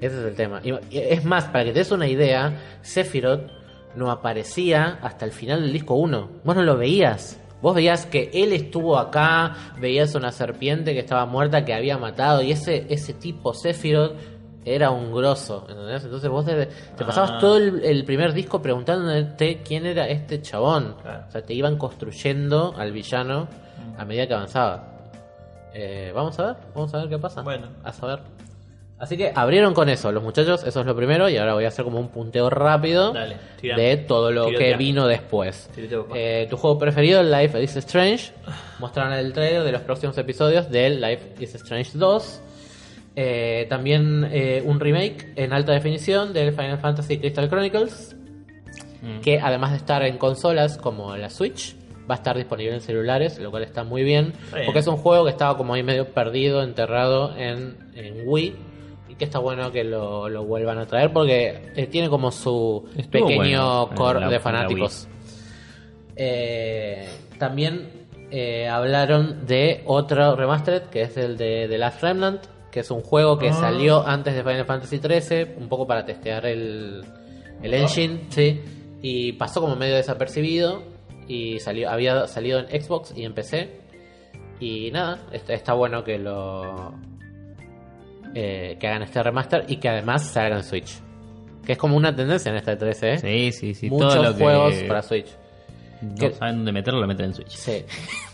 Ese es el tema. Y es más, para que te des una idea, Sephiroth no aparecía hasta el final del disco 1. Vos no lo veías. Vos veías que él estuvo acá, veías una serpiente que estaba muerta que había matado, y ese, ese tipo Sephiroth era un grosso, ¿entendés? Entonces vos te, te pasabas Ah. todo el, el primer disco preguntándote quién era este chabón. Claro. O sea, te iban construyendo al villano a medida que avanzaba. Eh, vamos a ver, vamos a ver qué pasa. Bueno. a saber. Así que abrieron con eso, los muchachos, eso es lo primero, y ahora voy a hacer como un punteo rápido Dale, de todo lo que vino después. Eh, tu juego preferido, Life is Strange. Mostraron el trailer de los próximos episodios del Life is Strange 2. Eh, también eh, un remake en alta definición del Final Fantasy Crystal Chronicles. Mm. Que además de estar en consolas como la Switch, va a estar disponible en celulares, lo cual está muy bien. bien. Porque es un juego que estaba como ahí medio perdido, enterrado en, en Wii. Y que está bueno que lo, lo vuelvan a traer porque eh, tiene como su Estuvo pequeño bueno, core la- de fanáticos. También hablaron de otro remastered que es el de The Last Remnant, que es un juego que Ah. salió antes de Final Fantasy XIII, un poco para testear el, el engine, sí, y pasó como medio desapercibido y salió, había salido en Xbox y en PC. Y nada, está, está bueno que lo eh, que hagan este remaster y que además salga en Switch. Que es como una tendencia en esta 13, ¿eh? Sí, sí, sí. Muchos todo lo que juegos para Switch. no que- saben dónde meterlo, lo meten en Switch. Sí. (laughs)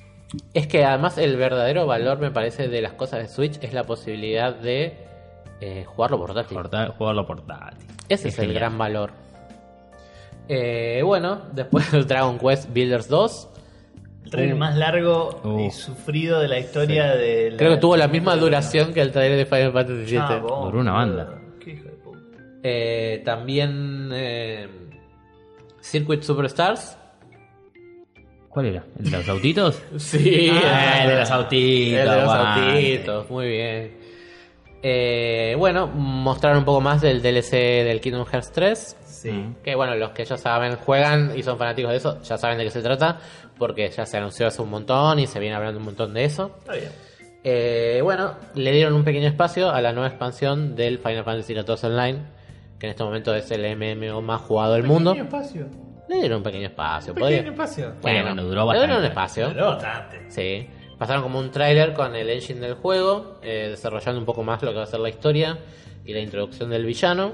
Es que además el verdadero valor, me parece, de las cosas de Switch es la posibilidad de eh, jugarlo portátil. Porta- jugarlo portátil. Ese es, el genial. gran valor. Eh, bueno, después del Dragon Quest Builders 2. El trailer más largo y Uh. sufrido de la historia de la- Creo que tuvo la misma duración que el trailer de Final Fantasy VII. Ah, Duró una banda. Qué hijo de puta. Eh, también eh, Circuit Superstars. ¿Cuál era? ¿El de los autitos? (laughs) Sí, Ah, el de los autitos. El de los autitos, muy bien. Eh, bueno, mostrar un poco más del DLC del Kingdom Hearts 3. Sí. Que bueno, los que ya saben, juegan y son fanáticos de eso, ya saben de qué se trata, porque ya se anunció hace un montón y se viene hablando un montón de eso. Está bien. Eh, bueno, le dieron un pequeño espacio a la nueva expansión del Final Fantasy XIV Online, que en este momento es el MMO más jugado del mundo. Pequeño espacio. Le dieron un pequeño espacio, Pequeño podría- espacio. Bueno, bueno, duró le dieron un bastante. espacio. Pero bastante. Sí. Pasaron como un tráiler con el engine del juego, eh, desarrollando un poco más lo que va a ser la historia y la introducción del villano.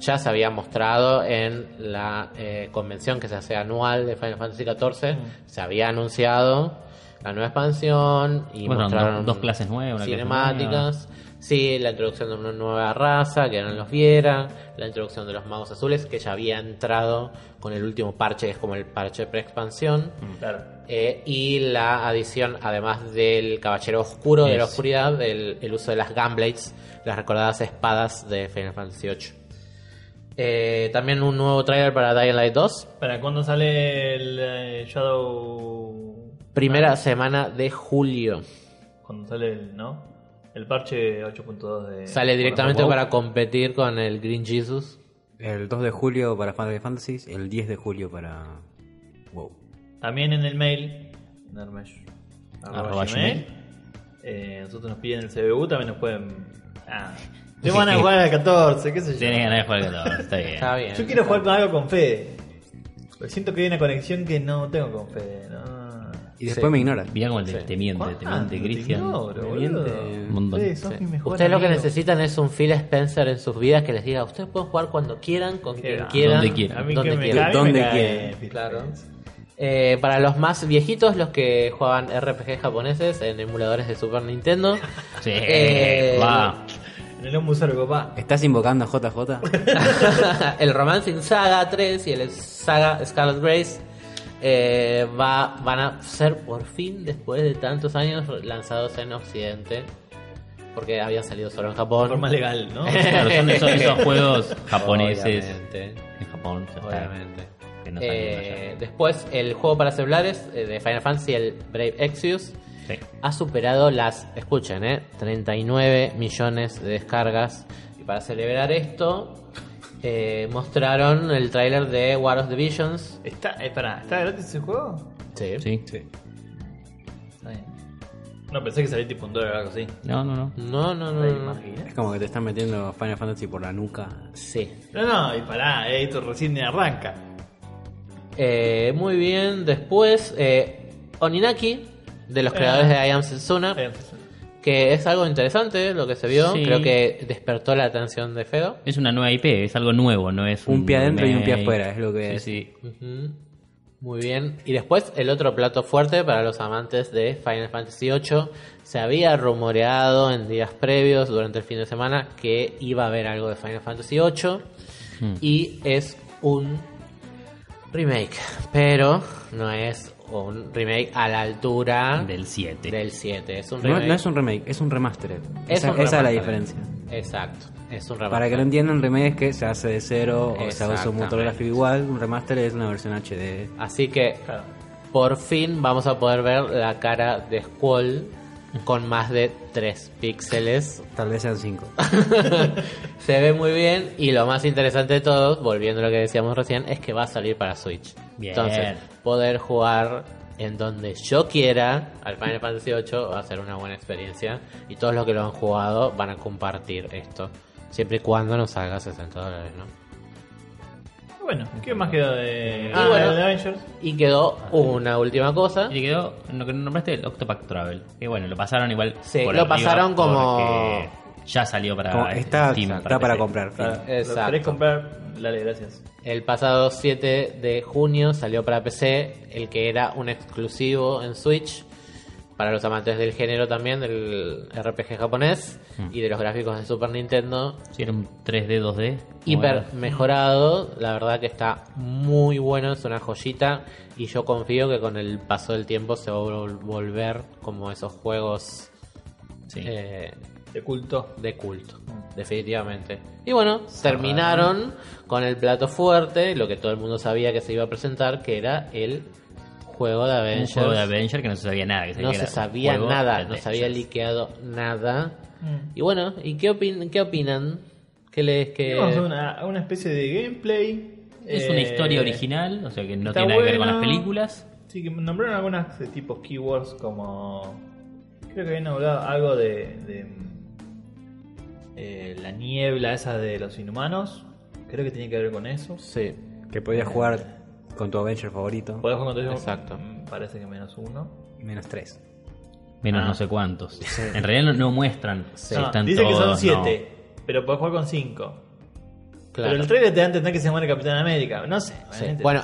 Ya se había mostrado en la eh, convención que se hace anual de Final Fantasy XIV. Se había anunciado la nueva expansión y Bueno, mostraron dos- dos clases nuevas, clase cinemáticas. Sí, la introducción de una nueva raza que no los viera, la introducción de los magos azules que ya había entrado con el último parche, que es como el parche pre-expansión. Claro. Eh, y la adición, además del Caballero Oscuro de la. Oscuridad, el, el uso de las Gunblades, las recordadas espadas de Final Fantasy VIII. Eh, también un nuevo trailer para Dying Light 2. ¿Para cuándo sale el eh, Shadow? Primera Ah, semana de julio. Cuando sale el, ¿no? El parche 8.2 de... Sale directamente para competir con el Green Jesus. El 2 de julio para Final Fantasy, el 10 de julio para WoW. También en el mail, Nermesh, arroba Arroba gmail, eh, nosotros nos piden el CBU, también nos pueden... Ah, (laughs) te van a jugar al 14, qué sé yo. Tienes ganas de jugar al 14, está bien. Está bien. Yo quiero jugar con algo con Fede. Porque siento que hay una conexión que no tengo con Fede. No. Y después Sí. me ignoran. Mirá cómo te, Sí. te miente, te miente, Cristian. Ustedes lo que amigo. necesitan es un Phil Spencer en sus vidas que les diga, ustedes pueden jugar cuando quieran, con quien Quieran. Donde quieran. A mí donde que me quieran. cae, Donde me quieran. Claro. Eh, para los más viejitos, los que juegan RPG japoneses en emuladores de Super Nintendo, (laughs) Sí, Eh, va. En el Ombusar, papá. ¿Estás invocando a JJ? (laughs) (laughs) el Romancing Saga 3 y el Saga Scarlet Grace eh, va, van a ser por fin, después de tantos años, lanzados en Occidente. Porque habían salido solo en De Japón. forma legal, ¿no? (laughs) Claro, son esos, esos juegos japoneses Obviamente, en Japón. ya está, obviamente. que no Eh, después, el juego para celulares eh, de Final Fantasy, el Brave Exvius, Sí. ha superado las, escuchen, eh, 39 millones de descargas. Y para celebrar esto, eh, mostraron el tráiler de War of the Visions. ¿Está, eh, pará, ¿está gratis ese juego? Sí. Sí. Está bien. No, pensé que salía tipo un dólar o algo así. No, no, no. No, no, no. ¿Te no, no. imaginas? Es como que te están metiendo Final Fantasy por la nuca. Sí. No, no, y pará, eh, esto recién arranca. Eh, muy bien. Después, eh, Oninaki, de los creadores de I Am Setsuna, Eh, que es algo interesante lo que se vio. Sí. Creo que despertó la atención de Feo. Es una nueva IP, es algo nuevo, no es Un pie adentro y un pie afuera, es lo que Sí, es. sí. Muy bien. Y después el otro plato fuerte para los amantes de Final Fantasy VIII. Se había rumoreado en días previos, durante el fin de semana, que iba a haber algo de Final Fantasy VIII. Y es un remake. Pero no es un remake a la altura Del 7. del 7. Es un No, remake. no es un remake, es un remastered. Es esa, un esa es la diferencia. Exacto. Es un Para que lo entiendan, remake es que se hace de cero o se usa un motor gráfico igual. Un remaster es una versión HD. Así que Claro. por fin vamos a poder ver la cara de Squall con más de 3 píxeles. Tal vez sean 5. (laughs) Se ve muy bien y lo más interesante de todo, volviendo a lo que decíamos recién, es que va a salir para Switch. Bien. Entonces, poder jugar en donde yo quiera al Final Fantasy VIII va a ser una buena experiencia y todos los que lo han jugado van a compartir esto. Siempre y cuando nos salga 60 dólares, ¿no? Bueno, ¿qué más quedó de, Ah, de- bueno. de Avengers? Y quedó una última cosa. Y quedó lo que nombraste el Octopath Travel. Que bueno, lo pasaron igual. Sí, por lo pasaron como- porque Ya salió para. Como está, Steam, está para comprar. Exacto. ¿Lo querés comprar? Dale, gracias. El pasado 7 de junio salió para PC el que era un exclusivo en Switch para los amantes del género también, del RPG japonés y de los gráficos de Super Nintendo. Sí, era un 3D, 2D. Hiper Bueno, mejorado, la verdad que está muy bueno, es una joyita y yo confío que con el paso del tiempo se va a vol- volver como esos juegos sí. eh, De culto. de culto, definitivamente. Y bueno, terminaron con el plato fuerte, lo que todo el mundo sabía que se iba a presentar, que era el juego de un Avengers. juego de Avenger que no se sabía nada. que no se sabía nada, no se había Avengers. liqueado nada. Mm. Y bueno, ¿y qué, opin qué opinan? ¿Qué les que una, una especie de gameplay. Es eh, una historia original, o sea que no tiene nada que ver con las películas. Sí, que nombraron algunas de tipos keywords como. Creo que habían hablado algo de. de, eh, la niebla esa de los inhumanos. Creo que tiene que ver con eso. Sí, Que podías jugar con tu Avenger favorito. Podés jugar con eso? Exacto. Mm, Parece que menos uno. Menos 3. Menos Ah. no sé cuántos. En realidad no, no muestran. si No, están dice que son todos, 7, pero podés jugar con 5. claro. Pero el trailer te da a entender que se muere Capitán América. No sé. Sí. realmente, Bueno,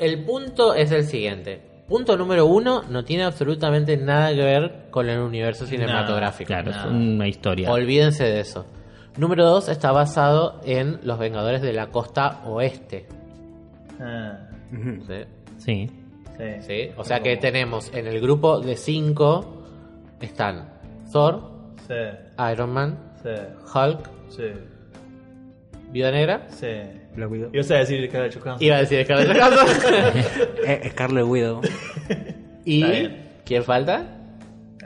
el, el punto es el siguiente. Punto número uno, no tiene absolutamente nada que ver con el universo cinematográfico. Claro, es una historia. Olvídense de eso. Número 2 está basado en los Vengadores de la Costa Oeste. Ah, ¿sí? Sí. sí. ¿Sí? O sea que tenemos en el grupo de 5 están Thor, Sí, Iron Man, sí, Hulk, sí, Viuda Negra. Black Widow. Y vas a decir Scarlett Johansson. Iba a decir Scarlett Johansson. (laughs) Eh, Scarlet Widow. (laughs) y. ¿quién falta?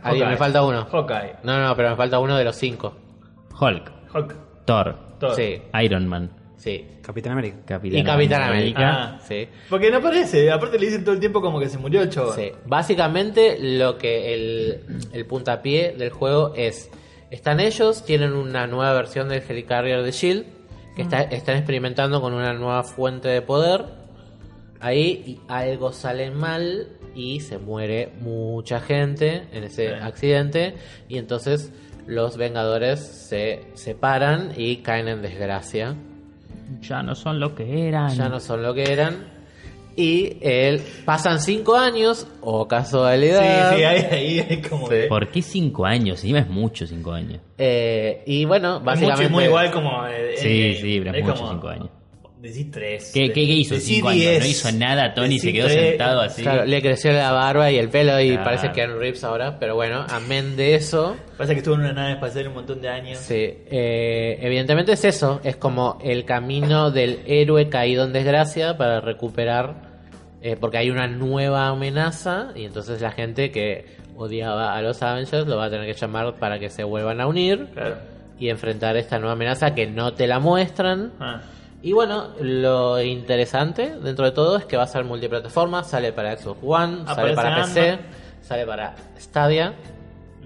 Alguien, me falta uno. Hawkeye. No, no, pero me falta uno de los cinco. Hulk, Hulk. Thor, Thor. Sí, Iron Man, sí. Capitán América. Capitán Y Capitán América. Ah. Sí. Porque no aparece. Aparte le dicen todo el tiempo como que se murió el chabón. Sí. Básicamente lo que el, el puntapié del juego es, están ellos, tienen una nueva versión del Helicarrier de Shield, que está- están experimentando con una nueva fuente de poder. Ahí y algo sale mal y se muere mucha gente en ese Sí. accidente y entonces los Vengadores se separan y caen en desgracia. Ya no son lo que eran. Ya no son lo que eran. Y él, pasan cinco años, o Sí, casualidad. sí, ahí, ahí hay como Sí. que. ¿Por qué cinco años? Encima es mucho cinco años. Eh, y bueno, Es mucho básicamente. y muy igual como. eh, Sí, Endgame. sí, pero es mucho como- cinco años. Decís tres. ¿Qué, qué, qué hizo Decí cinco años? No hizo nada, Tony Decí se quedó tres. sentado así. Claro, le creció la barba y el pelo y Claro. parece que en Rips ahora, pero bueno, amén de eso, Pasa que estuvo en una nave espacial un montón de años. sí, eh, evidentemente es eso, es como el camino del héroe caído en desgracia para recuperar, eh, porque hay una nueva amenaza y entonces la gente que odiaba a los Avengers lo va a tener que llamar para que se vuelvan a unir Claro. y enfrentar esta nueva amenaza que no te la muestran. Ah. Y bueno, lo interesante dentro de todo es que va a ser multiplataforma, sale para Xbox One, sale para PC, sale para Stadia.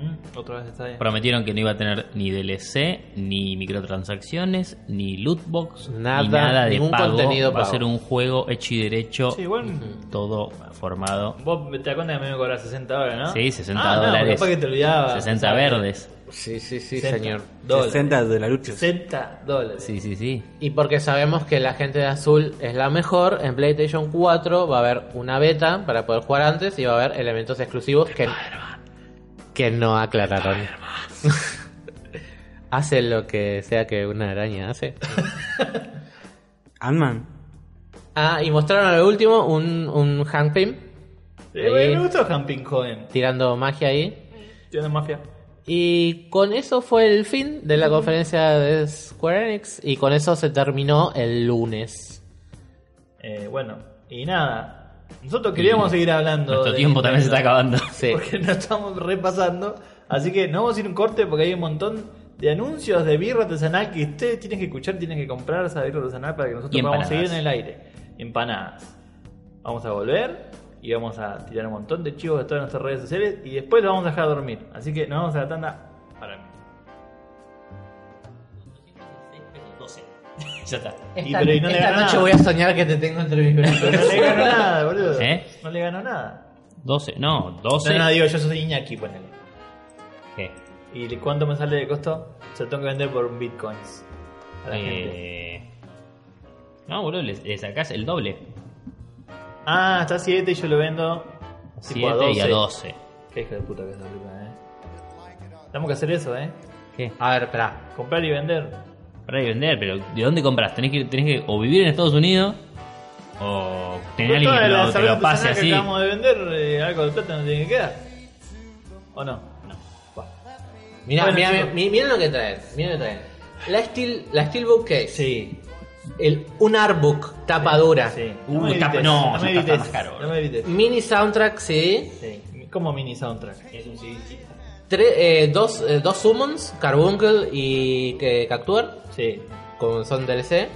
Mm, Otra vez está ahí. Prometieron que no iba a tener ni DLC, ni microtransacciones, ni lootbox, Nada, ni nada de ningún pago. contenido Va a pago. ser un juego hecho y derecho, Sí, igual. todo formado. Vos te das cuenta que me voy a cobrar 60 dólares, ¿no? Sí, 60 Ah, no, dólares. capaz que te olvidabas. 60 ¿sabes? verdes. Sí, sí, sí, 60 señor. Dólares. 60 de la lucha. 60 dólares. Sí, sí, sí. Y porque sabemos que la gente de azul es la mejor, en PlayStation 4 va a haber una beta para poder jugar antes y va a haber elementos exclusivos que, que no aclararon. (laughs) hace lo que sea que una araña hace. (laughs) Ant-Man. Ah, y mostraron al último un, un Hank Pym Eh, me- gustó Camping Cohen. tirando magia ahí. Tiene mafia. Y con eso fue el fin de la conferencia de Square Enix y con eso se terminó el lunes. Eh, bueno, y nada. Nosotros queríamos seguir hablando. Nuestro de tiempo también se está acabando. Sí. (laughs) Porque nos estamos repasando. Así que nos vamos a ir un corte porque hay un montón de anuncios de birra artesanal que ustedes tienen que escuchar, tienen que comprar esa birra artesanal para que nosotros podamos seguir en el aire. Empanadas. Vamos a volver y vamos a tirar un montón de chivos de todas nuestras redes sociales y después lo vamos a dejar dormir. Así que nos vamos a la tanda ya está. Y, pero, y no le esta ganó noche nada. voy a soñar que te tengo entre mis brazos. Pero no le ganó nada, boludo. (laughs) ¿Eh? No le ganó nada. 12, no, 12. No, no, digo, yo soy Iñaki, ponele. ¿Qué? ¿Y cuánto me sale de costo? Se lo tengo que vender por bitcoins. A la gente. Eh... No, boludo, le, le sacás el doble. Ah, está a 7 y yo lo vendo. tipo 7 y a 12. Qué hija de puta que es película, eh. Tenemos que hacer eso, eh. ¿Qué? A ver, espera. Comprar y vender. A vender, pero ¿de dónde compras? Tenés que, tenés que o vivir en Estados Unidos o tener alguien que lo, que cerveza lo pase artesanal que así. acabamos de vender, eh, algo de plata no tiene que quedar. ¿O no? No. Bueno, mira, chicos. mira, mira lo que traen. Mira lo que traen. La Steel, la Steelbook Case. Sí. El, un artbook, tapa dura. Sí. Uh, me está- grites, no, no me está grites, más caro, No me. Mini soundtrack CD. Sí. Como mini soundtrack. Es un CD. Tre- eh, dos, eh, dos summons, Carbuncle y que Cactuar, Sí. como son DLC.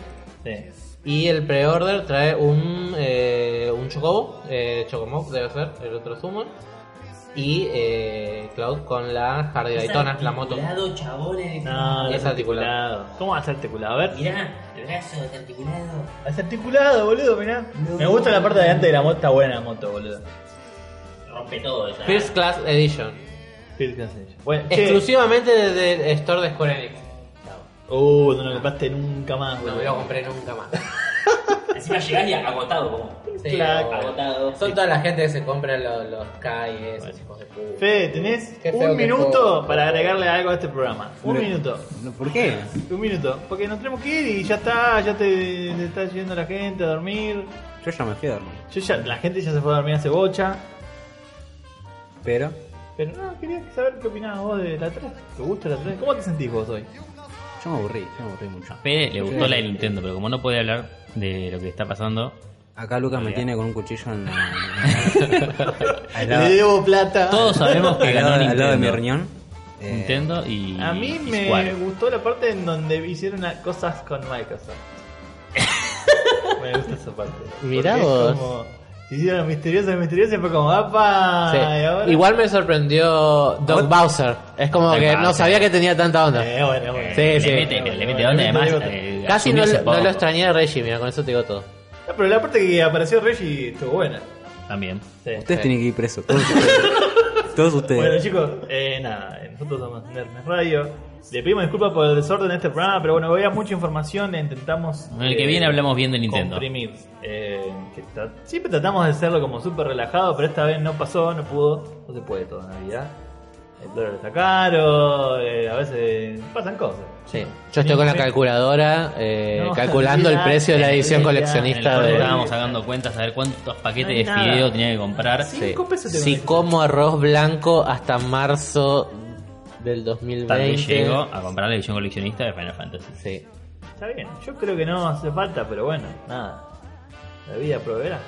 Sí. Y el pre-order trae un, eh, un Chocobo, eh, Chocomob debe ser el otro summon. Y eh, Cloud con la Hardy Daytona, la moto. chabones. No, Es es articulado. ¿Cómo va a ser articulado? A ver. Mirá, el brazo es articulado. Es articulado, boludo, mirá. Me gusta la parte de adelante de la moto, está buena la moto, boludo. Rompe todo esa. First Class Edition. Bueno, che. Exclusivamente desde el store de Square Enix. Uh, no lo compraste nunca más, No me lo compré nunca más. (laughs) Encima llegás y agotado como. Sí, Claro. o- Agotado. Son toda la gente que se compra los, los Kai esos hijos de puta. Fede, tenés Qué feo un que minuto para agregarle algo a este programa. Un minuto. No, ¿Por qué? Un minuto. Porque nos tenemos que ir y ya está, ya te, te está yendo la gente a dormir. Yo ya me fui a dormir. Yo ya, la gente ya se fue a dormir hace bocha. Pero Pero no, quería saber qué opinabas vos de la 3. ¿Te gusta la 3? ¿Cómo te sentís vos hoy? Yo me aburrí, yo me aburrí mucho. A Fede le gustó la de Nintendo, pero como no puede hablar de lo que está pasando, Acá Lucas me tiene con un cuchillo en (laughs) Le debo plata. todos sabemos que al ganó lado- al lado de mi Nintendo. riñón. Eh, Nintendo y. A mí y me Square. gustó la parte en donde hicieron cosas con Microsoft. (laughs) me gusta esa parte. Mirá Porque es vos. como, se hicieron misteriosos, misteriosos y fue como, ¡apa! Sí. Igual me sorprendió Doc Bowser. Es como que no sabía que tenía tanta onda. Eh, bueno, bueno. Sí, Le sí. mete, le mete onda Le además. mete onda. eh, Casi no, asumirse lo- no poco. lo extrañé de Reggie, mira, con eso te digo todo. No, pero la parte que apareció Reggie estuvo buena. También. Sí. Ustedes tienen que ir presos, todos (laughs) ustedes. todos ustedes. Bueno chicos, eh, nada, nosotros somos Nerdnes Radio. Le pedimos disculpas por el desorden de este programa, pero bueno, había mucha información e intentamos... En el que eh, viene hablamos bien de Nintendo. Comprimir. Eh, que tra- siempre tratamos de hacerlo como súper relajado, pero esta vez no pasó, no pudo, no se puede todo en Navidad. El dólar está caro, eh, a veces pasan cosas. Sí. Yo estoy con la calculadora (laughs) No, calculando el (laughs) precio de la edición coleccionista de... estábamos sacando cuentas a ver cuántos paquetes No de fideo tenía que comprar. Sí. Sí. Si conectas. como arroz blanco hasta marzo del Tal 2020. vez llegó a comprar la edición coleccionista de Final Fantasy. Sí. Está bien, yo creo que no hace falta, pero bueno, nada. La vida proveerá.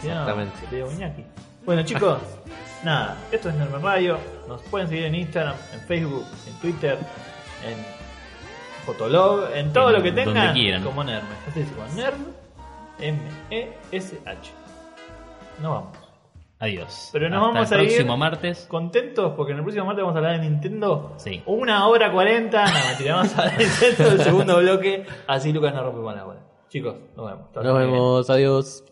Si no, Exactamente. te digo Iñaki. Bueno chicos, (laughs) nada, esto es Nerme Radio. Nos pueden seguir en Instagram, en Facebook, en Twitter, en Fotolog, en todo En lo que donde tengan quieran. como Nerd. Así es, como Nerd M-E-S-H. Nos vamos. Adiós. Pero nos Hasta vamos el a ir- próximo martes. Contentos porque en el próximo martes vamos a hablar de Nintendo. Sí. Una hora cuarenta. No, (laughs) mentira, vamos a hablar de Nintendo el segundo bloque. Así Lucas no rompe más la bola. Chicos, nos vemos. Hasta Nos vemos, adiós.